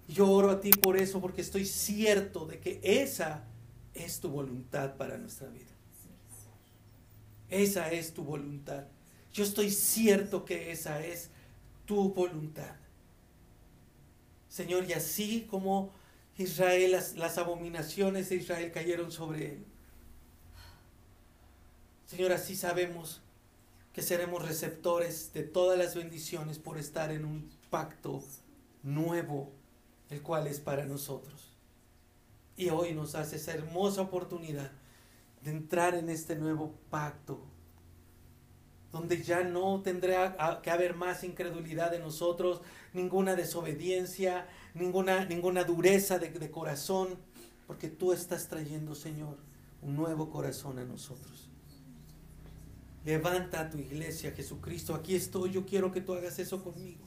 Yo oro a ti por eso, porque estoy cierto de que esa es tu voluntad para nuestra vida. Esa es tu voluntad. Yo estoy cierto que esa es tu voluntad. Señor, y así como Israel, las, abominaciones de Israel cayeron sobre él. Señor, así sabemos que seremos receptores de todas las bendiciones por estar en un pacto nuevo, el cual es para nosotros. Y hoy nos hace esa hermosa oportunidad de entrar en este nuevo pacto, donde ya no tendrá que haber más incredulidad de nosotros, ninguna desobediencia, ninguna, ninguna dureza de, de corazón, porque tú estás trayendo, Señor, un nuevo corazón a nosotros. Levanta a tu iglesia, Jesucristo. Aquí estoy. Yo quiero que tú hagas eso conmigo.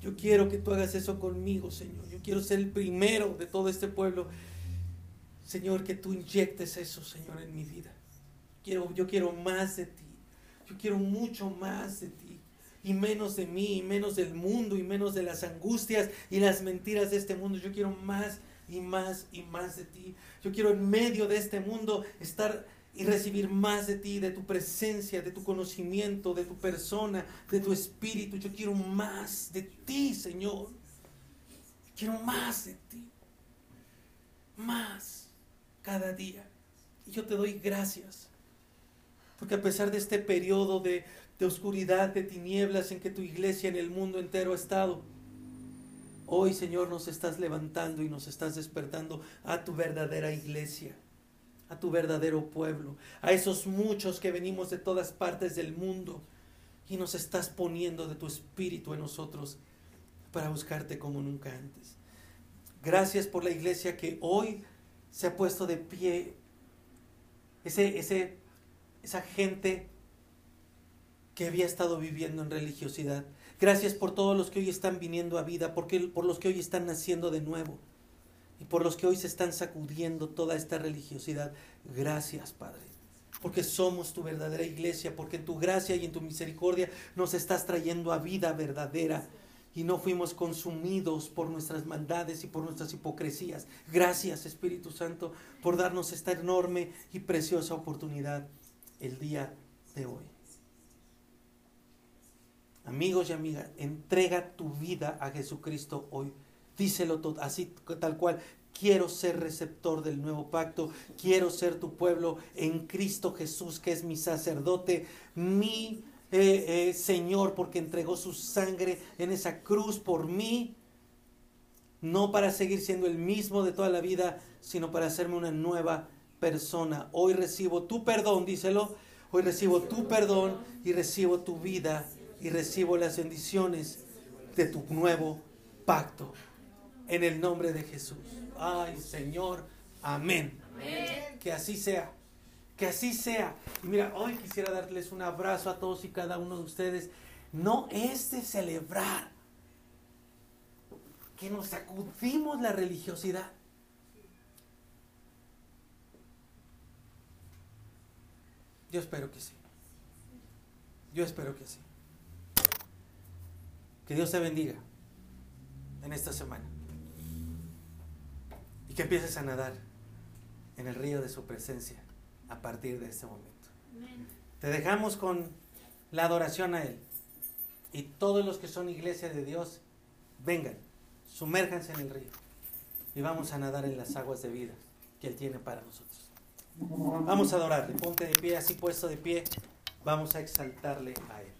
Yo quiero que tú hagas eso conmigo, Señor. Yo quiero ser el primero de todo este pueblo Señor, que tú inyectes eso, Señor, en mi vida. Quiero, yo quiero más de ti. Yo quiero mucho más de ti. Y menos de mí, y menos del mundo, y menos de las angustias y las mentiras de este mundo. Yo quiero más y más y más de ti. Yo quiero en medio de este mundo estar y recibir más de ti, de tu presencia, de tu conocimiento, de tu persona, de tu espíritu. Yo quiero más de ti, Señor. Quiero más de ti. Más cada día. Y yo te doy gracias. Porque a pesar de este periodo de, de oscuridad, de tinieblas en que tu iglesia en el mundo entero ha estado, hoy Señor nos estás levantando y nos estás despertando a tu verdadera iglesia, a tu verdadero pueblo, a esos muchos que venimos de todas partes del mundo y nos estás poniendo de tu espíritu en nosotros para buscarte como nunca antes. Gracias por la iglesia que hoy se ha puesto de pie, ese, ese, esa gente que había estado viviendo en religiosidad. Gracias por todos los que hoy están viniendo a vida, porque, por los que hoy están naciendo de nuevo y por los que hoy se están sacudiendo toda esta religiosidad. Gracias, Padre, porque somos tu verdadera iglesia, porque en tu gracia y en tu misericordia nos estás trayendo a vida verdadera y no fuimos consumidos por nuestras maldades y por nuestras hipocresías. Gracias, Espíritu Santo, por darnos esta enorme y preciosa oportunidad el día de hoy. Amigos y amigas, entrega tu vida a Jesucristo hoy. Díselo todo, así tal cual. Quiero ser receptor del nuevo pacto. Quiero ser tu pueblo en Cristo Jesús, que es mi sacerdote, mi eh, eh, Señor, porque entregó su sangre en esa cruz por mí. No para seguir siendo el mismo de toda la vida, sino para hacerme una nueva persona. Hoy recibo tu perdón, díselo. Hoy recibo tu perdón y recibo tu vida y recibo las bendiciones de tu nuevo pacto. En el nombre de Jesús. Ay, Señor. Amén. Que así sea. Que así sea. Y mira, hoy quisiera darles un abrazo a todos y cada uno de ustedes. No es de celebrar que nos sacudimos la religiosidad. Yo espero que sí. Yo espero que sí. Que Dios te bendiga en esta semana. Y que empieces a nadar en el río de su presencia a partir de este momento. Te dejamos con la adoración a Él. Y todos los que son iglesia de Dios, vengan, sumérjanse en el río. Y vamos a nadar en las aguas de vida que Él tiene para nosotros. Vamos a adorarle. Ponte de pie, así puesto de pie. Vamos a exaltarle a Él.